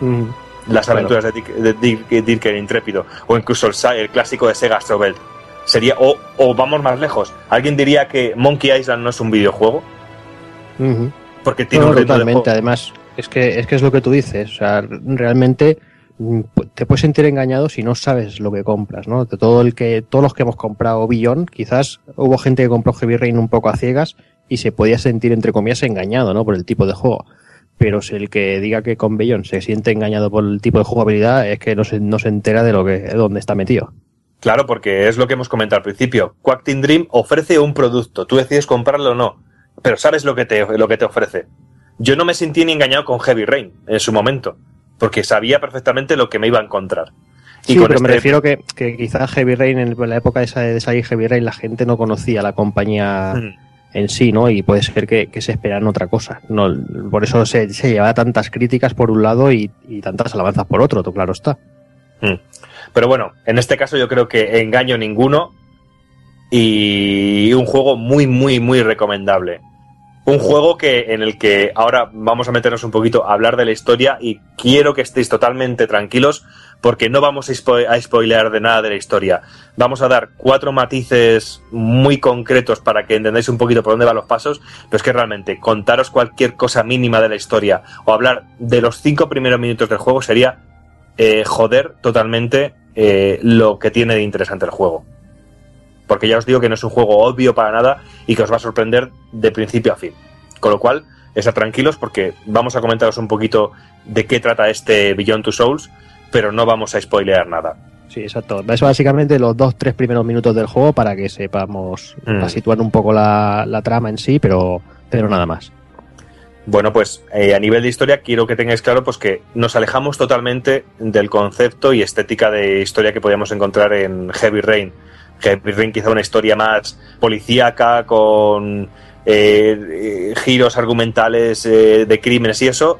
Mm. Las Claro. aventuras de Dick, de Dick- Dirk el Intrépido, o incluso el, el clásico de Sega Astro Belt. Sería, o, o vamos más lejos, ¿alguien diría que Monkey Island no es un videojuego? Porque tiene No, un de totalmente. juego. Además, es que, es que es lo que tú dices. O sea, realmente mm, te puedes sentir engañado si no sabes lo que compras, ¿no? De todo el que, todos los que hemos comprado Billón, quizás hubo gente que compró Heavy Rain un poco a ciegas y se podía sentir, entre comillas, engañado, ¿no? Por el tipo de juego. Pero si el que diga que con Billón se siente engañado por el tipo de jugabilidad es que no se, no se entera de lo que, de dónde está metido. Claro, porque es lo que hemos comentado al principio. Quack Team Dream ofrece un producto, tú decides comprarlo o no, pero sabes lo que te, lo que te ofrece. Yo no me sentí ni engañado con Heavy Rain en su momento, porque sabía perfectamente lo que me iba a encontrar. Sí, con pero me este- refiero que, que quizás Heavy Rain, en la época de, esa, de salir Heavy Rain, la gente no conocía la compañía Mm. En sí, ¿no? Y puede ser que, se esperan otra cosa. No, por eso se, lleva tantas críticas por un lado y, tantas alabanzas por otro, claro está. Mm. Pero bueno, en este caso yo creo que engaño ninguno y un juego muy, muy, muy recomendable. Un juego que en el que ahora vamos a meternos un poquito a hablar de la historia y quiero que estéis totalmente tranquilos porque no vamos a, spo- spoilear de nada de la historia. Vamos a dar cuatro matices muy concretos para que entendáis un poquito por dónde van los pasos, pero es que realmente contaros cualquier cosa mínima de la historia o hablar de los cinco primeros minutos del juego sería eh, joder totalmente eh, lo que tiene de interesante el juego. Porque ya os digo que no es un juego obvio para nada y que os va a sorprender de principio a fin. Con lo cual, estar tranquilos porque vamos a comentaros un poquito de qué trata este Beyond Two Souls, pero no vamos a spoilear nada. Sí, exacto. Es básicamente los dos, tres primeros minutos del juego para que sepamos, Mm. para situar un poco la, la trama en sí, pero, pero nada más. Bueno, pues eh, a nivel de historia quiero que tengáis claro pues que nos alejamos totalmente del concepto y estética de historia que podíamos encontrar en Heavy Rain. Heavy Rain quizá una historia más policíaca con eh, eh, giros argumentales eh, de crímenes y eso.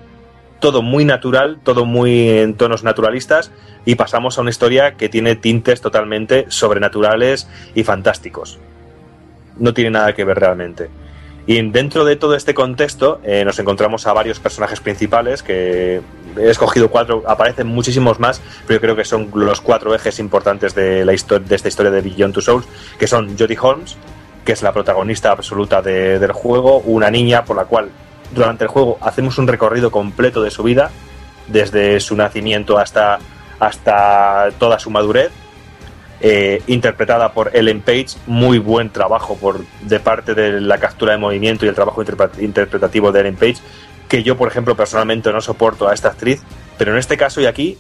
Todo muy natural, todo muy en tonos naturalistas y pasamos a una historia que tiene tintes totalmente sobrenaturales y fantásticos. No tiene nada que ver realmente. Y dentro de todo este contexto eh, nos encontramos a varios personajes principales que he escogido cuatro, aparecen muchísimos más, pero yo creo que son los cuatro ejes importantes de, la de esta historia de Beyond Two Souls, que son Jodie Holmes, que es la protagonista absoluta de- del juego, una niña por la cual durante el juego hacemos un recorrido completo de su vida, desde su nacimiento hasta, hasta toda su madurez, eh, interpretada por Ellen Page, muy buen trabajo por de parte de la captura de movimiento y el trabajo interpre- interpretativo de Ellen Page, que yo, por ejemplo, personalmente no soporto a esta actriz, pero en este caso y aquí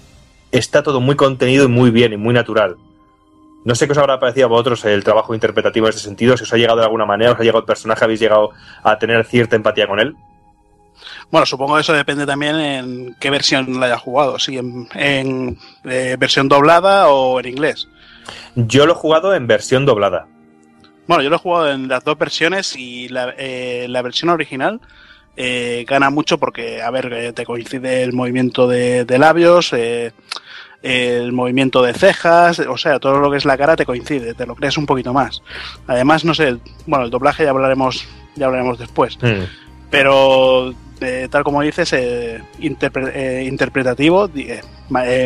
está todo muy contenido y muy bien y muy natural. No sé qué os habrá parecido a vosotros el trabajo interpretativo en ese sentido, si os ha llegado de alguna manera, os ha llegado el personaje, habéis llegado a tener cierta empatía con él. Bueno, supongo que eso depende también en qué versión la haya jugado, si en, en, eh, versión doblada o en inglés. Yo lo he jugado en versión doblada. Bueno, yo lo he jugado en las dos versiones y la, eh, la versión original eh, gana mucho porque, a ver, te coincide el movimiento de, de labios, eh, el movimiento de cejas, o sea, todo lo que es la cara te coincide, te lo crees un poquito más. Además, no sé, bueno, el doblaje ya hablaremos, ya hablaremos después. Mm. Pero tal como dices, eh, eh, interpretativo, eh,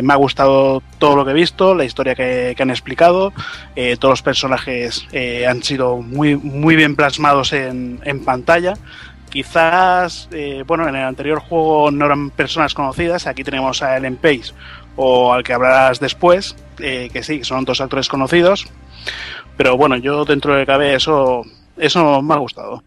me ha gustado todo lo que he visto, la historia que, han explicado, todos los personajes han sido muy, muy bien plasmados en, pantalla, quizás, bueno, en el anterior juego no eran personas conocidas, aquí tenemos a Ellen Page o al que hablarás después, que sí, son dos actores conocidos, pero bueno, yo dentro de cabe eso, eso me ha gustado.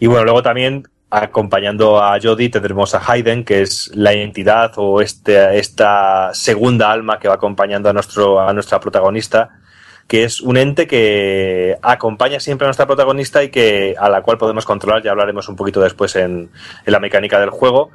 Y bueno, luego también acompañando a Jodie tendremos a Hayden, que es la entidad o este, esta segunda alma que va acompañando a, nuestro, a nuestra protagonista, que es un ente que acompaña siempre a nuestra protagonista y que a la cual podemos controlar, ya hablaremos un poquito después en, en la mecánica del juego.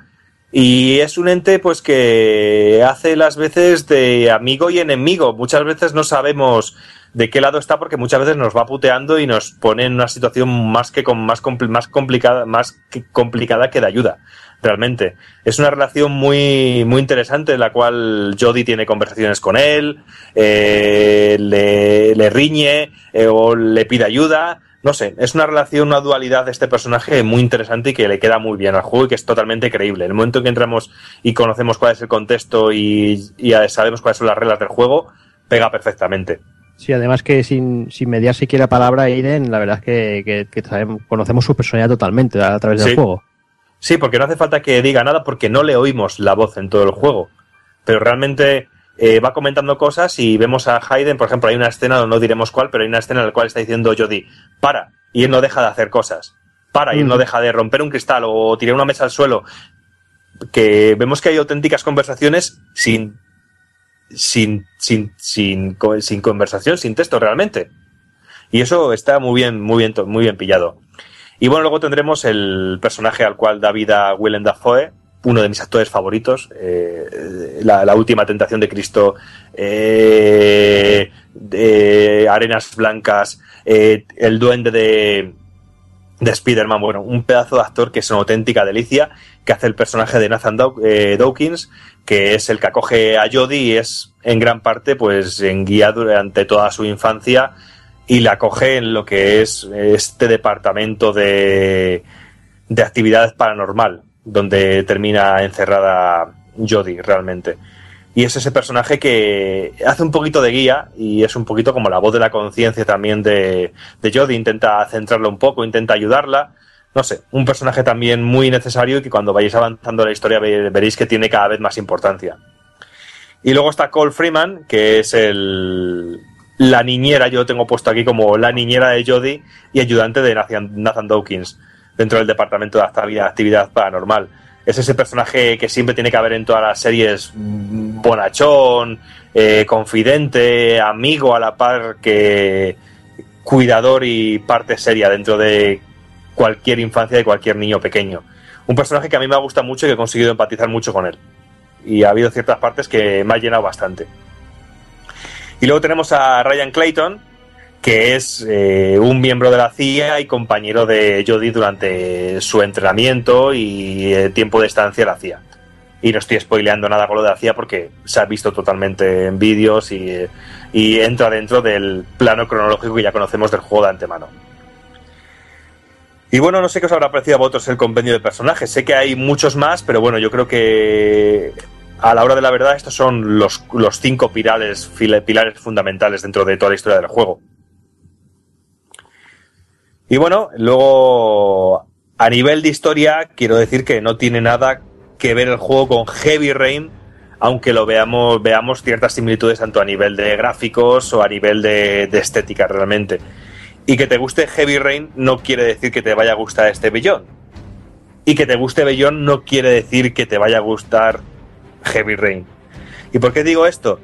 Y es un ente pues que hace las veces de amigo y enemigo. Muchas veces no sabemos de qué lado está porque muchas veces nos va puteando y nos pone en una situación más que con, más, más complicada más que complicada que de ayuda realmente es una relación muy muy interesante en la cual Jodie tiene conversaciones con él eh, le, le riñe eh, o le pide ayuda no sé, es una relación, una dualidad de este personaje muy interesante y que le queda muy bien al juego y que es totalmente creíble. En el momento en que entramos y conocemos cuál es el contexto y, y sabemos cuáles son las reglas del juego, pega perfectamente. Sí, además que sin, sin mediar siquiera palabra, Aiden, la verdad es que, que- que sabemos- conocemos su personalidad totalmente a través del juego. Sí, porque no hace falta que diga nada porque no le oímos la voz en todo el juego. Pero realmente eh, va comentando cosas y vemos a Hayden, por ejemplo, hay una escena, no diremos cuál, pero hay una escena en la cual está diciendo Jodie, para, y él no deja de hacer cosas. Para, y él no deja de romper un cristal o tirar una mesa al suelo. Que vemos que hay auténticas conversaciones sin sin, sin, sin, sin conversación, sin texto realmente. Y eso está muy bien, muy bien, muy bien pillado. Y bueno, luego tendremos el personaje al cual da vida Willem Dafoe, uno de mis actores favoritos, eh, la, última tentación de Cristo, eh, Arenas Blancas, eh, el duende de, de Spider-Man, bueno, un pedazo de actor que es una auténtica delicia, que hace el personaje de Nathan Daw- Dawkins, que es el que acoge a Jodie y es en gran parte pues en guía durante toda su infancia y la acoge en lo que es este departamento de, de actividades paranormal, donde termina encerrada Jodie realmente. Y es ese personaje que hace un poquito de guía y es un poquito como la voz de la conciencia también de, de. Intenta centrarla un poco, intenta ayudarla. No sé, un personaje también muy necesario y que cuando vayáis avanzando la historia ve- veréis que tiene cada vez más importancia. Y luego está Cole Freeman, que es el, la niñera, yo lo tengo puesto aquí como la niñera de Jodie y ayudante de Nathan, Nathan Dawkins dentro del departamento de actividad, actividad paranormal. Es ese personaje que siempre tiene que haber en todas las series mm, bonachón, eh, confidente, amigo a la par que cuidador y parte seria dentro de cualquier infancia de cualquier niño pequeño. Un personaje que a mí me gusta mucho y que he conseguido empatizar mucho con él. Y ha habido ciertas partes que me ha llenado bastante. Y luego tenemos a Ryan Clayton, que es eh, un miembro de la CIA y compañero de Jodie durante su entrenamiento y eh, tiempo de estancia en la CIA. Y no estoy spoileando nada con lo de la CIA porque se ha visto totalmente en vídeos y, eh, y entra dentro del plano cronológico que ya conocemos del juego de antemano. Y bueno, no sé qué os habrá parecido a vosotros el compendio de personajes. Sé que hay muchos más, pero bueno, yo creo que a la hora de la verdad estos son los, los cinco pilares, pilares fundamentales dentro de toda la historia del juego. Y bueno, luego a nivel de historia quiero decir que no tiene nada que ver el juego con Heavy Rain, aunque lo veamos, veamos ciertas similitudes tanto a nivel de gráficos o a nivel de estética realmente. Y que te guste Heavy Rain no quiere decir que te vaya a gustar este Beyond. Y que te guste Beyond no quiere decir que te vaya a gustar Heavy Rain. ¿Y por qué digo esto?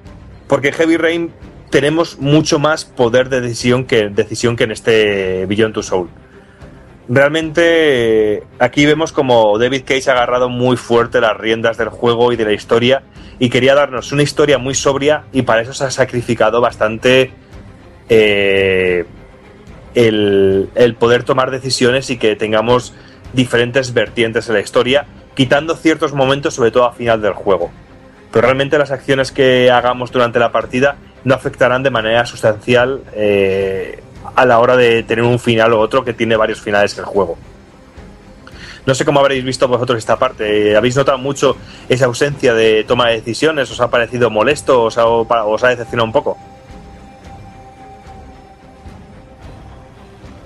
Porque Heavy Rain tenemos mucho más poder de decisión que, decisión que en este Beyond to Soul. Realmente aquí vemos como David Cage ha agarrado muy fuerte las riendas del juego y de la historia y quería darnos una historia muy sobria y para eso se ha sacrificado bastante eh, el, poder tomar decisiones y que tengamos diferentes vertientes en la historia, quitando ciertos momentos, sobre todo a final del juego. Pero realmente las acciones que hagamos durante la partida no afectarán de manera sustancial eh, a la hora de tener un final o otro que tiene varios finales el juego. No sé cómo habréis visto vosotros esta parte. ¿Habéis notado mucho esa ausencia de toma de decisiones? ¿Os ha parecido molesto? ¿Os ha, os ha decepcionado un poco?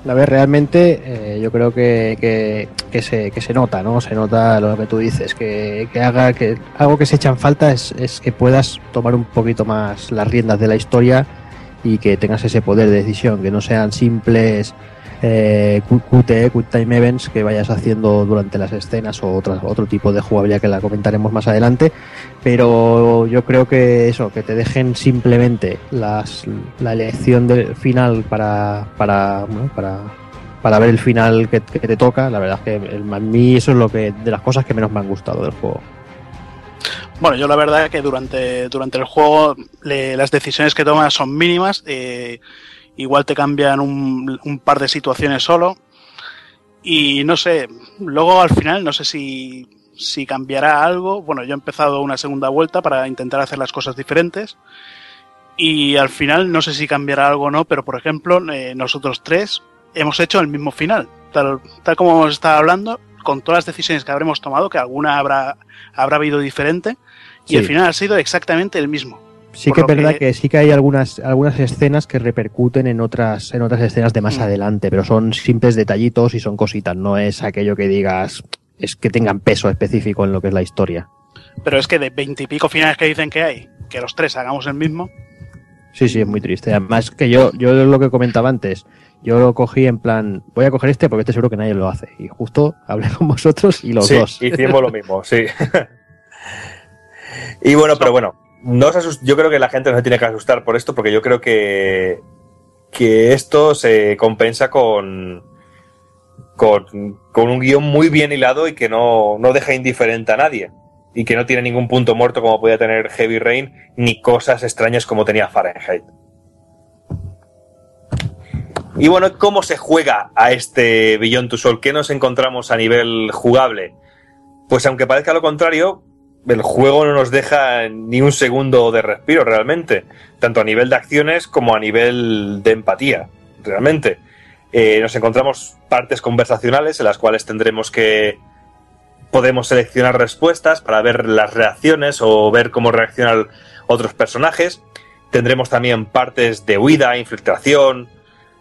A ver, realmente eh, yo creo que, que, que se, que se nota, ¿no? Se nota lo que tú dices, que, que haga que algo que se echa en falta es, es que puedas tomar un poquito más las riendas de la historia y que tengas ese poder de decisión, que no sean simples eh, QTE, Quick Time Events que vayas haciendo durante las escenas o otro tipo de jugabilidad que la comentaremos más adelante. Pero yo creo que eso, que te dejen simplemente la elección del final para, para, bueno, para, para ver el final que, te toca. La verdad es que a mí eso es lo que de las cosas que menos me han gustado del juego. Bueno, yo la verdad que durante, durante el juego las decisiones que tomas son mínimas. eh, igual te cambian un, un par de situaciones solo. Y no sé, luego al final no sé si, si cambiará algo. Bueno, yo he empezado una segunda vuelta para intentar hacer las cosas diferentes. Y al final no sé si cambiará algo o no, pero por ejemplo, eh, nosotros tres hemos hecho el mismo final. Tal, tal como hemos estado hablando, con todas las decisiones que habremos tomado, que alguna habrá, habrá habido diferente, y Sí. el final ha sido exactamente el mismo. Sí que es verdad que- que... sí que hay algunas, algunas escenas que repercuten en otras, en otras escenas de más Mm. adelante, pero son simples detallitos y son cositas, no es aquello que digas es que tengan peso específico en lo que es la historia. Pero es que de veintipico finales que dicen que hay, que los tres hagamos el mismo, Sí, sí, es muy triste. Además que yo, yo lo que comentaba antes, yo lo cogí en plan, voy a coger este porque este seguro que nadie lo hace. Y justo hablé con vosotros y los sí, dos. hicimos lo mismo, sí. (laughs) y bueno, pero bueno, no os yo creo que la gente no se tiene que asustar por esto porque yo creo que, que esto se compensa con, con, con un guion muy bien hilado y que no, no deja indiferente a nadie. Y que no tiene ningún punto muerto como podía tener Heavy Rain, ni cosas extrañas como tenía Fahrenheit. Y bueno, ¿cómo se juega a este Beyond Two Soul? ¿Qué nos encontramos a nivel jugable? Pues aunque parezca lo contrario, el juego no nos deja ni un segundo de respiro realmente, tanto a nivel de acciones como a nivel de empatía, realmente. Eh, nos encontramos partes conversacionales en las cuales tendremos que podemos seleccionar respuestas para ver las reacciones o ver cómo reaccionan otros personajes. Tendremos también partes de huida, infiltración,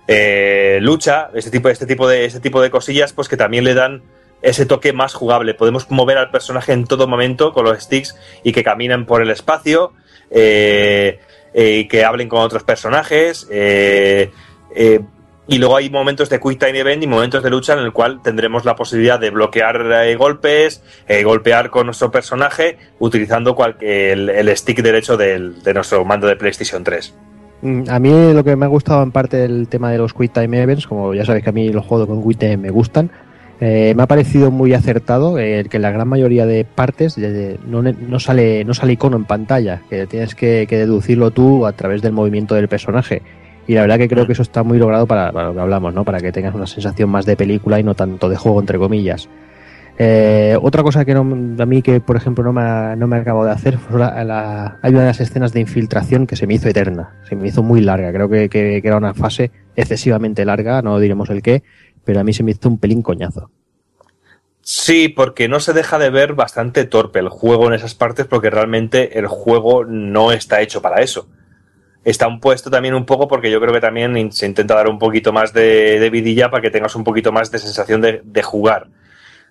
eh, lucha, este tipo, este, tipo de, este tipo de cosillas, pues que también le dan ese toque más jugable. Podemos mover al personaje en todo momento con los sticks y que caminen por el espacio eh, eh, que hablen con otros personajes. eh, eh, y luego hay momentos de Quick Time Event y momentos de lucha en el cual tendremos la posibilidad de bloquear golpes, golpear con nuestro personaje utilizando cual- el, el stick derecho del- de nuestro mando de PlayStation 3. Mm, A mí lo que me ha gustado en parte el tema de los Quick Time Events, como ya sabéis que a mí los juegos con Quick Time me gustan, eh, me ha parecido muy acertado eh, que la gran mayoría de partes no, no sale no sale icono en pantalla, que tienes que, que deducirlo tú a través del movimiento del personaje. Y la verdad que creo que eso está muy logrado para, para lo que hablamos, ¿no? Para que tengas una sensación más de película y no tanto de juego, entre comillas. Eh, otra cosa que no, a mí que, por ejemplo, no me, ha- no me acabo de hacer fue la, la- hay una de las escenas de infiltración que se me hizo eterna, se me hizo muy larga. Creo que, que- que era una fase excesivamente larga, no diremos el qué, pero a mí se me hizo un pelín coñazo. Sí, porque no se deja de ver bastante torpe el juego en esas partes porque realmente el juego no está hecho para eso. Está un puesto también un poco porque yo creo que también se intenta dar un poquito más de, de vidilla para que tengas un poquito más de sensación de, de jugar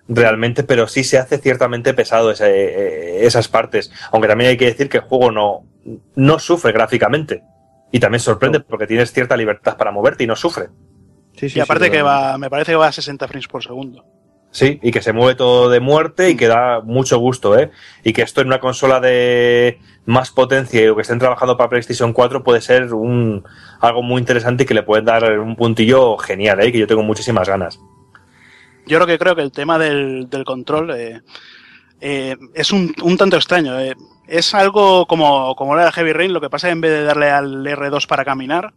realmente, pero sí se hace ciertamente pesado ese- eh, esas partes. Aunque también hay que decir que el juego no, no sufre gráficamente. Y también sorprende porque tienes cierta libertad para moverte y no sufre. Sí, y aparte que va, me parece que va a 60 frames por segundo. Sí, y que se mueve todo de muerte y que da mucho gusto, ¿eh? Y que esto en una consola de más potencia y lo que estén trabajando para PlayStation 4 puede ser un algo muy interesante y que le pueden dar un puntillo genial, ¿eh? Que yo tengo muchísimas ganas. Yo lo que creo que el tema del, del control eh, eh, es un, un tanto extraño. eh. Es algo como, como era el Heavy Rain, lo que pasa es que en vez de darle al R2 para caminar,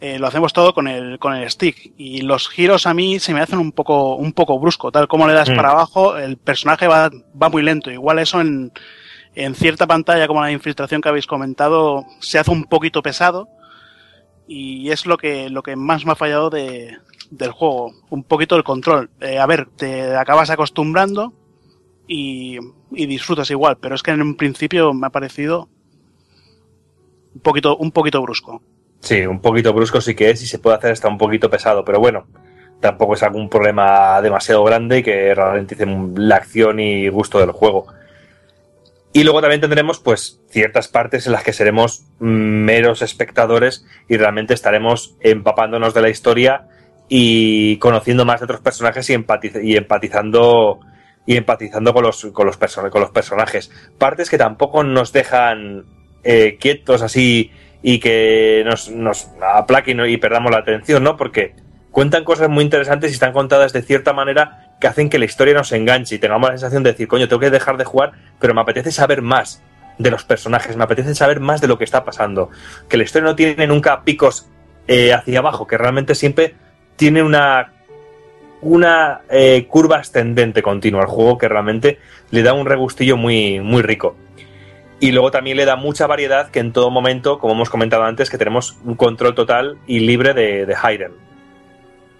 eh, lo hacemos todo con el, con el stick. Y los giros a mí se me hacen un poco, un poco brusco. Tal como le das Mm. para abajo, el personaje va, va muy lento. Igual eso en, en cierta pantalla como la infiltración que habéis comentado se hace un poquito pesado. Y es lo que, lo que más me ha fallado de, del juego. Un poquito el control. Eh, a ver, te acabas acostumbrando y, y disfrutas igual. Pero es que en un principio me ha parecido un poquito, un poquito brusco. Sí, un poquito brusco sí que es y se puede hacer hasta un poquito pesado, pero bueno, tampoco es algún problema demasiado grande y que ralentice la acción y gusto del juego. Y luego también tendremos pues ciertas partes en las que seremos meros espectadores y realmente estaremos empapándonos de la historia y conociendo más de otros personajes y, empatiz- y empatizando y empatizando con los, con, los con los personajes. Partes que tampoco nos dejan eh, quietos así y que nos, nos aplaquen y perdamos la atención, ¿no? Porque cuentan cosas muy interesantes y están contadas de cierta manera que hacen que la historia nos enganche y tengamos la sensación de decir, coño, tengo que dejar de jugar, pero me apetece saber más de los personajes, me apetece saber más de lo que está pasando. Que la historia no tiene nunca picos eh, hacia abajo, que realmente siempre tiene una una eh, curva ascendente continua al juego que realmente le da un regustillo muy, muy rico. Y luego también le da mucha variedad que en todo momento, como hemos comentado antes, que tenemos un control total y libre de, de Hayden.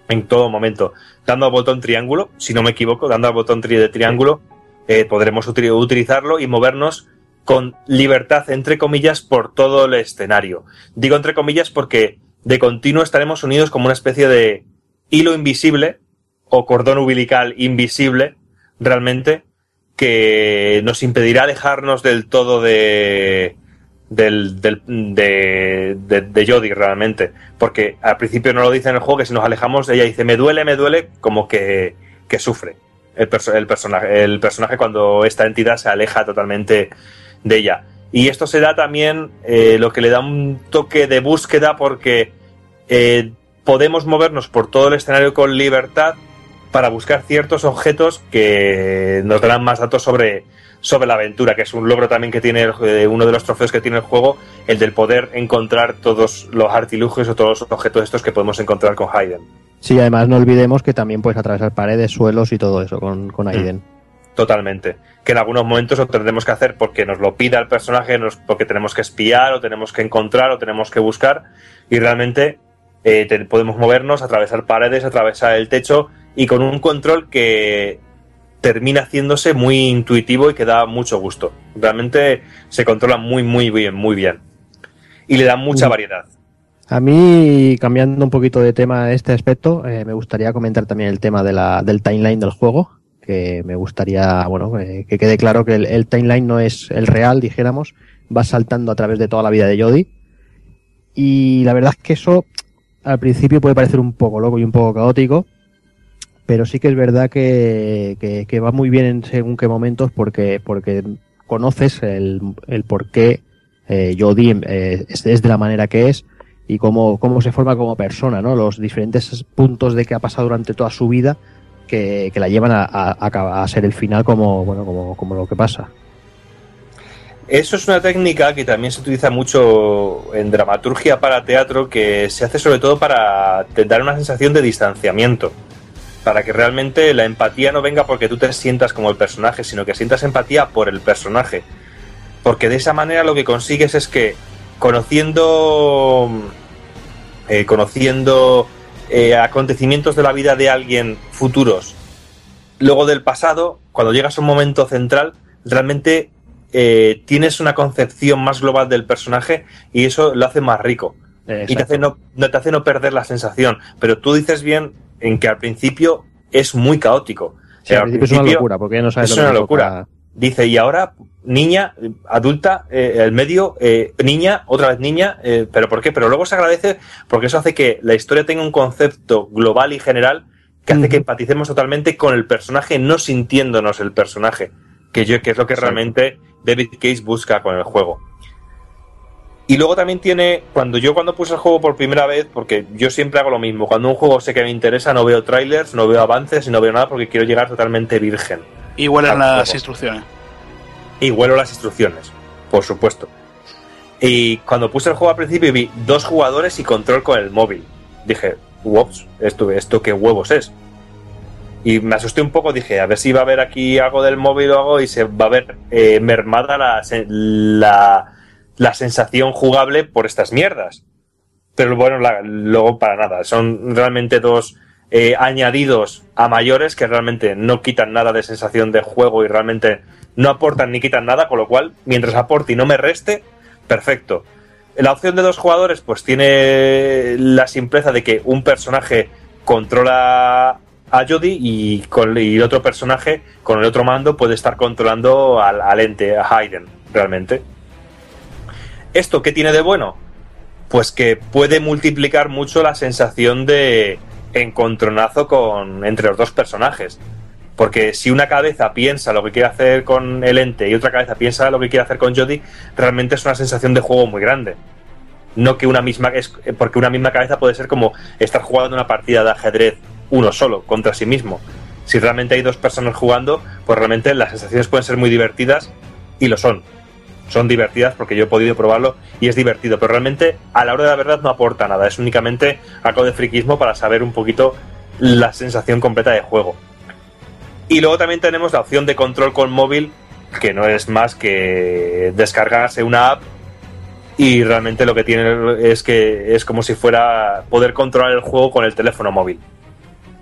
En todo momento. Dando al botón triángulo, si no me equivoco, dando al botón tri de triángulo, eh, podremos util- utilizarlo y movernos con libertad, entre comillas, por todo el escenario. Digo entre comillas porque de continuo estaremos unidos como una especie de hilo invisible o cordón umbilical invisible, realmente, que nos impedirá alejarnos del todo de, del, del- de, de, Jodie realmente. Porque al principio no lo dice en el juego que si nos alejamos, ella dice, me duele, me duele, como que, que sufre el, perso- el, personaje, el personaje cuando esta entidad se aleja totalmente de ella. Y esto se da también eh, lo que le da un toque de búsqueda porque eh, podemos movernos por todo el escenario con libertad para buscar ciertos objetos que nos darán más datos sobre, sobre la aventura, que es un logro también que tiene el- eh, uno de los trofeos que tiene el juego, el del poder encontrar todos los artilugios o todos los objetos estos que podemos encontrar con Hayden. Sí, además no olvidemos que también puedes atravesar paredes, suelos y todo eso con, con Aiden. Totalmente. Que en algunos momentos lo tendremos que hacer porque nos lo pida el personaje, nos- porque tenemos que espiar, o tenemos que encontrar, o tenemos que buscar. Y realmente eh, te- podemos movernos, atravesar paredes, atravesar el techo, y con un control que termina haciéndose muy intuitivo y que da mucho gusto. Realmente se controla muy, muy bien, muy bien. Y le da mucha Mm. variedad. A mí, cambiando un poquito de tema a este aspecto, eh, me gustaría comentar también el tema de la, del timeline del juego, que me gustaría, bueno, eh, que quede claro que el, el timeline no es el real, dijéramos, va saltando a través de toda la vida de Jodie. Y la verdad es que eso al principio puede parecer un poco loco y un poco caótico, pero sí que es verdad que, va muy bien en según qué momentos porque, porque conoces el, por qué eh, eh, es, de la manera que es y cómo, se forma como persona, ¿no? Los diferentes puntos de que ha pasado durante toda su vida que, la llevan a, ser el final como, bueno, como, lo que pasa. Eso es una técnica que también se utiliza mucho en dramaturgia para teatro, que se hace sobre todo para dar una sensación de distanciamiento. Para que realmente la empatía no venga porque tú te sientas como el personaje, sino que sientas empatía por el personaje. Porque de esa manera lo que consigues es que conociendo eh, conociendo eh, acontecimientos de la vida de alguien futuros, luego del pasado, cuando llegas a un momento central, realmente eh, tienes una concepción más global del personaje y eso lo hace más rico. Y te hace, no, no- te hace no perder la sensación. Pero tú dices bien en que al principio es muy caótico. Sí, al principio es una locura, porque ya no sabes es lo que una locura. toca. Dice, y ahora niña, adulta, eh, el medio, eh, niña, otra vez niña, eh, pero ¿por qué? Pero luego se agradece porque eso hace que la historia tenga un concepto global y general que hace que empaticemos totalmente con el personaje, no sintiéndonos el personaje, que yo que es lo que realmente David Case busca con el juego. Y luego también tiene, cuando yo cuando puse el juego por primera vez, porque yo siempre hago lo mismo, cuando un juego sé que me interesa, no veo trailers, no veo avances y no veo nada porque quiero llegar totalmente virgen. Y huelen las instrucciones. Y huelo las instrucciones, por supuesto. Y cuando puse el juego al principio vi dos jugadores y control con el móvil. Dije, ups, esto, esto qué huevos es. Y me asusté un poco, dije, a ver si va a haber aquí algo del móvil o algo y se va a ver eh, mermada la, la, la sensación jugable por estas mierdas. Pero bueno, luego para nada. Son realmente dos eh, añadidos a mayores que realmente no quitan nada de sensación de juego y realmente no aportan ni quitan nada, con lo cual, mientras aporte y no me reste, perfecto. La opción de dos jugadores, pues tiene la simpleza de que un personaje controla a Jodie y, con, y el otro personaje con el otro mando puede estar controlando al, al ente, a Hayden, realmente. ¿Esto qué tiene de bueno? Pues que puede multiplicar mucho la sensación de encontronazo con, entre los dos personajes. Porque si una cabeza piensa lo que quiere hacer con el ente y otra cabeza piensa lo que quiere hacer con Jodie, realmente es una sensación de juego muy grande. No que una misma. Es, porque una misma cabeza puede ser como estar jugando una partida de ajedrez uno solo, contra sí mismo. Si realmente hay dos personas jugando, pues realmente las sensaciones pueden ser muy divertidas y lo son. Son divertidas porque yo he podido probarlo y es divertido, pero realmente a la hora de la verdad no aporta nada, es únicamente algo de friquismo para saber un poquito la sensación completa de juego. Y luego también tenemos la opción de control con móvil, que no es más que descargarse una app y realmente lo que tiene es que es como si fuera poder controlar el juego con el teléfono móvil.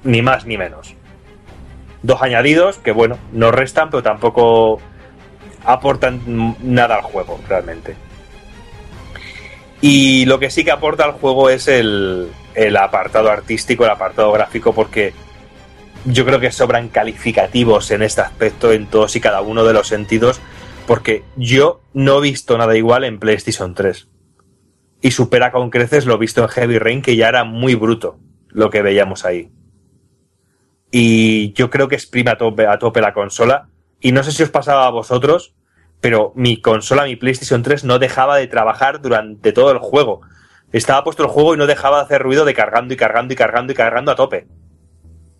Ni más ni menos. Dos añadidos que, bueno, no restan, pero tampoco aportan nada al juego, realmente. Y lo que sí que aporta al juego es el, el apartado artístico, el apartado gráfico, porque yo creo que sobran calificativos en este aspecto, en todos y cada uno de los sentidos, porque yo no he visto nada igual en PlayStation 3. Y supera con creces lo visto en Heavy Rain, que ya era muy bruto lo que veíamos ahí. Y yo creo que exprime a tope, a tope la consola. Y no sé si os pasaba a vosotros, pero mi consola, mi PlayStation 3, no dejaba de trabajar durante todo el juego. Estaba puesto el juego y no dejaba de hacer ruido de cargando y cargando y cargando y cargando a tope.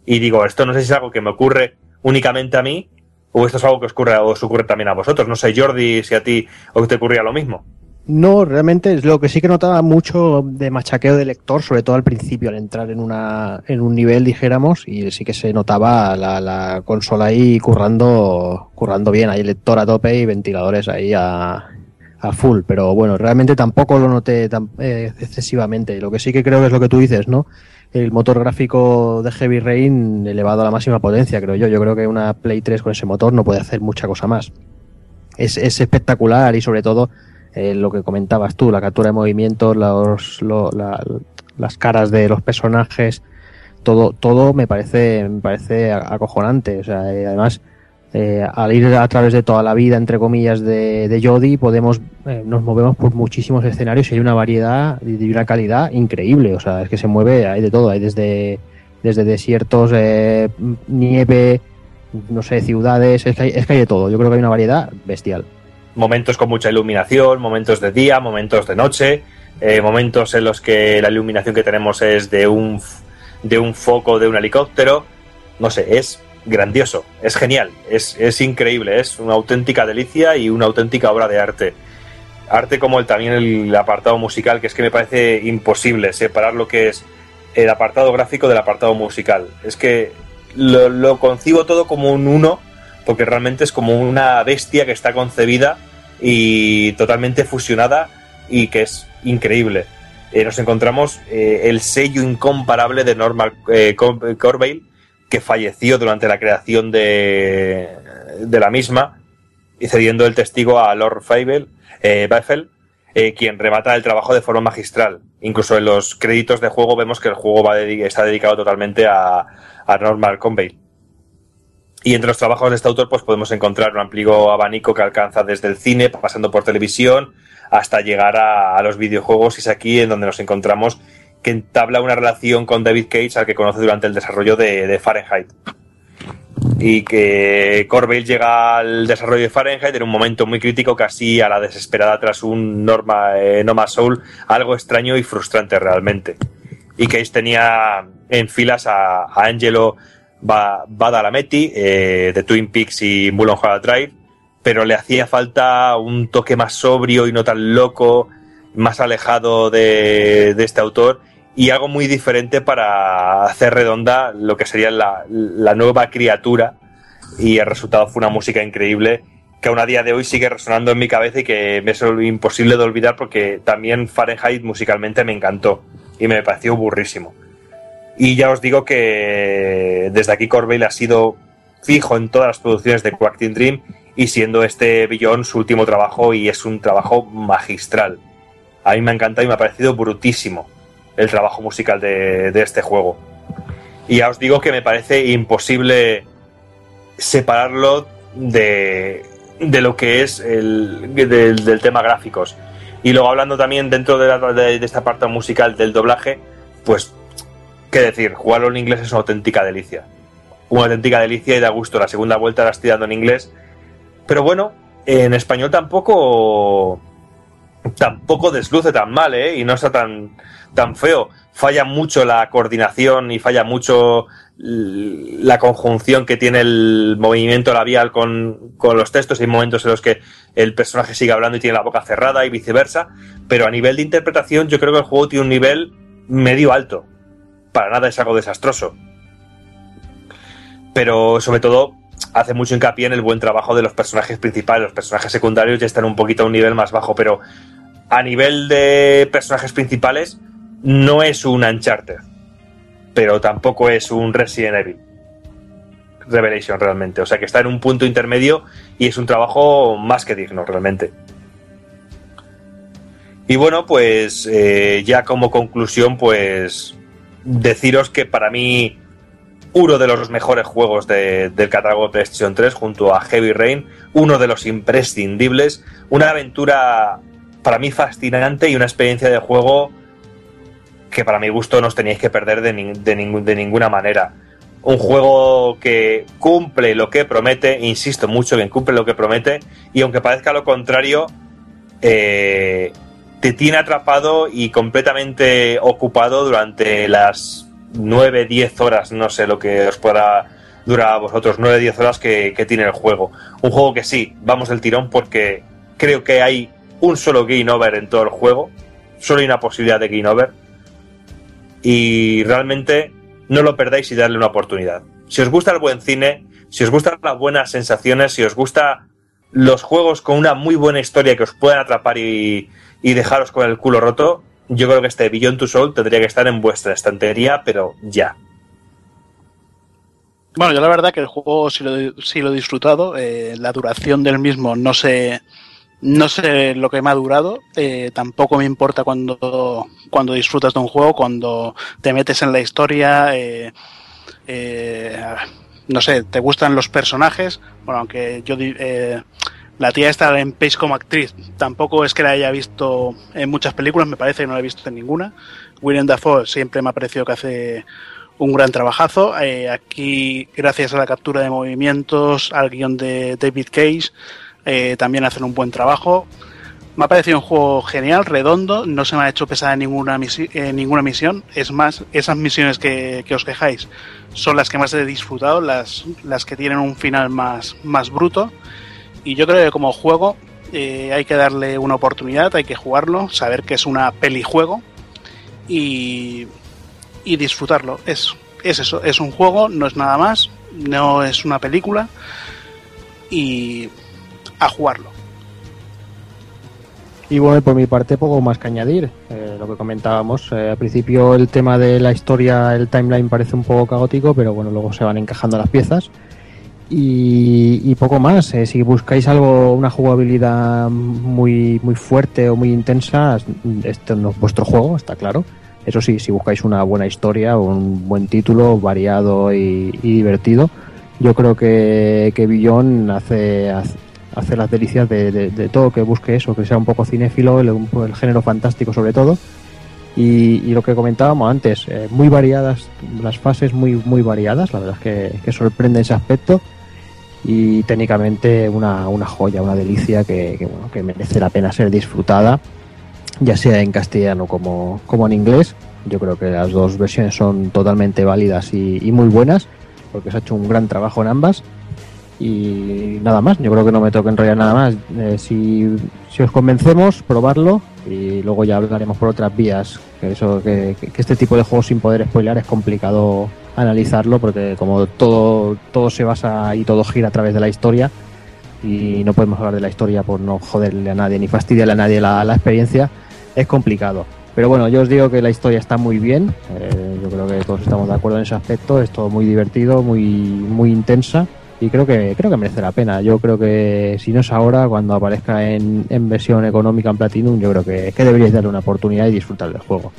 Y digo, esto no sé si es algo que me ocurre únicamente a mí, o esto es algo que os ocurre, os ocurre también a vosotros. No sé, Jordi, si a ti o te ocurría lo mismo. No, realmente es lo que sí que notaba mucho de machaqueo de lector, sobre todo al principio, al entrar en una en un nivel, dijéramos, y sí que se notaba la, la consola ahí currando currando bien, ahí lector a tope y ventiladores ahí a, a full, pero bueno, realmente tampoco lo noté tan, eh, excesivamente. Lo que sí que creo que es lo que tú dices, ¿no? El motor gráfico de Heavy Rain elevado a la máxima potencia, creo yo. Yo creo que una Play 3 con ese motor no puede hacer mucha cosa más. Es, es espectacular y sobre todo eh, lo que comentabas tú, la captura de movimientos, los, lo, la, las caras de los personajes, todo, todo me parece, me parece acojonante. O sea, eh, además, eh, al ir a través de toda la vida, entre comillas, de, de Jodie, podemos, nos movemos por muchísimos escenarios y hay una variedad y una calidad increíble. O sea, es que se mueve, hay de todo, hay desde, desde desiertos, nieve, no sé, ciudades, es que, hay, es que hay de todo. Yo creo que hay una variedad bestial momentos con mucha iluminación, momentos de día, momentos de noche, eh, momentos en los que la iluminación que tenemos es de un, de un foco de un helicóptero. No sé, es grandioso, es genial, es, es increíble, es una auténtica delicia y una auténtica obra de arte. Arte como el, también el apartado musical, que es que me parece imposible separar lo que es el apartado gráfico del apartado musical. Es que lo, lo concibo todo como un uno, porque realmente es como una bestia que está concebida y totalmente fusionada y que es increíble. Eh, nos encontramos eh, el sello incomparable de Norman eh, Corbeil, que falleció durante la creación de, de la misma, y cediendo el testigo a Lord Feibel, eh, Beffel, quien remata el trabajo de forma magistral. Incluso en los créditos de juego vemos que el juego está dedicado totalmente a, a Norman Corbeil. Y entre los trabajos de este autor pues podemos encontrar un amplio abanico que alcanza desde el cine, pasando por televisión, hasta llegar a, los videojuegos y es aquí en donde nos encontramos que entabla una relación con David Cage al que conoce durante el desarrollo de, Fahrenheit. Y que Corbeil llega al desarrollo de Fahrenheit en un momento muy crítico, casi a la desesperada tras un Norma, eh, Noma Soul, algo extraño y frustrante realmente. Y Cage tenía en filas a Angelo Badalamenti eh, de Twin Peaks y Mulholland Drive, pero le hacía falta un toque más sobrio y no tan loco, más alejado de, de este autor y algo muy diferente para hacer redonda lo que sería la, la, nueva criatura y el resultado fue una música increíble que aún a día de hoy sigue resonando en mi cabeza y que me es imposible de olvidar porque también Fahrenheit musicalmente me encantó y me pareció burrísimo. Y ya os digo que desde aquí Corbeil ha sido fijo en todas las producciones de Quack Dream y siendo este Billón su último trabajo y es un trabajo magistral. A mí me ha encantado y me ha parecido brutísimo el trabajo musical de, de este juego. Y ya os digo que me parece imposible separarlo de, de lo que es el del, tema gráficos. Y luego hablando también dentro de, la- de esta parte musical del doblaje, pues, qué decir, jugarlo en inglés es una auténtica delicia. Una auténtica delicia y da gusto. La segunda vuelta la estoy dando en inglés. Pero bueno, en español tampoco tampoco desluce tan mal, ¿eh? Y no está tan, tan feo. Falla mucho la coordinación y falla mucho la conjunción que tiene el movimiento labial con, con los textos. Hay momentos en los que el personaje sigue hablando y tiene la boca cerrada y viceversa. Pero a nivel de interpretación, yo creo que el juego tiene un nivel medio alto. Para nada es algo desastroso. Pero sobre todo hace mucho hincapié en el buen trabajo de los personajes principales. Los personajes secundarios ya están un poquito a un nivel más bajo, pero a nivel de personajes principales no es un Uncharted, pero tampoco es un Resident Evil. Revelation realmente, o sea que está en un punto intermedio y es un trabajo más que digno realmente. Y bueno, pues eh, ya como conclusión, pues deciros que para mí uno de los mejores juegos de- del catálogo de PlayStation 3 junto a Heavy Rain, uno de los imprescindibles, una aventura para mí fascinante y una experiencia de juego que para mi gusto no os teníais que perder de, de de ninguna manera. Un juego que cumple lo que promete, insisto mucho que cumple lo que promete, y aunque parezca lo contrario, eh, te tiene atrapado y completamente ocupado durante las 9, 10 horas, no sé lo que os pueda durar a vosotros, 9, 10 horas que, tiene el juego. Un juego que sí, vamos del tirón porque creo que hay un solo game over en todo el juego, solo hay una posibilidad de game over y realmente no lo perdáis y darle una oportunidad. Si os gusta el buen cine, si os gustan las buenas sensaciones, si os gusta los juegos con una muy buena historia que os puedan atrapar y, y dejaros con el culo roto, yo creo que este Beyond Two Soul tendría que estar en vuestra estantería, pero ya. Bueno, yo la verdad que el juego sí lo, sí lo he disfrutado. eh, la duración del mismo no sé, no sé lo que me ha durado. eh, tampoco me importa cuando, cuando disfrutas de un juego, cuando te metes en la historia. eh, eh, no sé, te gustan los personajes. Bueno, aunque yo la tía está en Pace como actriz. Tampoco es que la haya visto en muchas películas, me parece que no la he visto en ninguna. William Dafoe siempre me ha parecido que hace un gran trabajazo. Eh, aquí, gracias a la captura de movimientos, al guion de David Cage, eh, también hacen un buen trabajo. Me ha parecido un juego genial, redondo, no se me ha hecho pesada ninguna, ninguna misión. Es más, esas misiones que, que os quejáis son las que más he disfrutado, las, las que tienen un final más, más bruto. Y yo creo que como juego eh, hay que darle una oportunidad, hay que jugarlo, saber que es una pelijuego y, y disfrutarlo. Es, es eso, es un juego, no es nada más, no es una película y a jugarlo. Y bueno, por mi parte, poco más que añadir. Eh, lo que comentábamos, eh, al principio el tema de la historia, el timeline parece un poco caótico, pero bueno, luego se van encajando las piezas. Y, poco más. eh, si buscáis algo, una jugabilidad muy, muy fuerte o muy intensa, este no es vuestro juego, está claro. Eso sí, si buscáis una buena historia o un buen título, variado y, divertido, yo creo que, que Billón hace, hace, las delicias de, de- todo que busque eso, que sea un poco cinéfilo, el, género fantástico sobre todo. Y, y lo que comentábamos antes, eh, muy variadas, las fases muy, muy variadas, la verdad es que sorprende ese aspecto. Y técnicamente una, una joya, una delicia que, que, bueno, que merece la pena ser disfrutada, ya sea en castellano como, como en inglés. Yo creo que las dos versiones son totalmente válidas y, y muy buenas, porque se ha hecho un gran trabajo en ambas. Y nada más, yo creo que no me toca enrollar nada más. Eh, si, si os convencemos, probarlo y luego ya hablaremos por otras vías. Que, eso, que, que- este tipo de juegos sin poder spoiler es complicado analizarlo porque como todo, todo se basa y todo gira a través de la historia y no podemos hablar de la historia por no joderle a nadie ni fastidiarle a nadie la, experiencia, es complicado. Pero bueno, yo os digo que la historia está muy bien, eh, yo creo que todos estamos de acuerdo en ese aspecto, es todo muy divertido, muy, muy intensa y creo que creo que merece la pena. Yo creo que si no es ahora, cuando aparezca en, en versión económica en Platinum, yo creo que, que deberíais darle una oportunidad y disfrutar del juego.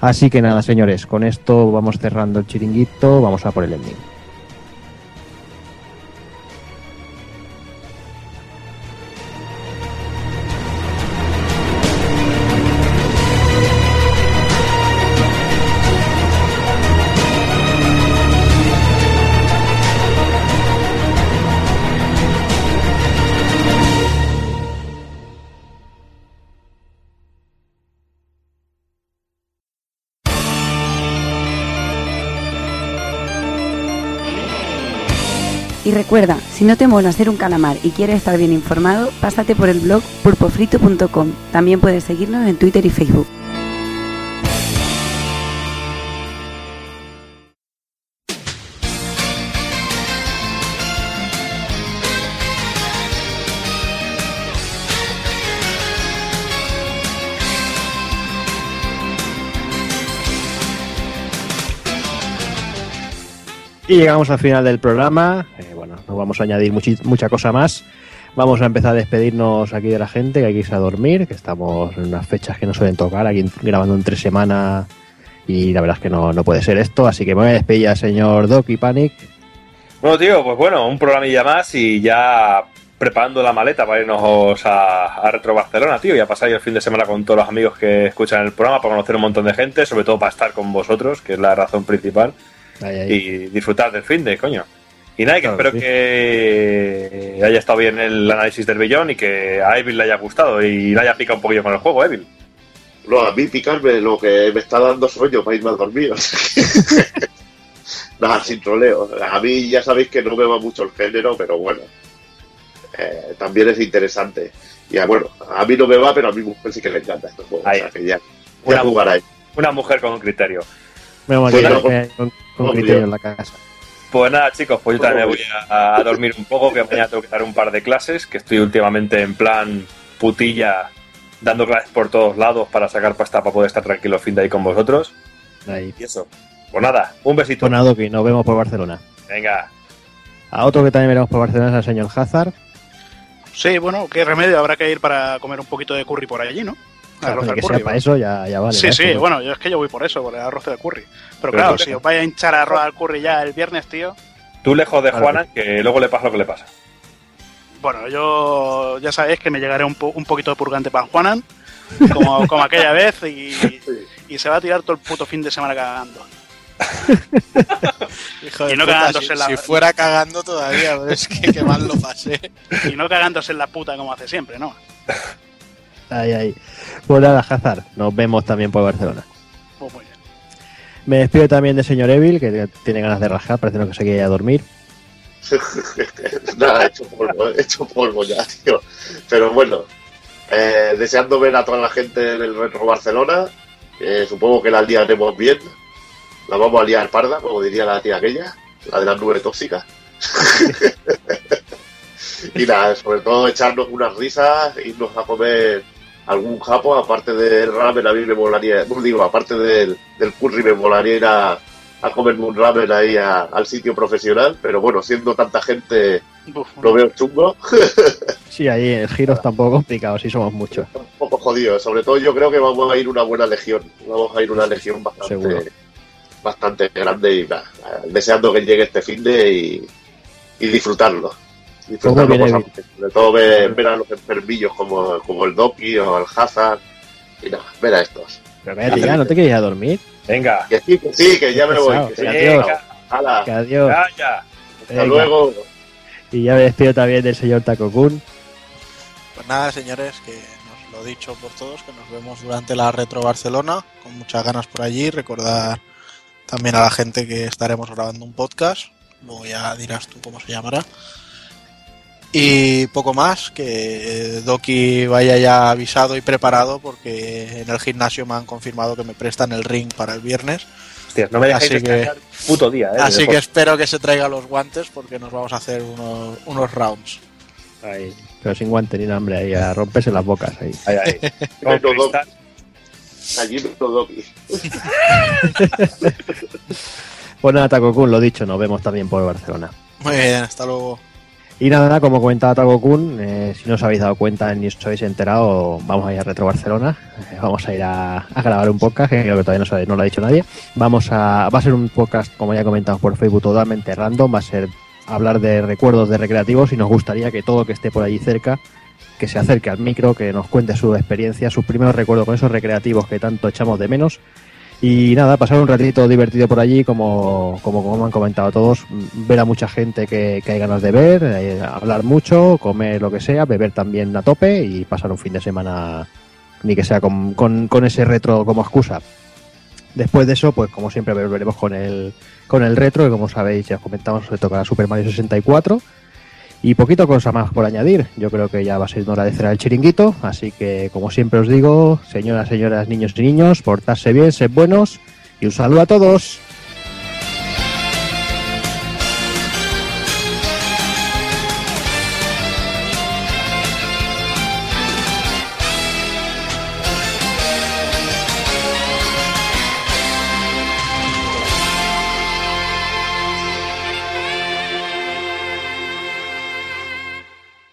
Así que nada, señores, con esto vamos cerrando el chiringuito, vamos a por el ending. Y recuerda, si no te mola hacer un calamar y quieres estar bien informado, pásate por el blog pulpofrito.com. También puedes seguirnos en Twitter y Facebook. Y llegamos al final del programa. No vamos a añadir mucha cosa más. Vamos a empezar a despedirnos aquí de la gente, que hay que irse a dormir, que estamos en unas fechas que no suelen tocar, aquí grabando en tres semanas y la verdad es que no, no puede ser esto. Así que me voy a despedir al señor Doc y Panic. Bueno, tío, pues bueno, un programilla más y ya preparando la maleta para irnos a, a Retro Barcelona, tío, y a pasar yo el fin de semana con todos los amigos que escuchan el programa para conocer un montón de gente, sobre todo para estar con vosotros, que es la razón principal, Ahí, ahí. y disfrutar del fin de, coño. Y nada, que Claro, espero sí. que haya estado bien el análisis del billón y que a Evil le haya gustado y le haya picado un poquillo con el juego, Evil. No, a mí picarme lo que me está dando sueño para irme a dormir. (laughs) Nada, sin troleo. A mí ya sabéis que no me va mucho el género, pero bueno. eh, también es interesante. Y ah, bueno, a mí no me va, pero a mi mujer sí que le encanta estos juegos. Ahí. O sea, que ya, Una jugará ahí. Una mujer con un criterio. Vamos aquí, no, con, con obvio. criterio en la casa. Pues nada, chicos, pues yo también voy a, a dormir un poco, que mañana tengo que dar un par de clases, que estoy últimamente en plan putilla, dando clases por todos lados para sacar pasta para poder estar tranquilo fin de ahí con vosotros. Ahí. Y eso. Pues nada, un besito. Pues nada, Doc, y nos vemos por Barcelona. Venga. A otro que también veremos por Barcelona es al señor Hazard. Sí, bueno, qué remedio, habrá que ir para comer un poquito de curry por allí, ¿no? Claro, Arroz al que curry, sea para ¿no? eso ya, ya vale. sí, sí, bueno, yo es que yo voy por eso, por el arroz del curry. Pero, Pero claro, si os vais a hinchar arroz al curry ya el viernes, tío. Tú lejos de Claro Juana, que luego le pasa lo que le pasa. Bueno, yo ya sabéis que me llegaré un, po- un poquito de purgante para Juanan, como, como aquella vez, y, (laughs) y se va a tirar todo el puto fin de semana cagando. (laughs) Hijo Y de no puta, cagándose si, en la- si fuera cagando todavía, pero es que qué mal lo pasé. (laughs) Y no cagándose en la puta como hace siempre, ¿no? Ahí, ahí. Pues nada, Hazard, nos vemos también por Barcelona. Pues muy bien. Me despido también del señor Evil, que tiene ganas de rajar, parece que se quiere ir a dormir. (laughs) Nada, he hecho polvo, he hecho polvo ya, tío. Pero bueno, eh, deseando ver a toda la gente en el Retro Barcelona. eh, supongo que la liaremos bien. La vamos a liar parda, como diría la tía aquella, la de las nubes tóxicas. (laughs) y nada, sobre todo echarnos unas risas, irnos a comer algún japo, aparte del ramen, a mí me molaría, no (laughs) digo, aparte del, del curry, me molaría ir a, a comerme un ramen ahí a- al sitio profesional, pero bueno, siendo tanta gente, Uf, lo veo chungo, (laughs) Sí, ahí el giro está un poco complicado, sí somos muchos. un poco jodido. Sobre todo yo creo que vamos a ir una buena legión, vamos a ir una legión bastante, Seguro. bastante grande y nada, deseando que llegue este fin de y, y disfrutarlo. Disfrutarlo viene cosas- sobre todo ver, ver a los enfermillos como, como el Doki o el Hazard y nada, ver a estos. Pero cállate ya, ¿no te quieres ir a dormir? Venga. Que sí, que sí, que ya me voy. Que que sí, adiós. Hala, Que adiós. Hasta Venga. luego. Y ya me despido también del señor Taco Kun. Pues nada, señores, que nos lo dicho por todos, que nos vemos durante la Retro Barcelona, con muchas ganas por allí. Recordar también a la gente que estaremos grabando un podcast. Luego ya dirás tú cómo se llamará. Y poco más, que Doki vaya ya avisado y preparado porque en el gimnasio me han confirmado que me prestan el ring para el viernes. Hostias, no me dejáis Así que- puto día, eh. Así que espero que se traiga los guantes porque nos vamos a hacer unos, unos rounds. Ahí. Pero sin guante ni hambre, ahí a romperse las bocas. Ahí. Ahí, ahí. (laughs) Allí no Doki. (laughs) Pues nada, Taco Kun, lo dicho, nos vemos también por Barcelona. Muy bien, hasta luego. Y nada, como comentaba Tago Kun, eh, si no os habéis dado cuenta ni os habéis enterado, vamos a ir a Retro Barcelona. Eh, vamos a ir a, a grabar un podcast, que creo que todavía no, sabe- no lo ha dicho nadie. Vamos a, va a ser un podcast, como ya comentamos por Facebook, totalmente random. Va a ser hablar de recuerdos de recreativos y nos gustaría que todo que esté por allí cerca, que se acerque al micro, que nos cuente su experiencia, sus primeros recuerdos con esos recreativos que tanto echamos de menos. Y nada, pasar un ratito divertido por allí, como, como, como han comentado todos, m- ver a mucha gente que, que hay ganas de ver, eh, hablar mucho, comer lo que sea, beber también a tope y pasar un fin de semana, ni que sea con, con, con ese retro como excusa. Después de eso, pues como siempre volveremos con el, con el retro, que como sabéis, ya os comentamos, se tocará Super Mario 64. Y poquito cosa más por añadir. Yo creo que ya va a ser hora de cerrar el chiringuito. Así que, como siempre os digo, señoras, señoras, niños y niños, portarse bien, sed buenos. Y un saludo a todos.